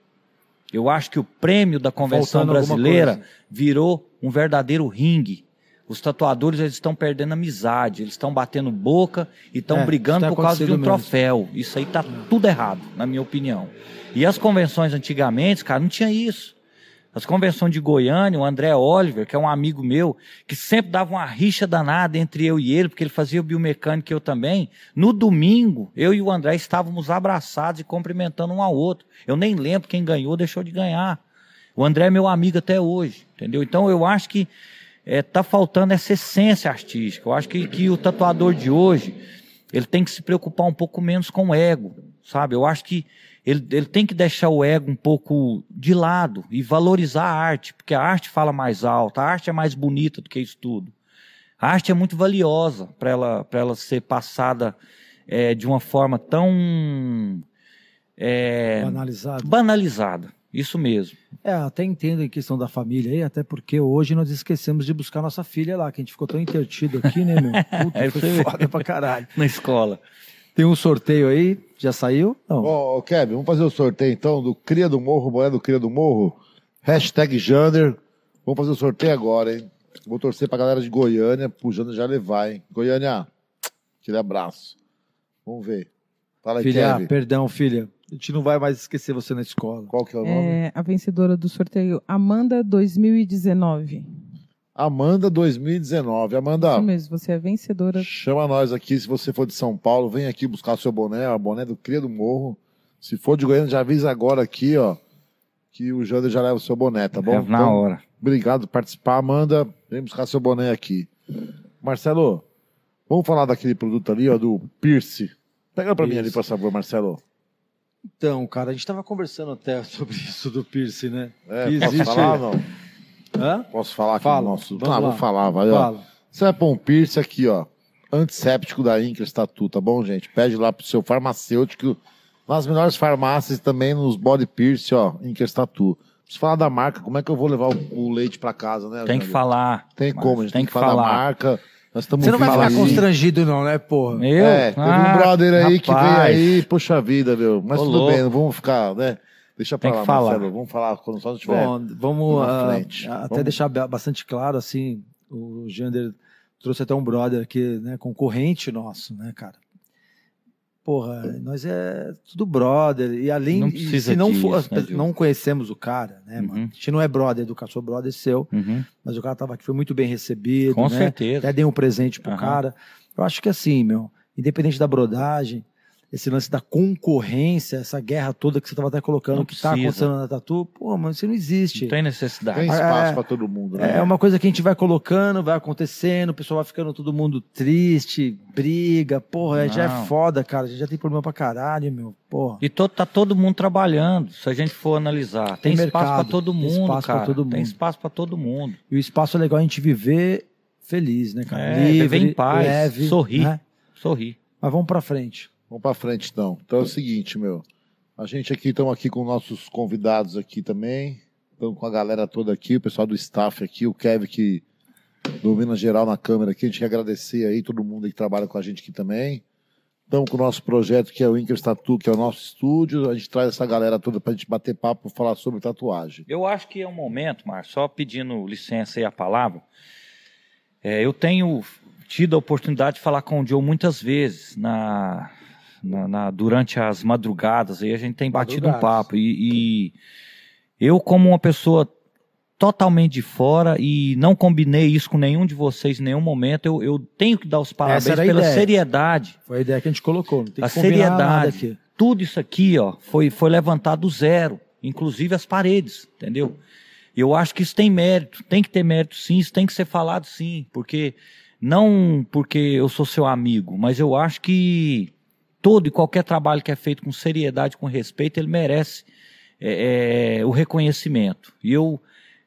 Eu acho que o prêmio da convenção Faltando brasileira virou um verdadeiro ringue. Os tatuadores eles estão perdendo amizade, eles estão batendo boca e estão É, brigando tá por causa de um mesmo. troféu. Isso aí tá tudo errado, na minha opinião. E as convenções antigamente, cara, não tinha isso. As convenções de Goiânia, o André Oliver, que é um amigo meu, que sempre dava uma rixa danada entre eu e ele, porque ele fazia o biomecânico e eu também. No domingo, eu e o André estávamos abraçados e cumprimentando um ao outro. Eu nem lembro quem ganhou, deixou de ganhar. O André é meu amigo até hoje, entendeu? Então eu acho que está faltando essa essência artística. Eu acho que, que o tatuador de hoje, ele tem que se preocupar um pouco menos com o ego, sabe? Eu acho que ele, ele tem que deixar o ego um pouco de lado e valorizar a arte, porque a arte fala mais alto, a arte é mais bonita do que isso tudo. A arte é muito valiosa para ela, pra ela ser passada é, de uma forma tão é, Banalizado. banalizada. Isso mesmo. É, até entendo em questão da família aí, até porque hoje nós esquecemos de buscar nossa filha lá, que a gente ficou tão intertido aqui, né, meu? Puta, É, foi foda pra caralho. Na escola. Tem um sorteio aí, já saiu? Não. Ó, ô, Kevin, vamos fazer o sorteio então do Cria do Morro, boné do Cria do Morro. Hashtag Jander. Vamos fazer o sorteio agora, hein? Vou torcer pra galera de Goiânia, pro Jander já levar, hein? Goiânia, aquele abraço. Vamos ver. Fala aí, filha, Kevin. perdão, filha. A gente não vai mais esquecer você na escola. Qual que é o nome? É, a vencedora do sorteio, Amanda 2019. Amanda 2019. Amanda, Isso mesmo, você é vencedora. chama nós aqui. Se você for de São Paulo, vem aqui buscar seu boné, o boné do Cria do Morro. Se for de Goiânia, já avisa agora aqui, ó, que o Jander já leva o seu boné, tá bom? É na Então, hora. Obrigado por participar, Amanda. Vem buscar seu boné aqui. Marcelo, vamos falar daquele produto ali, ó, do Pierce. Pega pra mim ali, por favor, Marcelo. Então, cara, a gente tava conversando até sobre isso do piercing, né? É, Que posso existe- falar não? Hã? Posso falar aqui Fala, no nosso... vamos Ah, lá. vou falar, vai, ó. Fala. Você vai pôr um piercing aqui, ó. Antisséptico da Incas Tatu, tá bom, gente? Pede lá pro seu farmacêutico. Nas melhores farmácias também nos body piercing, ó. Incas Tatu. Preciso falar da marca. Como é que eu vou levar o, o leite pra casa, né? Tem que falar. Tem como, a gente tem, que falar, da marca. Nós estamos Você não vai ficar aí. constrangido, não, né, porra? Eu? É, teve Ah, um brother aí que veio rapaz. aí, poxa vida, meu. Mas Ô, tudo louco. bem, não vamos ficar, né? Deixa pra Tem lá, que falar. Marcelo. Vamos falar quando só não tiver. Bom, vamos frente. até Vamos. deixar ba- bastante claro, assim, o Jander trouxe até um brother aqui, né, concorrente nosso, né, cara? Porra, nós é tudo brother, e além, Não e precisa se não disso, for, né, não conhecemos o cara, né, Uhum. mano? A gente não é brother do cara, sou brother seu, Uhum. mas o cara tava aqui, foi muito bem recebido, Com né? certeza. Até dei um presente pro Aham. cara. Eu acho que assim, meu, independente da brodagem, esse lance da concorrência, essa guerra toda que você tava até colocando, Não que tá precisa. acontecendo na Tatu, pô, mano, isso não existe. Não tem necessidade. Tem espaço É, pra todo mundo, né? É uma coisa que a gente vai colocando, vai acontecendo, o pessoal vai ficando todo mundo triste, briga, porra, já Não. é foda, cara, a gente já tem problema pra caralho, meu, porra. E to- tá todo mundo trabalhando, se a gente for analisar. Tem, Tem espaço para todo tem mundo, espaço pra cara. todo Tem mundo. espaço para todo mundo. E o espaço é legal a gente viver feliz, né, cara? É, Livre, viver em paz, leve, sorrir. né? Sorrir. Mas vamos pra frente. Vamos pra frente então. Então é o seguinte, meu. A gente aqui, estamos aqui com nossos convidados aqui também. Estamos com a galera toda aqui, o pessoal do staff aqui, o Kevin que domina geral na câmera aqui. A gente quer agradecer aí todo mundo que trabalha com a gente aqui também. Estamos com o nosso projeto que é o Inker Tatu, que é o nosso estúdio. A gente traz essa galera toda para a gente bater papo, falar sobre tatuagem. Eu acho que é um momento, Márcio, só pedindo licença aí a palavra. É, eu tenho tido a oportunidade de falar com o Joe muitas vezes na, na, na durante as madrugadas. Aí a gente tem batido um papo. E, e eu, como uma pessoa totalmente de fora e não combinei isso com nenhum de vocês em nenhum momento. Eu, eu tenho que dar os parabéns pela ideia. seriedade. Foi a ideia que a gente colocou. a seriedade. Tudo isso aqui, ó, foi, foi levantado do zero, inclusive as paredes, entendeu? Eu acho que isso tem mérito, tem que ter mérito sim, isso tem que ser falado sim, porque não porque eu sou seu amigo, mas eu acho que todo e qualquer trabalho que é feito com seriedade, com respeito, ele merece é, é, o reconhecimento. E eu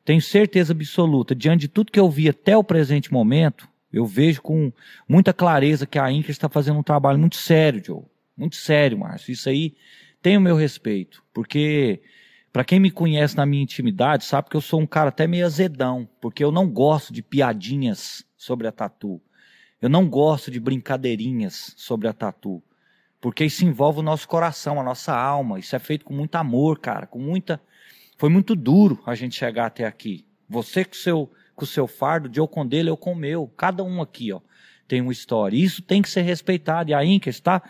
tenho certeza absoluta, diante de tudo que eu vi até o presente momento, eu vejo com muita clareza que a Inca está fazendo um trabalho muito sério, Joe. Muito sério, Márcio. Isso aí tem o meu respeito, porque para quem me conhece na minha intimidade, sabe que eu sou um cara até meio azedão, porque eu não gosto de piadinhas sobre a tatu. Eu não gosto de brincadeirinhas sobre a tatu. Porque isso envolve o nosso coração, a nossa alma. Isso é feito com muito amor, cara, com muita foi muito duro a gente chegar até aqui. Você com o seu, com o seu fardo, eu com dele, eu com o meu. Cada um aqui, ó, tem uma história. Isso tem que ser respeitado. E a Inca está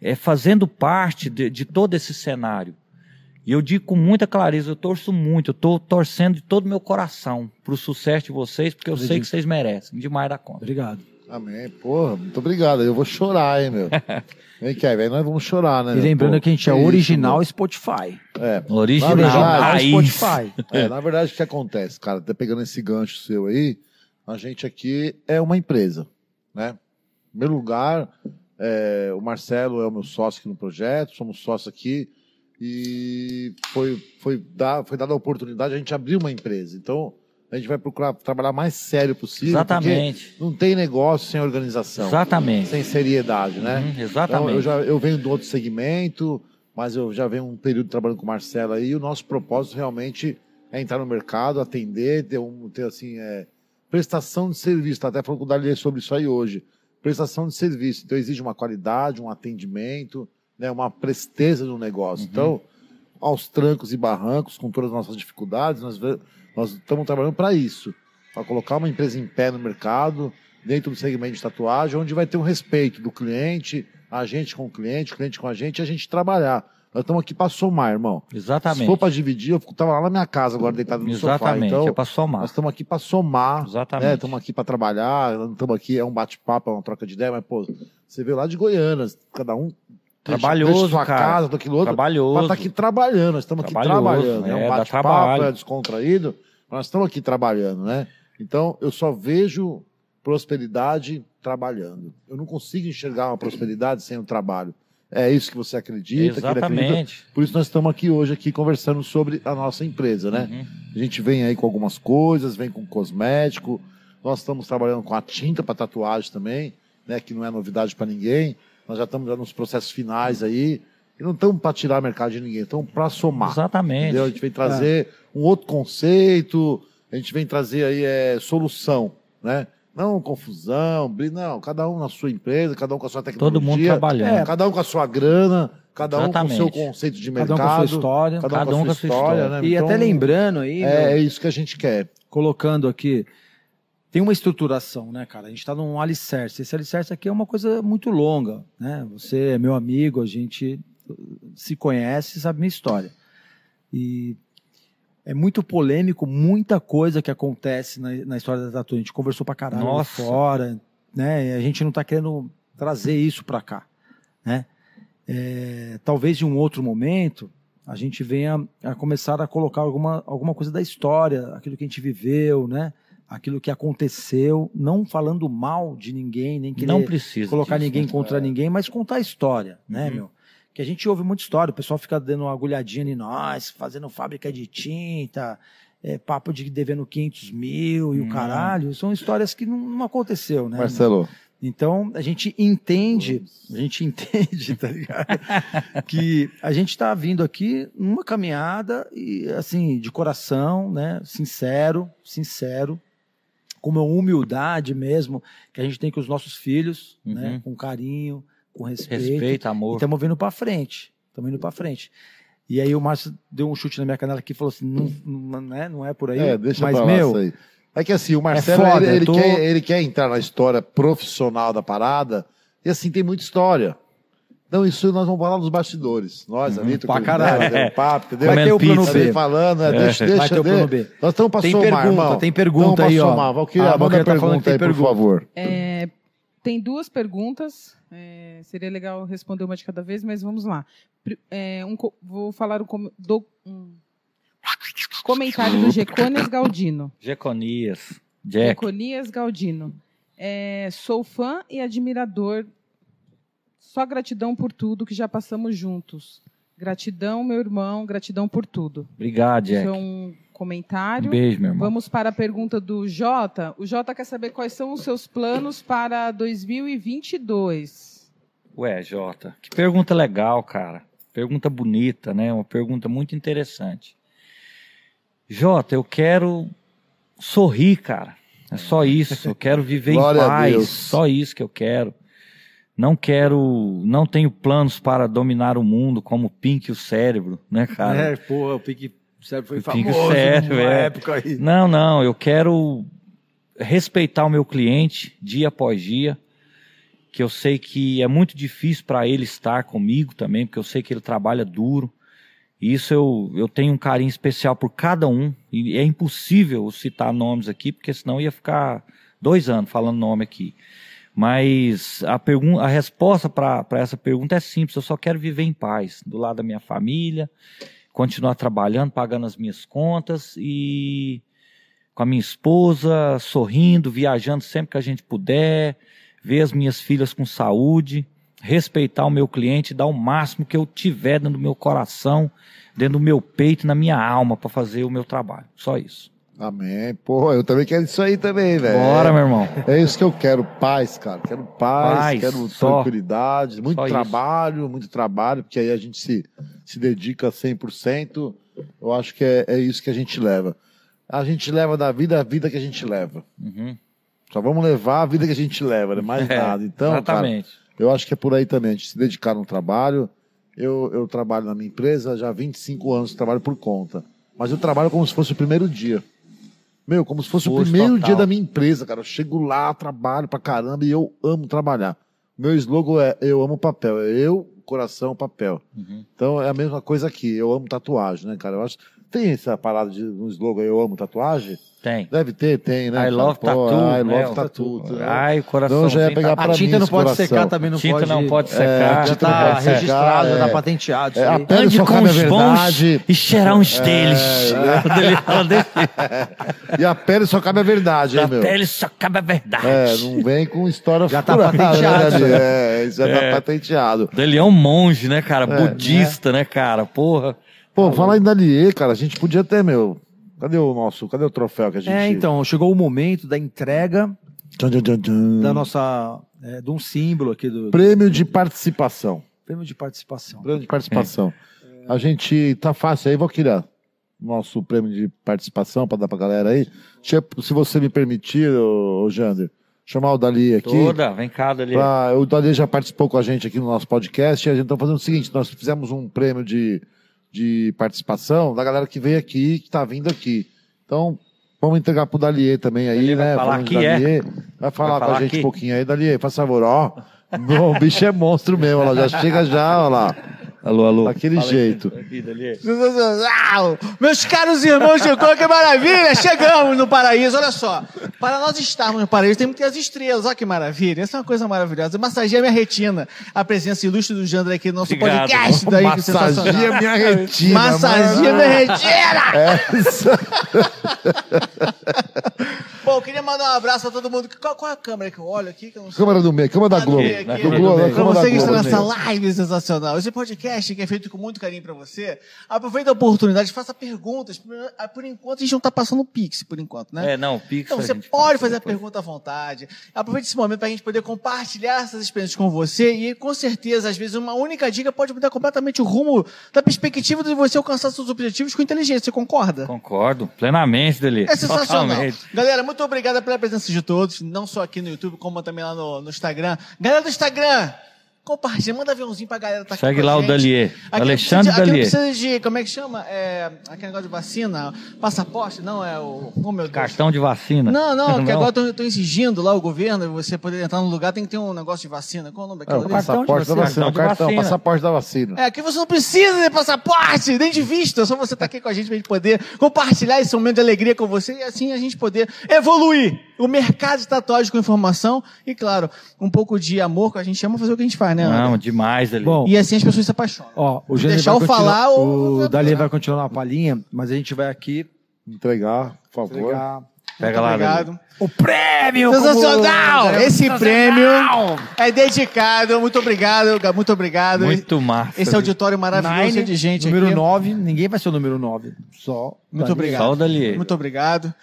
é, fazendo parte de, de todo esse cenário. E eu digo com muita clareza, eu torço muito, eu estou torcendo de todo o meu coração para o sucesso de vocês, porque eu sei que vocês merecem, demais da conta. Obrigado. Amém. Porra, muito obrigado. Eu vou chorar, hein, meu. Vem cá, velho, nós vamos chorar, né? E lembrando Pô, que a gente é original isso, Spotify. É. Original verdade, Spotify. É, na verdade, o que acontece, cara, até pegando esse gancho seu aí, a gente aqui é uma empresa, né? Em primeiro lugar, é, o Marcelo é o meu sócio aqui no projeto, somos sócios aqui e foi, foi, dar, foi dada a oportunidade de a gente abrir uma empresa. Então, a gente vai procurar trabalhar mais sério possível. Exatamente. Não tem negócio sem organização. Exatamente. Sem seriedade, né? Uhum, exatamente. Então, eu, já, eu venho do outro segmento, mas eu já venho um período trabalhando com o Marcelo aí, e o nosso propósito realmente é entrar no mercado, atender, ter, um, ter assim, é, prestação de serviço. Tá até falando com o Dali sobre isso aí hoje. Prestação de serviço. Então exige uma qualidade, um atendimento, né, uma presteza no negócio. Uhum. Então, aos trancos e barrancos, com todas as nossas dificuldades, nós nós estamos trabalhando para isso, para colocar uma empresa em pé no mercado, dentro do segmento de tatuagem, onde vai ter um respeito do cliente, a gente com o cliente, o cliente com a gente, e a gente trabalhar. Nós estamos aqui para somar, irmão. Exatamente. Se for para dividir, eu estava lá na minha casa agora, deitado no Exatamente, sofá. Então, é para somar. Nós estamos aqui para somar. Exatamente. Estamos aqui para trabalhar, estamos aqui, é um bate-papo, é uma troca de ideia, mas, pô, você veio lá de Goiânia, cada um Trabalhoso, sua cara. casa, daquilo outro. Trabalhoso. Mas tá aqui trabalhando, nós estamos aqui trabalhando. É, é um bate-papo, é descontraído. Nós estamos aqui trabalhando, né? Então, eu só vejo prosperidade trabalhando. Eu não consigo enxergar uma prosperidade sem o um trabalho. É isso que você acredita? Exatamente. Acredita. Por isso nós estamos aqui hoje aqui conversando sobre a nossa empresa, né? Uhum. A gente vem aí com algumas coisas, vem com cosmético. Nós estamos trabalhando com a tinta para tatuagem também, né? Que não é novidade para ninguém. Nós já estamos já nos processos finais aí. E não estamos para tirar mercado de ninguém, estamos para somar. Exatamente. Entendeu? A gente vem trazer é. um outro conceito, a gente vem trazer aí é, solução, né? Não confusão, não, cada um na sua empresa, cada um com a sua tecnologia. Todo mundo trabalhando. É, cada um com a sua grana, cada Exatamente. um com o seu conceito de mercado. Cada um com a sua história. Cada um, cada um com a sua história, história. Né? E então, até lembrando aí... É, meu, é isso que a gente quer. Colocando aqui, tem uma estruturação, né, cara? A gente está num alicerce. Esse alicerce aqui é uma coisa muito longa, né? Você é meu amigo, a gente se conhece sabe minha história. E é muito polêmico, muita coisa que acontece na, na história da Tatu. A gente conversou pra caralho Nossa. fora, né? E a gente não tá querendo trazer isso pra cá, né? É, talvez em um outro momento a gente venha a começar a colocar alguma, alguma coisa da história, aquilo que a gente viveu, né? Aquilo que aconteceu, não falando mal de ninguém, nem querer não precisa colocar disso, ninguém né? contra é. ninguém, mas contar a história, né, uhum. meu? que a gente ouve muita história, o pessoal fica dando uma agulhadinha em nós, fazendo fábrica de tinta, é, papo de devendo 500 mil e o hum. caralho. São histórias que não, não aconteceu, né? Marcelo, Então, a gente entende, a gente entende, tá ligado? que a gente está vindo aqui numa caminhada e assim, de coração, né, sincero, sincero, com uma humildade mesmo que a gente tem com os nossos filhos, Uhum. né, com carinho, com respeito. Respeito, amor. Estamos vindo para frente. Estamos indo para frente. E aí o Márcio deu um chute na minha canela aqui e falou assim: não, não, não é, não é por aí. É, deixa mas, pra lá meu, isso aí. É que assim, o Marcelo, foda, ele, ele tô- quer, ele quer entrar na história profissional da parada, e assim, tem muita história. Então, isso nós vamos falar nos bastidores. Nós ali, pra caralho. ideia, batendo papo, entendeu? vai ter o plano pizza. B. Falando, é, deixa, deixa, Vai ter o deixa. plano B. Nós estamos para Tem somar, pergunta, irmão. tem pergunta aí, ó. somar. Valquíria, A manda Valquíria a tá falando pergunta que tem aí, por pergunta. favor. É, tem duas perguntas. é, seria legal responder uma de cada vez, mas vamos lá. É, um vou falar um, do- um comentário do Gecônias Galdino. Jeconias. Jack. Geconias Galdino. É, sou fã e admirador. Só gratidão por tudo que já passamos juntos. Gratidão, meu irmão, gratidão por tudo. Obrigado, é Jack. um comentário. Um beijo, meu irmão. Vamos para a pergunta do Jota. O Jota quer saber quais são os seus planos para 2022. Ué, Jota, que pergunta legal, cara. Pergunta bonita, né? Uma pergunta muito interessante. Jota, eu quero sorrir, cara. É só isso. Eu quero viver em Glória a paz. Deus. Só isso que eu quero. Não quero, não tenho planos para dominar o mundo como o Pink e o cérebro, né, cara? É, porra, o Pique Cérebro foi O famoso Cérebro, numa é. época aí. Não, não, eu quero respeitar o meu cliente dia após dia, que eu sei que é muito difícil para ele estar comigo também, porque eu sei que ele trabalha duro. E isso eu, eu tenho um carinho especial por cada um, e é impossível citar nomes aqui, porque senão ia ficar dois anos falando nome aqui. Mas a, a resposta para essa pergunta é simples: eu só quero viver em paz, do lado da minha família, continuar trabalhando, pagando as minhas contas e com a minha esposa, sorrindo, viajando sempre que a gente puder, ver as minhas filhas com saúde, respeitar o meu cliente, dar o máximo que eu tiver dentro do meu coração, dentro do meu peito, na minha alma para fazer o meu trabalho. Só isso. Amém. Pô, eu também quero isso aí também, velho. Bora, meu irmão. É isso que eu quero, paz, cara. Quero paz, Paz, quero só. tranquilidade, muito Só isso. trabalho, muito trabalho, porque aí a gente se, se dedica 100%. Eu acho que é, é isso que a gente leva. A gente leva da vida a vida que a gente leva. Uhum. Só vamos levar a vida que a gente leva, né? mais É, nada. Então, cara, Exatamente. eu acho que é por aí também, a gente se dedicar no trabalho. Eu, eu trabalho na minha empresa já há 25 anos, trabalho por conta. Mas eu trabalho como se fosse o primeiro dia. Meu, como se fosse o Esforço primeiro total. dia da minha empresa, cara. Eu chego lá, trabalho pra caramba e eu amo trabalhar. Meu slogan é eu amo papel. É eu, coração, papel. Uhum. Então é a mesma coisa aqui. Eu amo tatuagem, né, cara? Eu acho. Tem essa parada de um slogan eu amo tatuagem? Tem. Deve ter, tem, né? I love Pô, tattoo. I né? love tattoo. né? Ai, o coração. Então já ia pegar A pra tinta mim não pode coração. secar também, não Tinta pode. não pode É, secar. Já tinta não tá pode secar, registrado, já é. tá patenteado. É, a Ande só com cabe a os bons verdade. e cheirar uns É, deles. é. E a pele só cabe a verdade, hein, meu? pele só cabe a verdade. É, não vem com história Já tá furada, patenteado, né. É, já tá É. patenteado. Ele é um monge, né, cara? É, Budista, né, cara? Porra. Pô, falar em Dalier, cara, a gente podia ter, meu. Cadê o nosso? Cadê o troféu que a gente. É, então, chegou o momento da entrega da nossa. é, de um símbolo aqui do Prêmio de participação. prêmio de participação. Prêmio de participação. A gente. Tá fácil aí, Valquíria. Nosso prêmio de participação pra dar pra galera aí. Deixa- Se você me permitir, ô, ô Jander, chamar o Dali aqui. Toda, vem cá, Dali. Pra- o Dali já participou com a gente aqui no nosso podcast e a gente está fazendo o seguinte: nós fizemos um prêmio de, de participação da galera que veio aqui, que está vindo aqui. Então, vamos entregar pro Dalier também aí, Ele vai né? falar Falando de aqui, é? Dalier. Vai falar Vai com a falar gente aqui? um pouquinho aí, Dalier, faz favor, ó. O bicho é monstro mesmo, ó, já chega já, ó lá. Alô, alô. Daquele Fala jeito. Aqui! Meus caros irmãos de cor, que maravilha! Chegamos no paraíso, olha só. Para nós estarmos no paraíso, temos que ter as estrelas, olha que maravilha. Essa é uma coisa maravilhosa. Massageia minha retina. A presença ilustre do Jandro aqui no nosso Obrigado. podcast daí, que sensacional. Massagia minha retina. Massageia mano. minha retina! Essa. Mandar um abraço a todo mundo. Qual, qual é a câmera que eu olho aqui? Que eu não sei. Câmara do meio, câmara da Ah, do Globo. aqui. Do Globo, Pra câmara da você que está Globo, nessa meio. live sensacional, esse podcast que é feito com muito carinho pra você, aproveita a oportunidade, faça perguntas. Por, por enquanto, a gente não tá passando o Pix, por enquanto, né? É, não, o Pix. Então, você pode fazer a pergunta à vontade. Aproveite esse momento para a gente poder compartilhar essas experiências com você e, com certeza, às vezes, uma única dica pode mudar completamente o rumo da perspectiva de você alcançar seus objetivos com inteligência. Você concorda? Concordo, plenamente, Deli. É sensacional. Totalmente. Galera, muito obrigado pela presença de todos, não só aqui no YouTube, como também lá no, no Instagram. Galera do Instagram, compartilha, manda aviãozinho pra galera tá aqui Segue com a lá o. Dalier. Aqui Alexandre Dalier. Aqui não precisa de, como é que chama? É, aquele negócio de vacina, passaporte, não, é o... Oh, meu Deus. Cartão de vacina. Não, não, que agora estão exigindo lá o governo, você poder entrar no lugar tem que ter um negócio de vacina. Qual é o nome É, daquilo de passaporte da vacina. O cartão vacina. passaporte da vacina. É, aqui você não precisa de passaporte, nem de visto, é só você estar aqui com a gente pra gente poder compartilhar esse momento de alegria com você e assim a gente poder evoluir o mercado de tatuagem com informação e, claro, um pouco de amor, que a gente ama fazer o que a gente faz, né? Não, André? demais, Deli. Bom, E assim as pessoas se apaixonam. ó, o deixar eu continuar- falar, o- o Dali vai continuar na palhinha, mas a gente vai aqui Entregar, por favor. entregar Pega Muito lá, obrigado. O prêmio! Sensacional! como- Esse Sensacional! prêmio é dedicado. Muito obrigado, muito obrigado. Muito massa. Esse auditório maravilhoso Nine, de gente número aqui. 9, ninguém vai ser o número 9, só. Muito Dali. obrigado. Só o Dalier. Muito obrigado.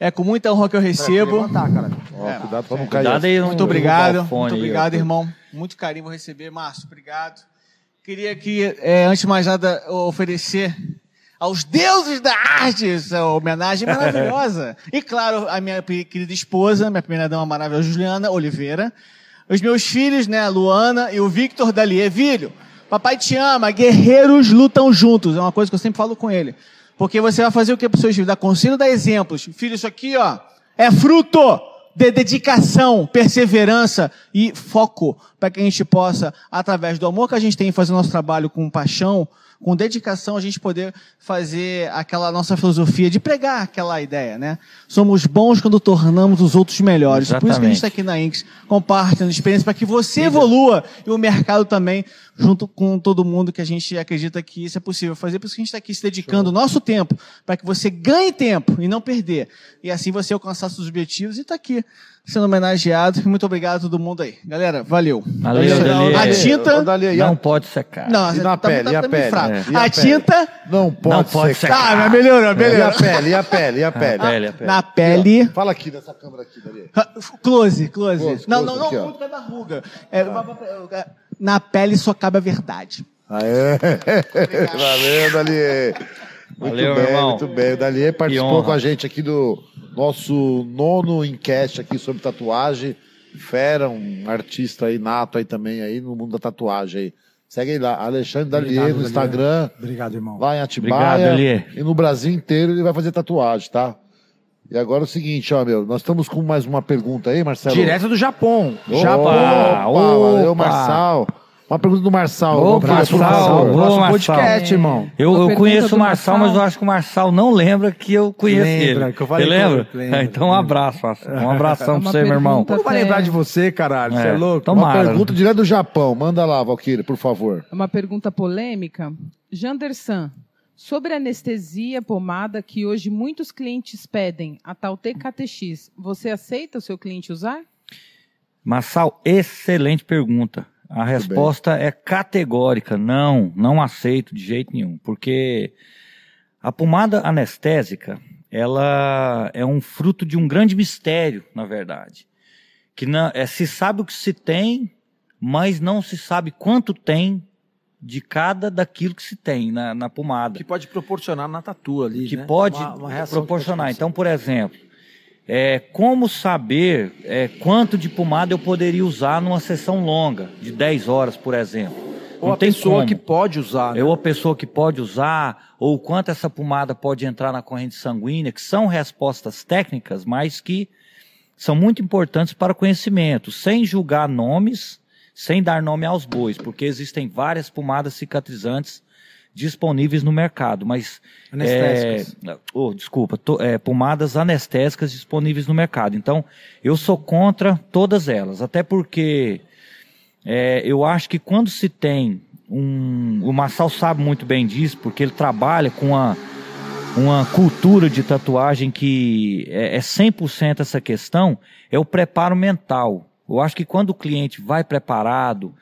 É com muita honra que eu recebo. levantar, cara. Ó, cuidado pra não cair. Cuidado aí, Muito não obrigado, muito obrigado, irmão. Muito carinho vou receber, Márcio. Obrigado. Queria que, é, antes de mais nada, oferecer aos deuses da arte essa homenagem maravilhosa. e, claro, a minha querida esposa, minha primeira dama maravilhosa, Juliana Oliveira. Os meus filhos, né, Luana e o Victor Dalier. Filho, papai te ama, guerreiros lutam juntos. É uma coisa que eu sempre falo com ele. Porque você vai fazer o que para os seus filhos? Dar conselho, dar exemplos. Filho, isso aqui, ó, é fruto de dedicação, perseverança e foco para que a gente possa, através do amor que a gente tem em fazer o nosso trabalho com paixão, com dedicação, a gente poder fazer aquela nossa filosofia de pregar aquela ideia, né? Somos bons quando tornamos os outros melhores. Por isso que a gente está aqui na Inks, compartilhando experiência para que você evolua e o mercado também, junto com todo mundo que a gente acredita que isso é possível fazer. Por isso que a gente está aqui se dedicando o nosso tempo para que você ganhe tempo e não perder. E assim você alcançar seus objetivos e está aqui sendo homenageado. Muito obrigado a todo mundo aí. Galera, valeu. Valeu. Dali. A tinta... Ô, Dali, a- Não pode secar. Não, E na tá- pele, tá- e a tá pele? fraco. É. E a A tinta... Não pode, Não pode secar. Tá, mas melhorou, E a pele, e a pele, e a pele. A pele, a pele. Na pele... Fala aqui dessa câmera aqui, Dali. Close, close. Close, não, close não, não, aqui, ó. da ruga. É, Na pele só cabe a verdade. Aê. Valeu, Dali. Muito Valeu, bem, irmão. muito bem. O Dali participou com a gente aqui do nosso nono enquete aqui sobre tatuagem. Fera, um artista aí nato aí também aí no mundo da tatuagem aí. Segue aí lá, Alexandre Dalier Obrigado, no Dalier. Instagram, Obrigado, irmão. lá em Obrigado, Atibaia. Dalier. e no Brasil inteiro ele vai fazer tatuagem, tá? E agora é o seguinte, ó, meu, nós estamos com mais uma pergunta aí, Marcelo. Direto do Japão. Opa, Japão. opa, valeu. Marçal. Uma pergunta do Marçal. Marçal. Ô, Próximo Marçal. podcast, irmão. Eu, eu conheço o Marçal, Marçal. mas eu acho que o Marçal não lembra que eu conheço Lembra, ele. que eu falei Você com lembra? ele, lembra. É, então um abraço, Marçal. Um abração Uma pra você, meu irmão. pergunta- Não vai lembrar de você, caralho. Você é, É, louco? então- Uma Tomara. pergunta direto do Japão. Manda lá, Valquíria, por favor. Uma pergunta polêmica. Janderson, sobre a anestesia pomada que hoje muitos clientes pedem, a tal TKTX, você aceita o seu cliente usar? Marçal, excelente pergunta. A resposta é categórica. Não, não aceito de jeito nenhum. Porque a pomada anestésica, ela é um fruto de um grande mistério, na verdade. Que não, é, se sabe o que se tem, mas não se sabe quanto tem de cada daquilo que se tem na, na pomada Que pode proporcionar na tatu ali, que né? pode Uma- uma proporcionar. pode Então, por exemplo, é, como saber é, quanto de pomada eu poderia usar numa sessão longa, de 10 horas, por exemplo? Ou Não a pessoa como. que pode usar. né? Ou a pessoa que pode usar, ou quanto essa pomada pode entrar na corrente sanguínea, que são respostas técnicas, mas que são muito importantes para o conhecimento, sem julgar nomes, sem dar nome aos bois, porque existem várias pomadas cicatrizantes disponíveis no mercado, mas Anestésicas. é, oh, desculpa, to- é, pomadas anestésicas disponíveis no mercado. Então, eu sou contra todas elas, até porque é, eu acho que quando se tem um. O Marçal sabe muito bem disso, porque ele trabalha com a, uma cultura de tatuagem que é, é 100% essa questão, é o preparo mental. Eu acho que quando o cliente vai preparado,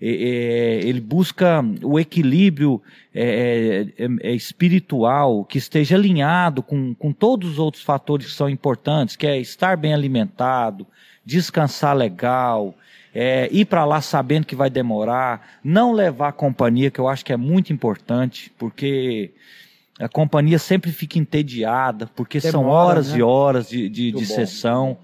é, é, ele busca o equilíbrio é, é, é, espiritual que esteja alinhado com, com todos os outros fatores que são importantes, que é estar bem alimentado, descansar legal, é, ir para lá sabendo que vai demorar, não levar companhia, que eu acho que é muito importante, porque a companhia sempre fica entediada, porque Demora, são horas né? e horas de, de, de sessão.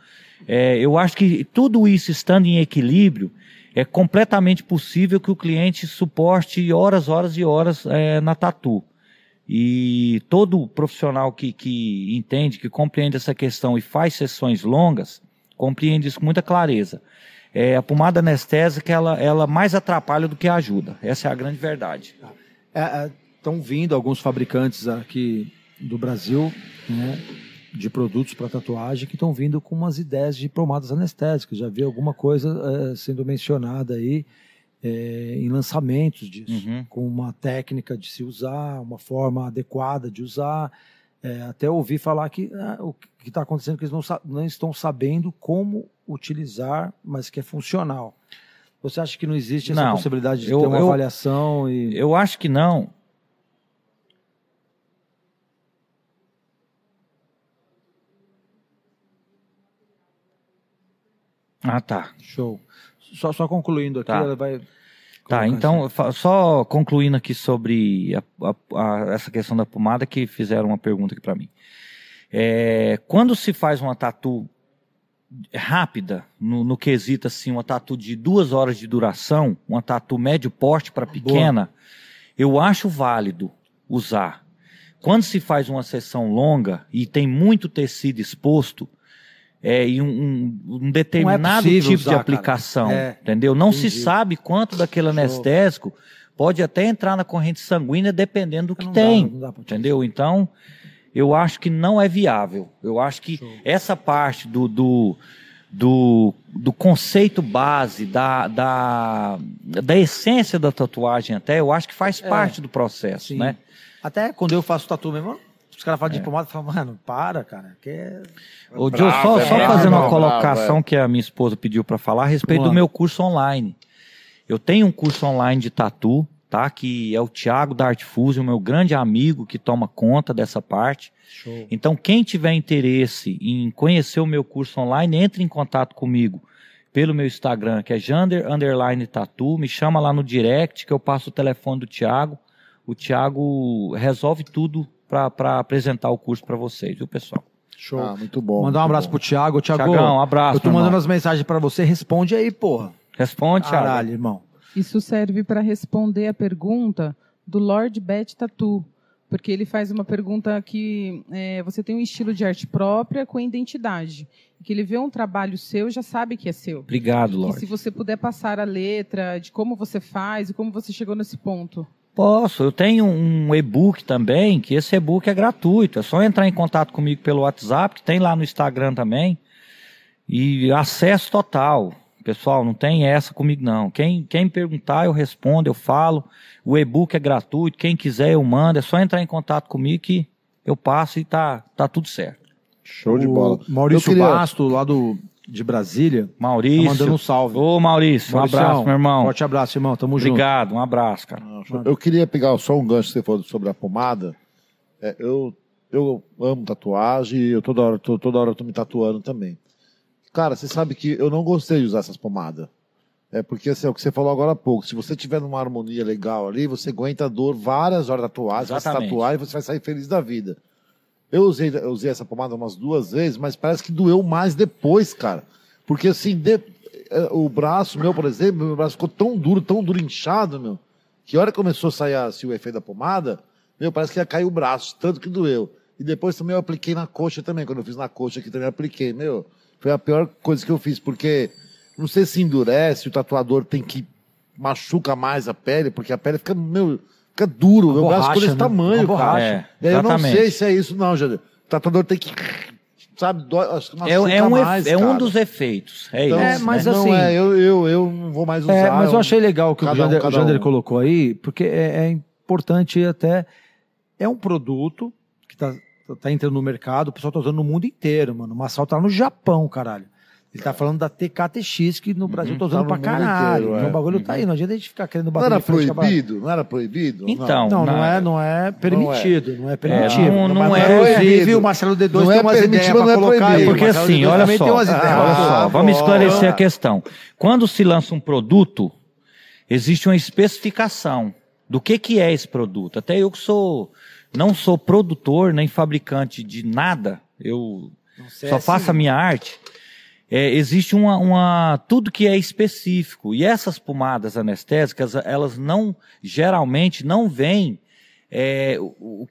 É, eu acho que tudo isso estando em equilíbrio, é completamente possível que o cliente suporte horas, horas e horas é, na tatu. E todo profissional que, que entende, que compreende essa questão e faz sessões longas, compreende isso com muita clareza. É, a pomada anestésica, ela, ela mais atrapalha do que ajuda. Essa é a grande verdade. Estão é, é vindo alguns fabricantes aqui do Brasil, né, de produtos para tatuagem que estão vindo com umas ideias de pomadas anestésicas. Já vi alguma coisa é, sendo mencionada aí é, em lançamentos disso, uhum. com uma técnica de se usar, uma forma adequada de usar. É, até ouvi falar que ah, o que está acontecendo é que eles não, não estão sabendo como utilizar, mas que é funcional. Você acha que não existe essa não, possibilidade de eu, ter uma eu, avaliação? E... Eu acho que não. Ah, tá. Show. Só, só concluindo aqui, tá. ela vai. Tá, então, assim. só concluindo aqui sobre a, a, a, essa questão da pomada, que fizeram uma pergunta aqui para mim. É, quando se faz uma tatu rápida, no, no, quesito assim, uma tatu de duas horas de duração, uma tatu médio porte para pequena, Boa. eu acho válido usar. Quando se faz uma sessão longa e tem muito tecido exposto, é, e um, um, um determinado é tipo usar, de aplicação, é, entendeu? Não entendi. se sabe quanto daquele anestésico pode até entrar na corrente sanguínea dependendo do que não tem, dá, dá entendeu? Então, eu acho que não é viável. Eu acho que Show. essa parte do, do, do, do, conceito base, da, da, da essência da tatuagem até, eu acho que faz é, parte do processo, sim. né? Até quando eu faço tatu mesmo, os caras falam é. pomada, falam, mano, para, cara. Que é... Ô, Joe, só, é só fazendo uma colocação bravo, que a minha esposa pediu para falar a respeito do meu curso online. Eu tenho um curso online de tatu, tá? Que é o Thiago da Art Fusion, meu grande amigo que toma conta dessa parte. Show. Então, quem tiver interesse em conhecer o meu curso online, entre em contato comigo pelo meu Instagram, que é Jander Underline Tatu. Me chama lá no direct que eu passo o telefone do Thiago. O Thiago resolve tudo para apresentar o curso para vocês, viu, pessoal? Show. Ah, muito bom. Mandar um abraço bom. pro Thiago. Thiago, Thiagão, um abraço. Eu tô mandando irmão. as mensagens para você, responde aí, porra. Responde, Thiago. Caralho, irmão. Isso serve para responder a pergunta do Lord Bet Tatu, porque ele faz uma pergunta que é, você tem um estilo de arte própria com identidade. Que ele vê um trabalho seu já sabe que é seu. Obrigado, Lord. E se você puder passar a letra de como você faz e como você chegou nesse ponto. Posso, eu tenho um e-book também, que esse e-book é gratuito. É só entrar em contato comigo pelo WhatsApp, que tem lá no Instagram também. E acesso total. Pessoal, não tem essa comigo não. Quem, quem perguntar, eu respondo, eu falo. O e-book é gratuito, quem quiser eu mando. É só entrar em contato comigo que eu passo e tá, tá tudo certo. Show de bola. O Maurício queria... Basto, lá do de Brasília. Maurício. Tá mandando um salve. Ô, Maurício, um abraço, meu irmão. Forte abraço, irmão. Tamo junto. Obrigado, um abraço, cara. Eu queria pegar só um gancho que você falou sobre a pomada. É, eu, eu amo tatuagem e eu toda hora, tô, toda hora tô me tatuando também. Cara, você sabe que eu não gostei de usar essas pomadas. É porque assim, é o que você falou agora há pouco. Se você tiver numa harmonia legal ali, você aguenta a dor várias horas da tatuagem, vai se tatuar e você vai sair feliz da vida. Eu usei, eu usei essa pomada umas duas vezes, mas parece que doeu mais depois, cara. Porque assim, de, é, o braço meu, por exemplo, meu braço ficou tão duro, tão duro, inchado, meu, que a hora que começou a sair assim, o efeito da pomada, meu, parece que ia cair o braço, tanto que doeu. E depois também eu apliquei na coxa também, quando eu fiz na coxa aqui também apliquei, meu. Foi a pior coisa que eu fiz, porque não sei se endurece, o tatuador tem que machuca mais a pele, porque a pele fica, meu, Fica duro, o meu braço ficou desse né? tamanho, cara. É, eu não sei se é isso, não, Jader. O tatuador tem que. Sabe, dói, é, é, um, mais, é um dos efeitos. É então, isso. É, mas né? assim. Não é, eu, eu, eu não vou mais é, usar. É, mas eu, achei legal o que o Jander, um, o Jander um. colocou aí, porque é, é importante até. É um produto que tá, tá entrando no mercado, o pessoal tá usando no mundo inteiro, mano. O Massal tá no Japão, caralho. Ele tá falando da TKTX, que no Brasil tá usando Tá pra caralho. inteiro, então é. o bagulho tá aí, não adianta a gente ficar querendo Não bater era de frente com a barra. proibido? Não era proibido? Então, Não, não na- é, não é permitido, não é permitido. não- não Mas, é Inclusive, proibido. o Marcelo D2 Não tem é umas permitido, ideias mas pra não é colocar aí. proibido. Porque assim, D2 olha só, ideias. olha só, Ah, vamos esclarecer a questão. Quando se lança um produto, existe uma especificação do que, que é esse produto. Até eu que sou, não sou produtor nem fabricante de nada, eu só faço a minha arte. É, existe uma, uma- tudo que é específico e essas pomadas anestésicas elas não geralmente não vêm é,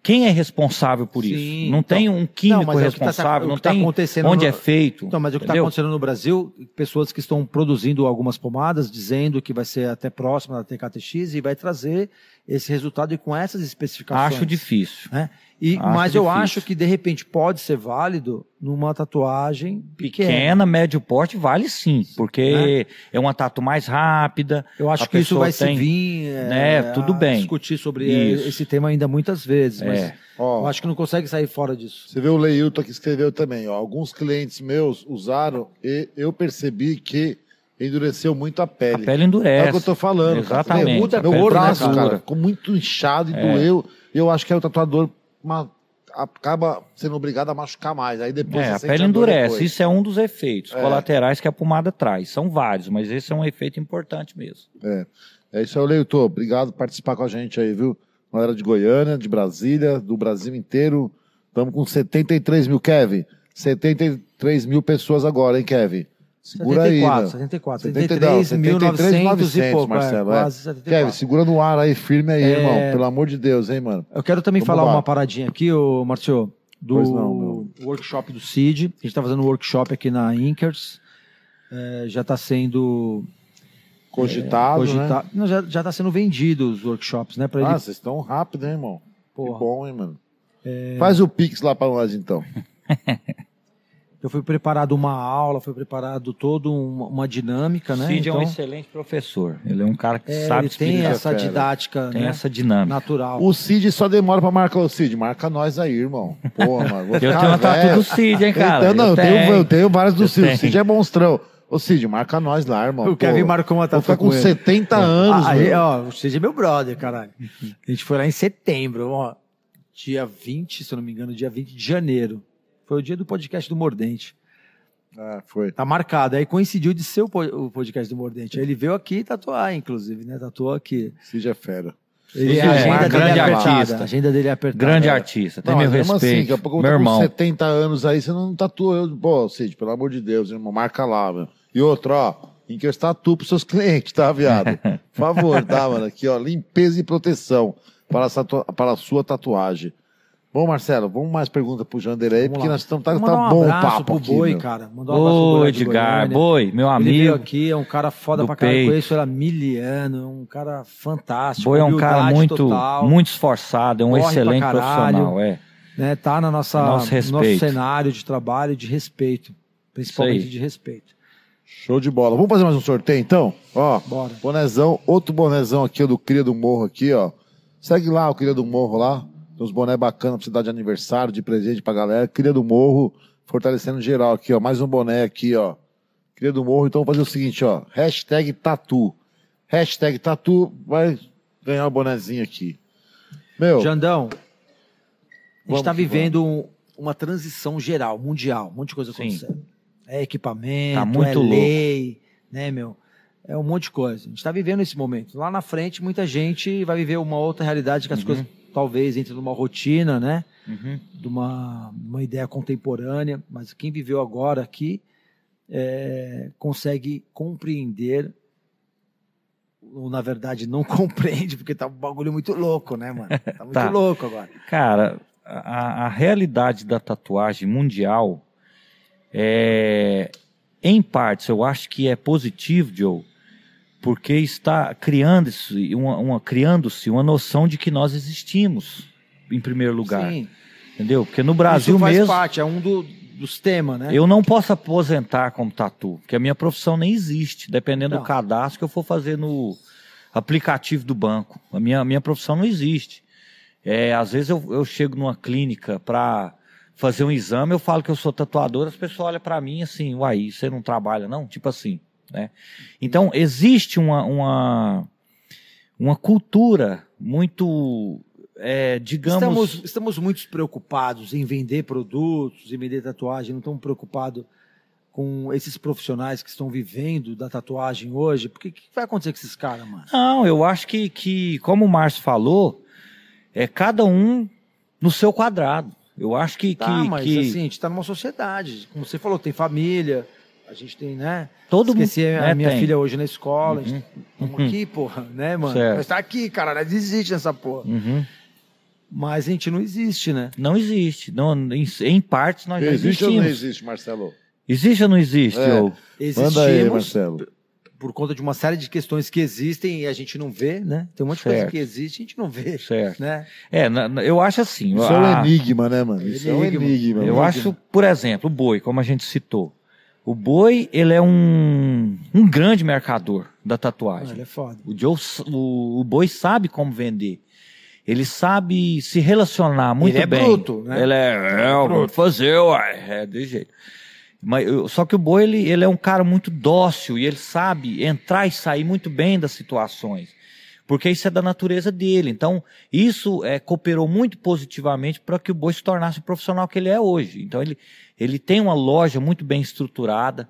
quem é responsável por Sim, isso não então. tem um químico é o que tá- responsável o não tá tem onde no- é feito Então, mas o que está acontecendo no Brasil, pessoas que estão produzindo algumas pomadas, dizendo que vai ser até próxima da TKTX e vai trazer esse resultado e com essas especificações. acho difícil né? E, Acho mas eu difícil. acho que de repente pode ser válido numa tatuagem pequena. pequena, médio porte, vale sim, porque é uma tatu mais rápida. Eu acho que isso vai tem- se vir é, né, tudo a bem. discutir sobre é, Isso. esse tema ainda muitas vezes, mas É. Ó, eu acho que não consegue sair fora disso. Você vê o Leilton que escreveu também, ó. Alguns clientes meus usaram e eu percebi que endureceu muito a A pele. pele É endurece. o que eu tô falando. cara. Exatamente. Muda A meu pele braço, cara, ficou muito inchado e doeu. E eu acho que aí o tatuador acaba sendo obrigado a machucar mais. Aí depois É, a pele dor endurece. depois. Isso é um dos efeitos É. colaterais que a pomada traz. São vários, mas esse é um efeito importante mesmo. É. É isso aí, Leilton. Obrigado por participar com a gente aí, viu? Galera de Goiânia, de Brasília, do Brasil inteiro. Estamos com 73 mil, Kevin. 73 mil pessoas agora, hein, Kevin? Segura 74, aí, né? 74, 73, 73.900 e pouco, Marcelo. é, é. quase 74. Kevin, segura no ar aí, firme aí, É. irmão. Pelo amor de Deus, hein, mano. Eu quero também Vamos falar lá. uma paradinha aqui, ô Marcio, do não, workshop do CID. A gente está fazendo um workshop aqui na Inkers. É, já está sendo Cogitado, né? cogita- Não, já já está sendo vendido os workshops, né? Para Ah, ele. vocês estão rápido, hein, irmão? Porra. Que bom, hein, mano. Faz o Pix lá pra nós, então. Eu fui preparado uma aula, foi preparado toda uma, uma dinâmica, né? Cid é um Então, excelente professor. Ele é um cara que é, sabe ele tem essa didática, Tem né? essa dinâmica. natural. O Cid só demora pra marcar o Cid. Marca nós aí, irmão. Porra, mano. Eu tenho uma tatu do Cid, hein, cara? Então, não, eu, tenho, eu tenho várias do Eu Cid. O tenho. Cid é monstrão. Ô, Cid, marca nós lá, irmão. O Kevin marcou uma Vou tatu ficar com com ele. 70 anos, Ah, aí, ó, o Cid é meu brother, caralho. A gente foi lá em setembro, ó. Dia 20, se eu não me engano, dia 20 de janeiro. Foi o dia do podcast do Mordente. Ah, foi. Tá marcado. Aí coincidiu de ser o po- o podcast do Mordente. Aí ele veio aqui tatuar, inclusive, né? Tatuou aqui. Cid é fera. Ele, Cid a é agenda dele grande é apertada. artista. A agenda dele é apertada. Grande artista. Tem Não, meu mesmo respeito. assim, daqui a pouco eu meu irmão. com 70 anos aí, você não tatua. Eu, pô, Cid, pelo amor de Deus, irmão, marca lá, meu. E outro, ó, encostar tu pros seus clientes, tá, viado? Por favor, tá, mano? Aqui, ó, limpeza e proteção para a, para a sua tatuagem. Bom, Marcelo, vamos mais pergunta pro Jander aí, Vamos porque lá. nós estamos tá, tá um bom o papo pro aqui, Boi, meu. cara. Mandar um abraço pro Boi Edgar, boi, meu Ele veio amigo. aqui, é um cara foda pra caralho. Conheço ele há miliano, é um cara fantástico. Boi é um cara muito, total, muito esforçado, é um excelente caralho. profissional. É. né, tá na nossa Nosso nosso cenário de trabalho de respeito, principalmente de respeito. Show de bola. Vamos fazer mais um sorteio, então? Ó, Bora. bonezão, outro bonezão aqui, ó, do Cria do Morro aqui, ó. Segue lá o Cria do Morro lá. Tem uns boné bacanas pra você dar de aniversário, de presente pra galera. Cria do Morro, fortalecendo geral aqui, ó. Mais um boné aqui, ó. Cria do Morro. Então vamos fazer o seguinte, ó. Hashtag tatu. Hashtag tatu vai ganhar o bonezinho aqui. Meu, Jandão, a gente tá que vivendo um- uma transição geral, mundial, um monte de coisa Sim. acontecendo. É equipamento, Tá muito é louco. lei, né, meu? É um monte de coisa. A gente tá vivendo esse momento. Lá na frente, muita gente vai viver uma outra realidade que as coisas talvez entrem numa rotina, né? Uhum. de uma, uma ideia contemporânea, mas quem viveu agora aqui é, consegue compreender, ou na verdade não compreende, porque tá um bagulho muito louco, né, mano? Tá muito Tá. louco agora. Cara, a, a realidade da tatuagem mundial é, em partes, eu acho que é positivo, Joe, porque está criando-se uma, uma, criando-se uma noção de que nós existimos, em primeiro lugar. Sim, Entendeu? Porque no Brasil isso faz mesmo. parte, é um do- dos temas, né? Eu não posso aposentar como tatu, porque a minha profissão nem existe, dependendo Não. do cadastro que eu for fazer no aplicativo do banco. A minha, a minha profissão não existe. É, às vezes eu, eu chego numa clínica para fazer um exame, eu falo que eu sou tatuador, as pessoas olham para mim assim, uai, você não trabalha não? Tipo assim, né? Então, existe uma, uma, uma cultura muito, é, digamos... Estamos, estamos muito preocupados em vender produtos, em vender tatuagem, não estamos preocupados com esses profissionais que estão vivendo da tatuagem hoje. Porque o que vai acontecer com esses caras, mano? Não, eu acho que, que como o Márcio falou, é cada um no seu quadrado. Eu acho que. Tá, que, mas que assim, a gente está numa sociedade. Como você falou, tem família, a gente tem, né? todo mundo. Esqueci a né, minha tem. filha hoje na escola. A gente Uhum. estamos Uhum. aqui, porra, né, mano? Certo. Nós tá aqui, cara, nós existe nessa porra. Uhum. Mas a gente não existe, né? Não existe. Não, em, em partes nós já Existe ou não existimos. existe, Marcelo? Existe ou não existe, É. Diogo? Manda aí, Existimos Marcelo. por conta de uma série de questões que existem e a gente não vê, né? Tem um monte de coisa Certo. que existe e a gente não vê, Certo. né? É, na- na- eu acho assim. Isso é um a- enigma, né, mano? Isso é um Enigma. enigma. Eu mano. acho, por exemplo, o boi, como a gente citou. O boi, ele é um, um grande mercador da Ah, tatuagem. ele é foda. O, Joe, o, o boi sabe como vender. Ele sabe se relacionar muito Ele é bem. bruto, né? Ele é, é eu vou fazer, uai, é desse jeito. Mas, só que o boi, ele, ele é um cara muito dócil e ele sabe entrar e sair muito bem das situações. Porque isso é da natureza dele. Então, isso é, cooperou muito positivamente para que o boi se tornasse o profissional que ele é hoje. Então, ele, ele tem uma loja muito bem estruturada.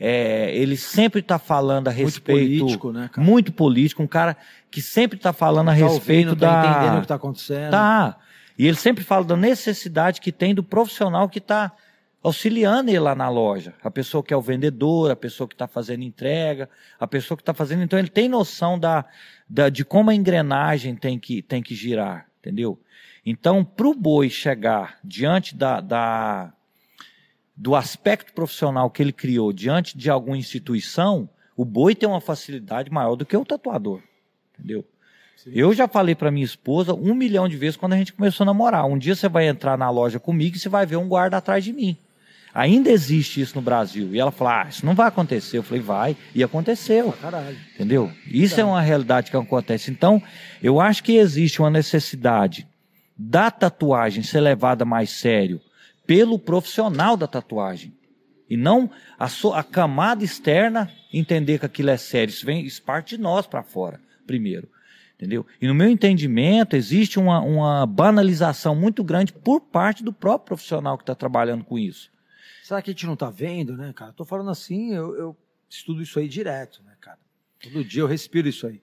é, ele sempre está falando a Muito respeito político, né, cara? muito político, um cara que sempre está falando a Tá respeito ouvindo, tá da. entendendo o que tá acontecendo. Tá. E ele sempre fala da necessidade que tem do profissional que está auxiliando ele lá na loja. A pessoa que é o vendedor, a pessoa que está fazendo entrega, a pessoa que está fazendo. Então ele tem noção da, da, de como a engrenagem tem que, tem que girar, entendeu? Então, para o boi chegar diante da, da, do aspecto profissional que ele criou diante de alguma instituição, o boi tem uma facilidade maior do que o tatuador, entendeu? Eu já falei para minha esposa um milhão de vezes quando a gente começou a namorar. Um dia você vai entrar na loja comigo e você vai ver um guarda atrás de mim. Ainda existe isso no Brasil. E ela falou: ah, isso não vai acontecer. Eu falei: vai. E aconteceu. Caralho. Entendeu? Isso é uma realidade que acontece. Então, eu acho que existe uma necessidade da tatuagem ser levada mais sério pelo profissional da tatuagem. E não a, so- a camada externa entender que aquilo é sério. Isso vem, isso parte de nós para fora, primeiro. Entendeu? E no meu entendimento, existe uma, uma banalização muito grande por parte do próprio profissional que está trabalhando com isso. Será que a gente não tá vendo, né, cara? Tô falando assim, eu, eu estudo isso aí direto, né, cara? Todo dia eu respiro isso aí.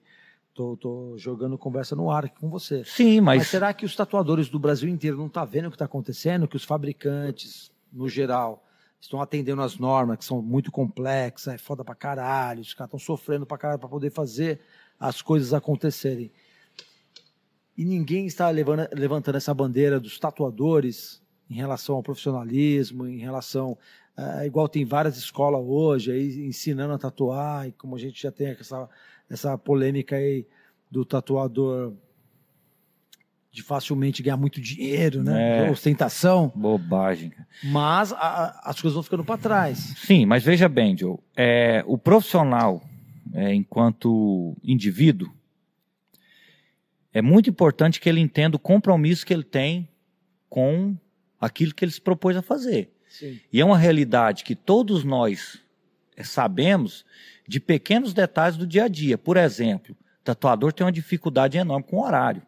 Tô, tô jogando conversa no ar aqui com você. Sim, Mas, mas, será que os tatuadores do Brasil inteiro não tá vendo o que tá acontecendo? Que os fabricantes, no geral, estão atendendo as normas, que são muito complexas, é foda pra caralho, os caras estão sofrendo pra caralho pra poder fazer as coisas acontecerem. E ninguém está levando- levantando essa bandeira dos tatuadores em relação ao profissionalismo, em relação. ah, igual tem várias escolas hoje aí ensinando a tatuar, e como a gente já tem essa, essa polêmica aí do tatuador de facilmente ganhar muito dinheiro, né? É. Ostentação. bobagem. Mas a- as coisas vão ficando para trás. Sim, mas veja bem, Joe, é, o profissional, é, enquanto indivíduo, é muito importante que ele entenda o compromisso que ele tem com aquilo que ele se propôs a fazer. Sim. E é uma realidade que todos nós sabemos de pequenos detalhes do dia a dia. Por exemplo, o tatuador tem uma dificuldade enorme com o horário.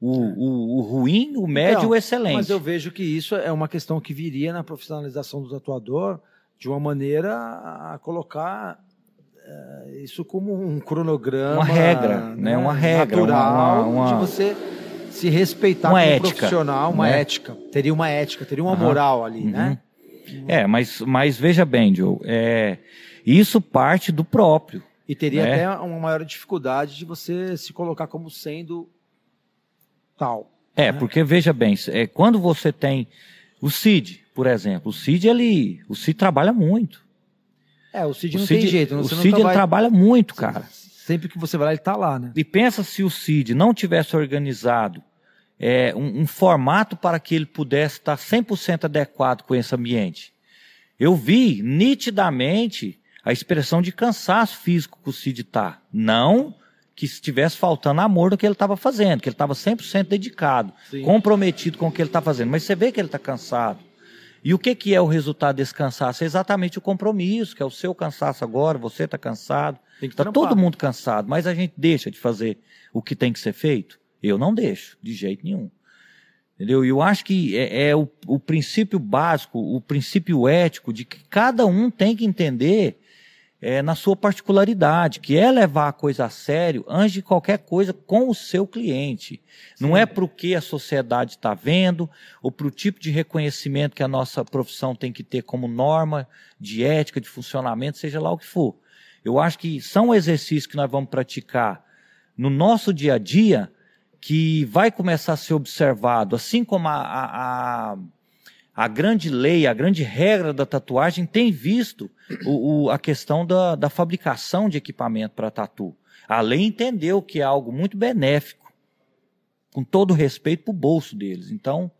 O, o- o ruim, o médio e Então, o excelente. Mas eu vejo que isso é uma questão que viria na profissionalização do tatuador de uma maneira a colocar eh, isso como um cronograma. Uma regra, né? Uma regra, natural uma- uma- de você se respeitar Uma como ética, profissional, uma né? ética. Teria uma ética, teria uma Aham. moral ali, Uhum. né? É, mas, mas veja bem, Joe, é, isso parte do próprio. E teria né? até uma maior dificuldade de você se colocar como sendo tal. É, né? porque veja bem, é, quando você tem o Cid, por exemplo, o Cid ele, o Cid trabalha muito. É, o Cid o não Cid, tem jeito. o Você Cid vai... trabalha muito, cara. Sempre que você vai lá, ele tá lá, né? E pensa se o Cid não tivesse organizado é, um, um formato para que ele pudesse estar 100% adequado com esse ambiente. Eu vi nitidamente a expressão de cansaço físico que o Cid está. Não que estivesse faltando amor no que ele estava fazendo, que ele estava 100% dedicado, comprometido com o que ele está fazendo. Mas você vê que ele está cansado. E o que, que é o resultado desse cansaço? É exatamente o compromisso, que é o seu cansaço agora, você está cansado, está todo mundo cansado, mas a gente deixa de fazer o que tem que ser feito? Eu não deixo, de jeito nenhum. Entendeu? E eu acho que é, é o, o princípio básico, o princípio ético de que cada um tem que entender é, na sua particularidade, que é levar a coisa a sério antes de qualquer coisa com o seu cliente. Não é para o que a sociedade está vendo, ou para o tipo de reconhecimento que a nossa profissão tem que ter como norma de ética, de funcionamento, seja lá o que for. Eu acho que são exercícios que nós vamos praticar no nosso dia a dia que vai começar a ser observado, assim como a, a, a, a grande lei, a grande regra da tatuagem tem visto o, o- a questão da, da fabricação de equipamento para tatu. A lei entendeu que é algo muito benéfico, com todo respeito para o bolso deles. Então,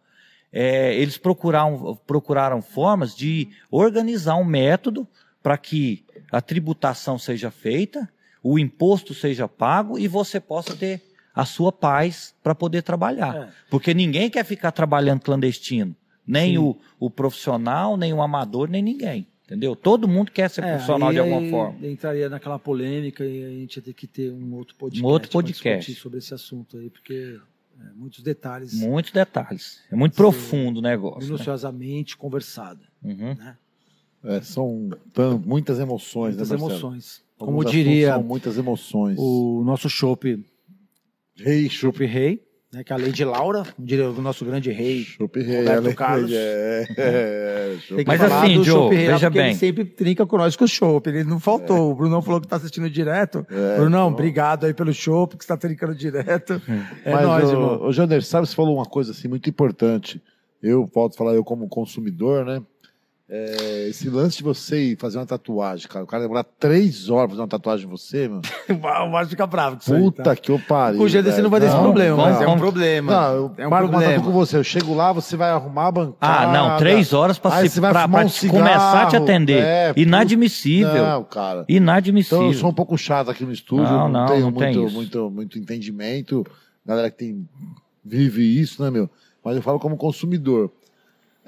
é, eles procuraram, procuraram formas de organizar um método para que a tributação seja feita, o imposto seja pago e você possa ter a sua paz para poder trabalhar. É. Porque ninguém quer ficar trabalhando clandestino. Nem o, o profissional, nem o amador, nem ninguém. Entendeu? Todo mundo quer ser É, profissional aí- de alguma aí forma. Entraria naquela polêmica e a gente ia ter que ter um outro podcast. outro pra podcast. discutir sobre esse assunto aí, porque é, muitos detalhes Muitos detalhes. É muito profundo o negócio. né? minuciosamente conversado. Uhum. É, são muitas emoções, Muitas né, emoções. Como diria São muitas emoções. o nosso chopp Rei Chopp Rei, né, que é a Lady Laura, o nosso grande rei. Chopp Rei. Roberto Carlos. É, é, Chopp Tem que Mas falar assim, do Joe, lá, veja porque bem. Ele sempre trinca com nós com o chopp. Ele não faltou. O Brunão falou que tá assistindo direto. Brunão, obrigado aí pelo chopp, que você tá trincando direto. É Mas, nóis, ô, irmão. ô, Jander, sabe, você falou uma coisa assim muito importante. Eu volto a falar, eu como consumidor, né? É, esse lance de você ir fazer uma tatuagem, cara. O cara demorar três horas pra fazer uma tatuagem em você, meu. O Márcio fica bravo com isso aí, Puta tá? que eu pariu. Com o GDC não vai ter esse Não, problema, vamos- mas é um problema. Não, eu é um uma tatu com problema. você. Eu chego lá, você vai arrumar a bancada. Ah, não, três horas você vai fumar um cigarro, começar a te atender. é, Inadmissível. Não, cara. Inadmissível. Então eu sou um pouco chato aqui no estúdio, Não, não, não, tenho não tem muito, isso. muito, muito entendimento. Galera que tem, vive isso, né, meu? Mas eu falo como consumidor.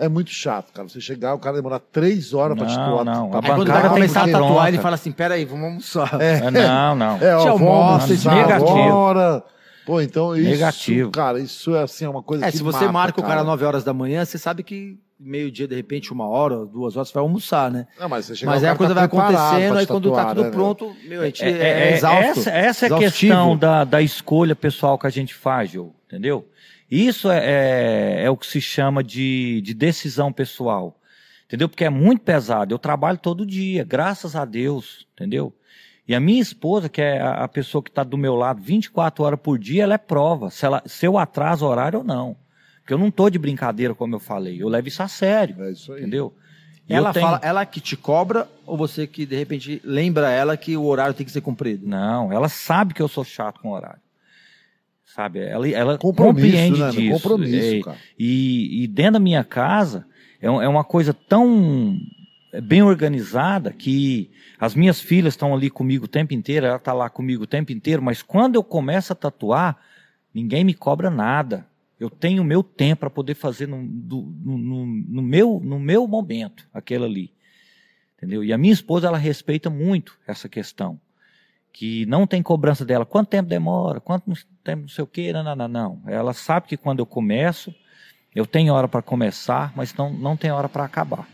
É muito chato, cara. Você chegar, o cara demorar três horas pra te Não, colar. não. A Aí quando bancada vai tem começar a tatuar, ele fala assim, peraí, vamos almoçar. É, Não, não. É, ó, vamos agora. Pô, então isso, Negativo. cara, isso é assim, é uma coisa É, que se você mata, marca o cara 9 horas da manhã, você sabe que meio-dia, de repente, uma hora, duas horas, você vai almoçar, né? Não, mas você chega, Mas o aí a cara coisa tá vai acontecendo, aí quando tá tatuar, tudo né, pronto, meu, a gente é, É, é, exausto. essa, essa é a questão da, da escolha pessoal que a gente faz, Joe, entendeu? Isso é, é, é o que se chama de, de decisão pessoal, entendeu? Porque é muito pesado. Eu trabalho todo dia, graças a Deus, entendeu? E a minha esposa, que é a, a pessoa que está do meu lado 24 horas por dia, ela é prova se, ela, se eu atraso horário ou não. Porque eu não tô de brincadeira, como eu falei. Eu levo isso a sério, É isso aí. entendeu? E Ela tenho- fala, ela que te cobra ou você que de repente lembra ela que o horário tem que ser cumprido? Não, ela sabe que eu sou chato com horário. Sabe? Ela, ela compreende né, disso. Compromisso, É, cara. E, e dentro da minha casa é, é uma coisa tão bem organizada que as minhas filhas estão ali comigo o tempo inteiro, ela está lá comigo o tempo inteiro, mas quando eu começo a tatuar, ninguém me cobra nada. Eu tenho o meu tempo para poder fazer no, do- no- no- meu, no meu momento aquilo ali. Entendeu? E a minha esposa, ela respeita muito essa questão. Que não tem cobrança dela. Quanto tempo demora? Quanto tempo não sei o quê? Não, não, não, não. Ela sabe que quando eu começo, eu tenho hora para começar, mas não, não tem hora para acabar.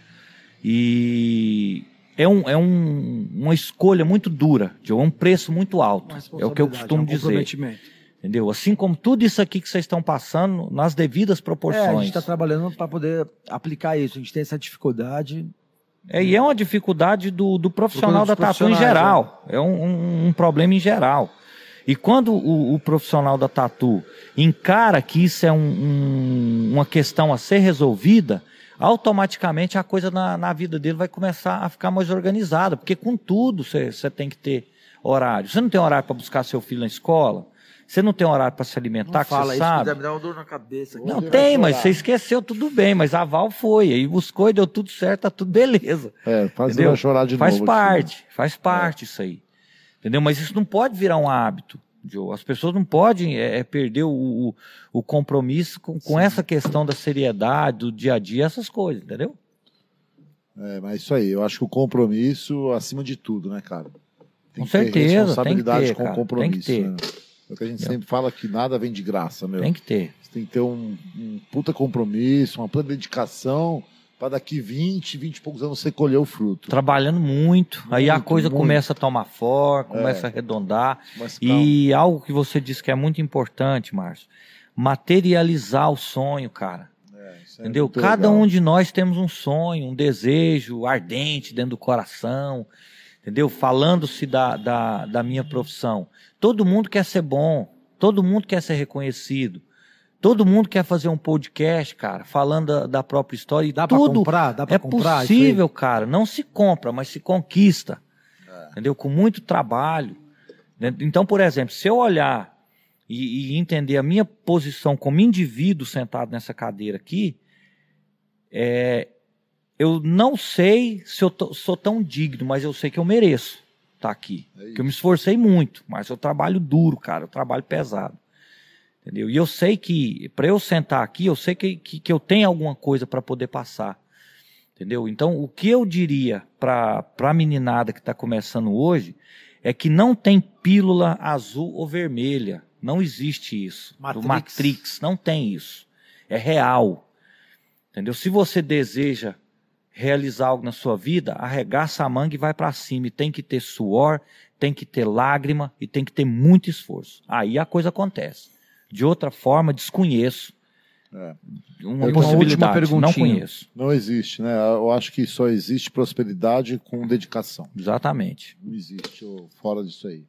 E é, um, é um, uma escolha muito dura, de um preço muito alto. É o que eu costumo um dizer. Entendeu? Assim como tudo isso aqui que vocês estão passando, nas devidas É, a proporções. gente está trabalhando para poder aplicar isso. A gente tem essa dificuldade. É, e é uma dificuldade do, do profissional da tatu em geral. É um, um- um problema em geral. E quando o, o profissional da tatu encara que isso é um- um- uma questão a ser resolvida, automaticamente a coisa na, na vida dele vai começar a ficar mais organizada. Porque com tudo você tem que ter horário. Você não tem horário para buscar seu filho na escola? Você não tem horário para se alimentar, Não que fala você isso, sabe? me dá uma dor na cabeça. Não, tem, mas você esqueceu, tudo bem, mas a Val foi, aí buscou e deu tudo certo, tá tudo beleza. É, faz Entendeu? chorar de faz novo. parte, faz parte isso aí. Entendeu? Mas isso não pode virar um hábito. Joe. As pessoas não podem é, é, perder o, o, o compromisso com, com essa questão da seriedade, do dia a dia, essas coisas, entendeu? É, mas isso aí, eu acho que o compromisso acima de tudo, né, cara? Tem Com que ter certeza, responsabilidade tem que ter, com cara, compromisso. tem que ter. Né? É o que a gente sempre fala que nada vem de graça, meu. Tem que ter. Você tem que ter um, um puta compromisso, uma puta dedicação para daqui 20, 20 e poucos anos você colher o fruto. Trabalhando muito, aí a Muito, coisa muito. começa a tomar forma, É. começa a arredondar. Mas. E algo que você disse que é muito importante, Márcio, materializar o sonho, cara. É, é Entendeu? muito Cada legal. um de nós temos um sonho, um desejo ardente dentro do coração, entendeu? Falando-se da, da, da minha profissão. Todo mundo quer ser bom, todo mundo quer ser reconhecido, todo mundo quer fazer um podcast, cara, falando da, da própria história. E Dá pra tudo comprar? Dá pra é comprar aí? possível, cara. Não se compra, mas se conquista. É. Entendeu? Com muito trabalho. né? Então, por exemplo, se eu olhar e, e entender a minha posição como indivíduo sentado nessa cadeira aqui, é, eu não sei se eu tô- sou tão digno, mas eu sei que eu mereço estar aqui. É que eu me esforcei muito, mas eu trabalho duro, cara, eu trabalho pesado. Entendeu? E eu sei que, para eu sentar aqui, eu sei que, que, que eu tenho alguma coisa para poder passar. Entendeu? Então, o que eu diria para a meninada que está começando hoje é que não tem pílula azul ou vermelha. Não existe isso. Matrix. Do Matrix, não tem isso. É real. Entendeu? Se você deseja realizar algo na sua vida, arregaça a manga e vai para cima. E tem que ter suor, tem que ter lágrima e tem que ter muito esforço. Aí a coisa acontece. De outra forma, desconheço. É. Uma uma última Não perguntinha. conheço. Não existe, né? Eu acho que só existe prosperidade com dedicação. Exatamente. Não existe fora disso aí.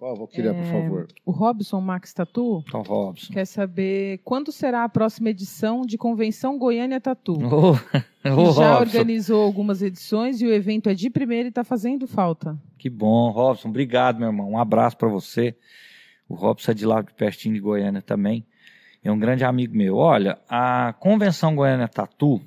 Ó, vou querer, por É, favor. O Robson Max Tatu Então, Robson. quer saber quando será a próxima edição de Convenção Goiânia Tatu. Que ô, já Robson. organizou algumas edições e o evento é de primeira e está fazendo falta. Que bom, Robson. Obrigado, meu irmão. Um abraço para você. O Robson é de lá de pertinho de Goiânia também. É um grande amigo meu. Olha, a Convenção Goiânia Tatu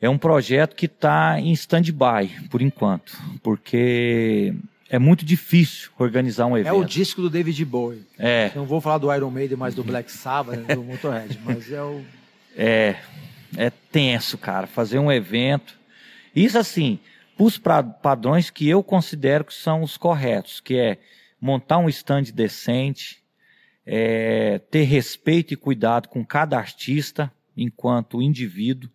é um projeto que está em stand-by, por enquanto. Porque é muito difícil organizar um É evento. o disco do David Bowie. É, não vou falar do Iron Maiden, mas do Black Sabbath, do Motorhead. Mas é o. É, é tenso, cara, fazer um evento. Isso assim, os padrões que eu considero que são os corretos, que é montar um stand decente, é, ter respeito e cuidado com cada artista enquanto indivíduo,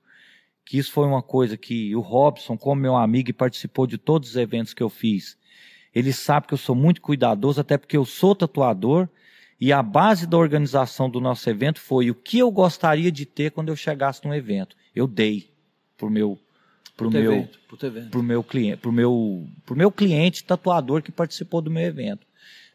que isso foi uma coisa que o Robson, como meu amigo e participou de todos os eventos que eu fiz, ele sabe que eu sou muito cuidadoso, até porque eu sou tatuador, e a base da organização do nosso evento foi o que eu gostaria de ter quando eu chegasse num evento. Eu dei pro meu pro Puto meu evento, puto evento. pro meu cliente, pro meu pro meu cliente tatuador que participou do meu evento.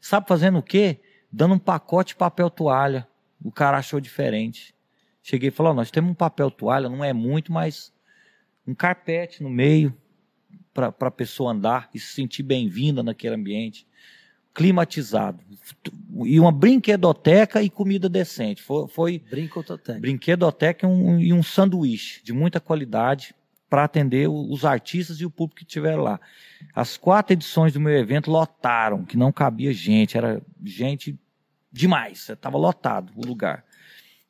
Sabe fazendo o quê? Dando um pacote de papel toalha. O cara achou diferente. Cheguei e falei, ó, nós temos um papel toalha, não é muito, mas um carpete no meio para a pessoa andar e se sentir bem-vinda naquele ambiente. Climatizado. E uma brinquedoteca e comida decente. Foi, foi Brinco Totec. brinquedoteca e um, e um sanduíche de muita qualidade para atender os artistas e o público que estiver lá. As quatro edições do meu evento lotaram, que não cabia gente, era gente demais, estava lotado o lugar.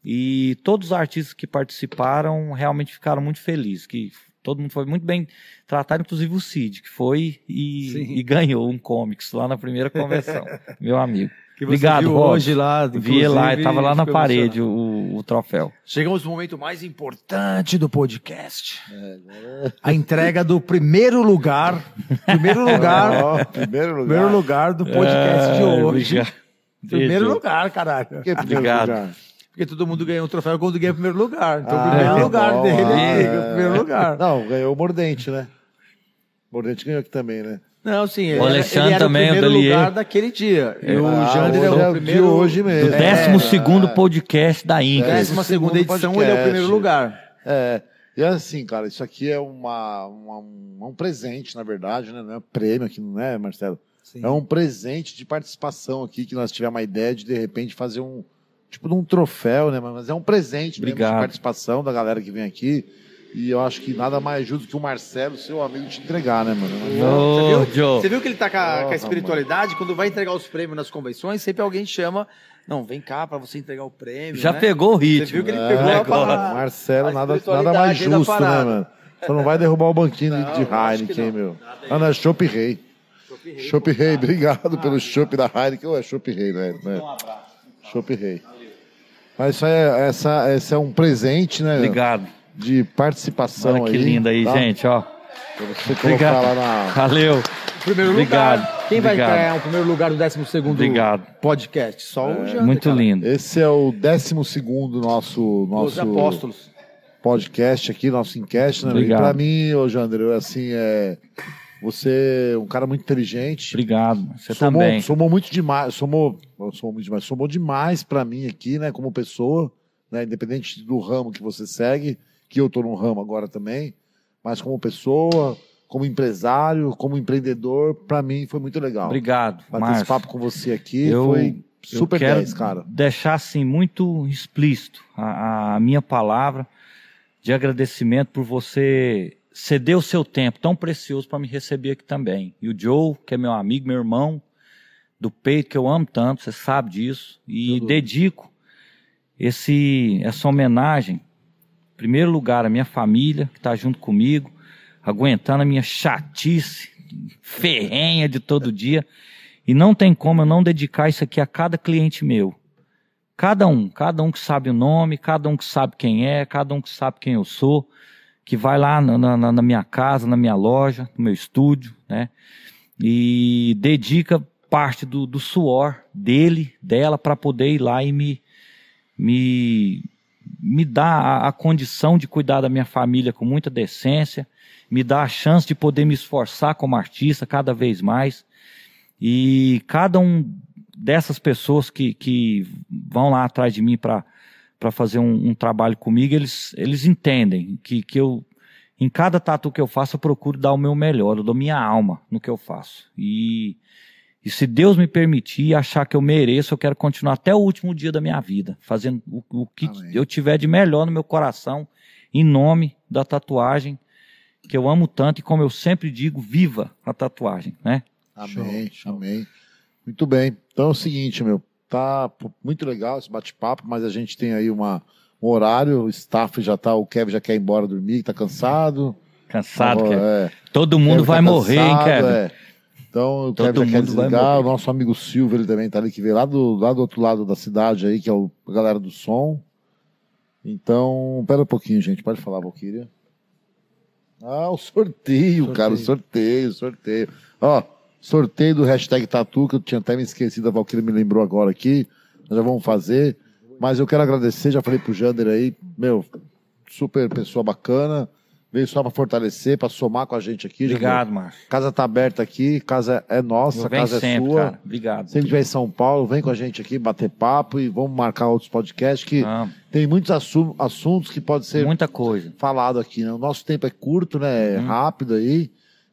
E todos os artistas que participaram realmente ficaram muito felizes, que todo mundo foi muito bem tratado, inclusive o Cid, que foi e, e ganhou um comics lá na primeira convenção, meu amigo. Que você Obrigado, hoje lá. Vi lá, estava lá na parede o, o troféu. Chegamos no momento mais importante do podcast. A entrega do primeiro lugar. Primeiro lugar. Ó, primeiro lugar. primeiro lugar do podcast de Ah, hoje. obrigado. Primeiro Beijo. lugar, caralho. Por que primeiro Obrigado. lugar? Porque todo mundo ganhou um troféu quando ganha o primeiro lugar. Então, o Ah, primeiro tá lugar bom, dele ah, é é. primeiro lugar. Não, ganhou o Mordente, né? Mordente ganhou aqui também, né? Não, sim, O era- Alexandre ele era também, o o primeiro lugar daquele dia. E o Ah, Jander é é o o de primeiro. hoje mesmo. Do É, décimo segundo é. podcast da Inca. Décima segunda segundo edição, ele é o podcast. primeiro lugar. É, e assim, cara, isso aqui é uma, uma- um, presente, na verdade, né? Não é um prêmio aqui, não é, Marcelo? Sim. É um presente de participação aqui, que nós tivemos uma ideia de, de repente, fazer um, tipo de um troféu, né? Mas é um presente mesmo de Obrigado. participação da galera que vem aqui. E eu acho que nada mais justo que o Marcelo, seu amigo, te entregar, né, mano? Ô, Você viu? Você viu que ele tá com a, com a espiritualidade? Quando vai entregar os prêmios nas convenções, sempre alguém chama. Não, vem cá pra você entregar o prêmio. Já né? pegou o ritmo. Você viu que ele É, pegou a cara, palavra. Marcelo, a nada, nada mais justo, né, mano? Você não vai derrubar o banquinho de- de Não, que Heineken, não. meu. Ah, não, é Chopp Rei. Chopp Rei, obrigado pelo chopp da Heineken. Ou é Chopp Rei, né? Um Chopp Rei. Mas isso aí é, essa, esse é um presente, né? Obrigado. De participação Olha que aí. lindo aí, tá? gente, ó. Pra você colocar Obrigado. lá na... Valeu. Primeiro Obrigado. lugar. Quem vai Obrigado. ganhar o primeiro lugar do 12 segundo Obrigado. podcast? Só o Jander, Muito cara. lindo. Esse é o 12 segundo nosso, Os nosso apóstolos. podcast aqui, nosso enquete, né? Obrigado. E pra mim, ô Jander, assim, é... Você é um cara muito inteligente. Obrigado. Você somou, também. somou muito demais, somou, somou muito demais, somou demais pra mim aqui, né, como pessoa, né, independente do ramo que você segue, que eu tô num ramo agora também, mas como pessoa, como empresário, como empreendedor, pra mim foi muito legal. Obrigado, Bater esse papo com você aqui Eu- foi Eu super quero 10, cara. deixar assim muito explícito a, a minha palavra de agradecimento por você ceder o seu tempo tão precioso para me receber aqui também. E o Joe, que é meu amigo, meu irmão do peito, que eu amo tanto, você sabe disso, e dedico esse essa homenagem, em primeiro lugar, à minha família, que está junto comigo, aguentando a minha chatice ferrenha de todo dia. E não tem como eu não dedicar isso aqui a cada cliente meu. Cada um, cada um que sabe o nome, cada um que sabe quem é, cada um que sabe quem eu sou, que vai lá na, na- na minha casa, na minha loja, no meu estúdio, né? E dedica parte do, do suor dele, dela, para poder ir lá e me, me, me dar a, a condição de cuidar da minha família com muita decência, me dar a chance de poder me esforçar como artista cada vez mais. E cada um dessas pessoas que, que vão lá atrás de mim para fazer um, um trabalho comigo, eles, eles entendem que, que eu, em cada tatu que eu faço, eu procuro dar o meu melhor, eu dou minha alma no que eu faço. E, e se Deus me permitir e achar que eu mereço, eu quero continuar até o último dia da minha vida, fazendo o, o que Amém. eu tiver de melhor no meu coração, em nome da tatuagem, que eu amo tanto e como eu sempre digo, viva a tatuagem, né? Amém, amém. Muito bem. Então é o seguinte, meu, tá muito legal esse bate-papo, mas a gente tem aí uma, um horário, o staff já tá, o Kevin já quer ir embora dormir, tá cansado. Cansado, Kevin. é. Todo mundo Kevin vai tá morrer, hein, cansado, Kevin? é. Então o Todo Kevin já quer desligar. O nosso amigo Silvio, ele também tá ali que veio lá do, lá do outro lado da cidade aí, que é o, a galera do som. Então, pera um pouquinho, gente. Pode falar, Valkyria. Ah, o sorteio, cara, o sorteio, sorteio. Ó, sorteio do hashtag Tatu, que eu tinha até me esquecido, a Valkyria me lembrou agora aqui. Nós já vamos fazer. Mas eu quero agradecer, já falei pro Jander aí, meu, super pessoa bacana. Veio só pra fortalecer, pra somar com a gente aqui. Obrigado, Márcio. Casa tá aberta aqui, casa é nossa, casa é sempre, sua. cara. Obrigado. Sempre tiver em São Paulo, vem com a gente aqui bater papo e vamos marcar outros podcasts que Amo. tem muitos assu- assuntos que pode ser Muita coisa. falado aqui. Né? O nosso tempo é curto, né? É rápido aí,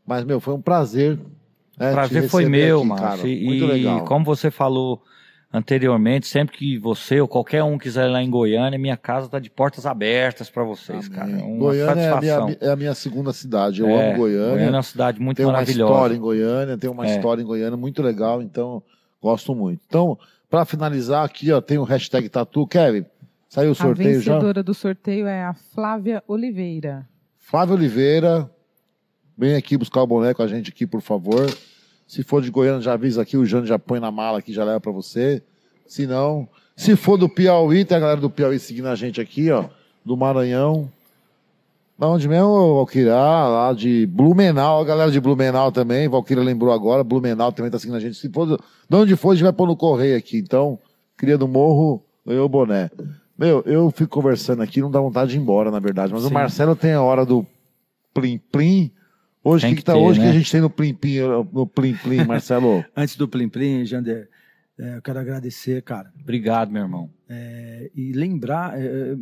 mas meu, foi um prazer. né, prazer foi meu, aqui, Márcio. cara. E, Muito legal. como você falou anteriormente, sempre que você ou qualquer um quiser ir lá em Goiânia, minha casa está de portas abertas para vocês, cara. É uma Goiânia é a, satisfação. minha, é a minha segunda cidade. Eu É, amo Goiânia. Goiânia é uma cidade muito tem uma maravilhosa. história em Goiânia, tem uma É. história em Goiânia muito legal, então gosto muito. Então, para finalizar aqui, ó, tem o hashtag Tatu. Kevin, saiu o A sorteio já? vencedora do sorteio é a Flávia Oliveira. Flávio Oliveira, vem aqui buscar o boneco a gente aqui, por favor. Se for de Goiânia, já avisa aqui, o Jânio já põe na mala aqui, já leva para você. Se não, se for do Piauí, tem a galera do Piauí seguindo a gente aqui, ó, do Maranhão. Da onde mesmo, Valquíria? Ah, lá de Blumenau, a galera de Blumenau também, Valquíria lembrou agora, Blumenau também tá seguindo a gente. Se for do, de onde for, a gente vai pôr no correio aqui. Então, cria do Morro, ganhou o boné. Meu, eu fico conversando aqui, não dá vontade de ir embora, na verdade, mas o Sim. Marcelo tem a hora do plim plim. Hoje, que, que que tá ter, hoje que né? a gente tem no plim plim, no plim plim, Marcelo? Antes do Plim Plim, Jander, é, eu quero agradecer, cara. Obrigado, meu irmão. É, e lembrar, é,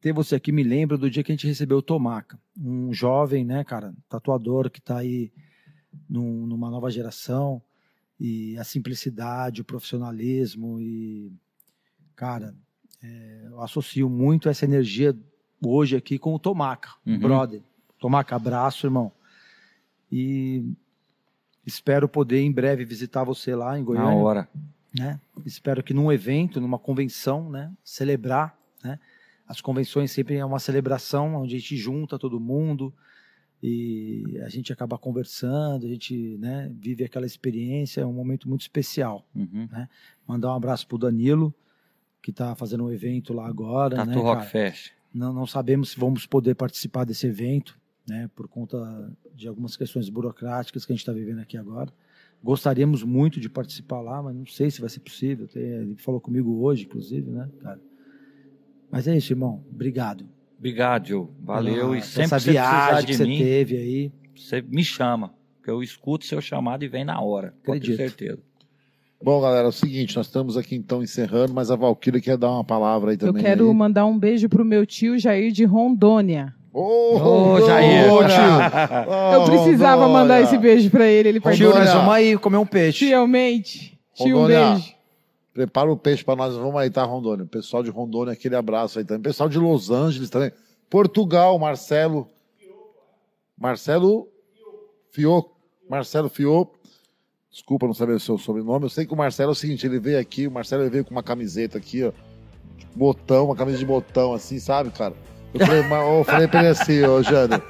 ter você aqui me lembra do dia que a gente recebeu o Tomaca, um jovem, né, cara, tatuador que está aí num- numa nova geração e a simplicidade, o profissionalismo e, cara, é, eu associo muito essa energia hoje aqui com o Tomaca, Uhum. brother. Tomaca, abraço, irmão. E espero poder em breve visitar você lá em Na Goiânia hora. né? Espero que num evento, numa convenção, né? Celebrar, né? As convenções sempre é uma celebração onde a gente junta todo mundo e a gente acaba conversando, a gente, né? Vive aquela experiência, é um momento muito especial. Uhum. Mandar um abraço pro Danilo, que está fazendo um evento lá agora, Tatu né, Rock? Fest. Não, não sabemos se vamos poder participar desse evento, né? Por conta de algumas questões burocráticas que a gente está vivendo aqui agora. Gostaríamos muito de participar lá, mas não sei se vai ser possível. Ele falou comigo hoje, inclusive, né, cara? Mas é isso, irmão. Obrigado. Obrigado, Joe. Valeu. Pela- e sempre essa que você precisar viagem de que você mim, teve aí. você me chama. Que eu escuto seu chamado e vem na hora. Acredito. certeza. Bom, galera, é o seguinte, nós estamos aqui então encerrando, mas a Valkyria quer dar uma palavra aí Eu também. quero aí. mandar um beijo pro meu tio Jair de Rondônia. Ô, Ô, Jair. Rondônia! Eu Ô, precisava Rondônia! mandar esse beijo pra ele, ele. Tio, nós vamos aí comer um peixe. Fielmente. Tio, um Rondônia. beijo. Prepara o peixe pra nós, vamos aí, tá, Rondônia? Pessoal de Rondônia, aquele abraço aí também. Pessoal de Los Angeles também. Portugal, Marcelo. Marcelo Fio. Marcelo Fio. Desculpa não saber o seu sobrenome. Eu sei que o Marcelo é o seguinte, ele veio aqui, o Marcelo veio com uma camiseta aqui, ó. Botão, uma camisa de botão, assim, sabe, cara? Eu falei, eu falei pra ele assim, ô Jânio.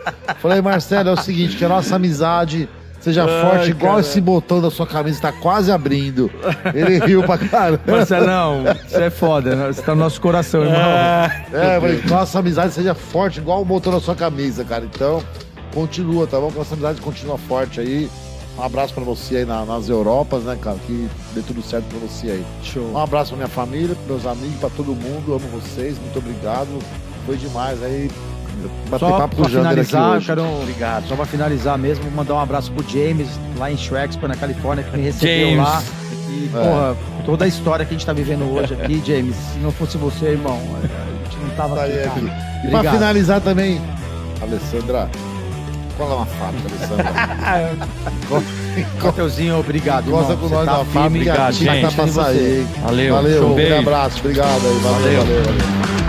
Falei, Marcelo, é o seguinte, que a nossa amizade seja forte, igual esse botão da sua camisa tá quase abrindo. Ele riu pra caramba. Marcelão, você é foda. né? Você tá no nosso coração, irmão. É, eu falei, nossa amizade seja forte, igual o botão da sua camisa, cara. Então, continua, tá bom? Que nossa amizade continua forte aí. Um abraço pra você aí na- nas Europas, né, cara? Que dê tudo certo pra você aí. Show. Um abraço pra minha família, pros meus amigos, pra todo mundo. Amo vocês, muito obrigado. Foi demais aí. Bater Só papo com pra o Jander aqui finalizar, eu hoje. quero, obrigado. Só pra finalizar mesmo, mandar um abraço pro James, lá em Shrexpo, na Califórnia, que me recebeu James. lá. E, porra, toda a história que a gente tá vivendo hoje aqui, James, se não fosse você, irmão, a gente não tava Tá aqui. E pra Obrigado. finalizar também, Alessandra, cola uma fábrica, Alessandra. Mateuzinho, obrigado. Gosta com nós tá da fábrica, obrigado, a gente tá pra sair. Valeu. Valeu, Show. um abraço, obrigado aí, valeu, Valeu. valeu. valeu.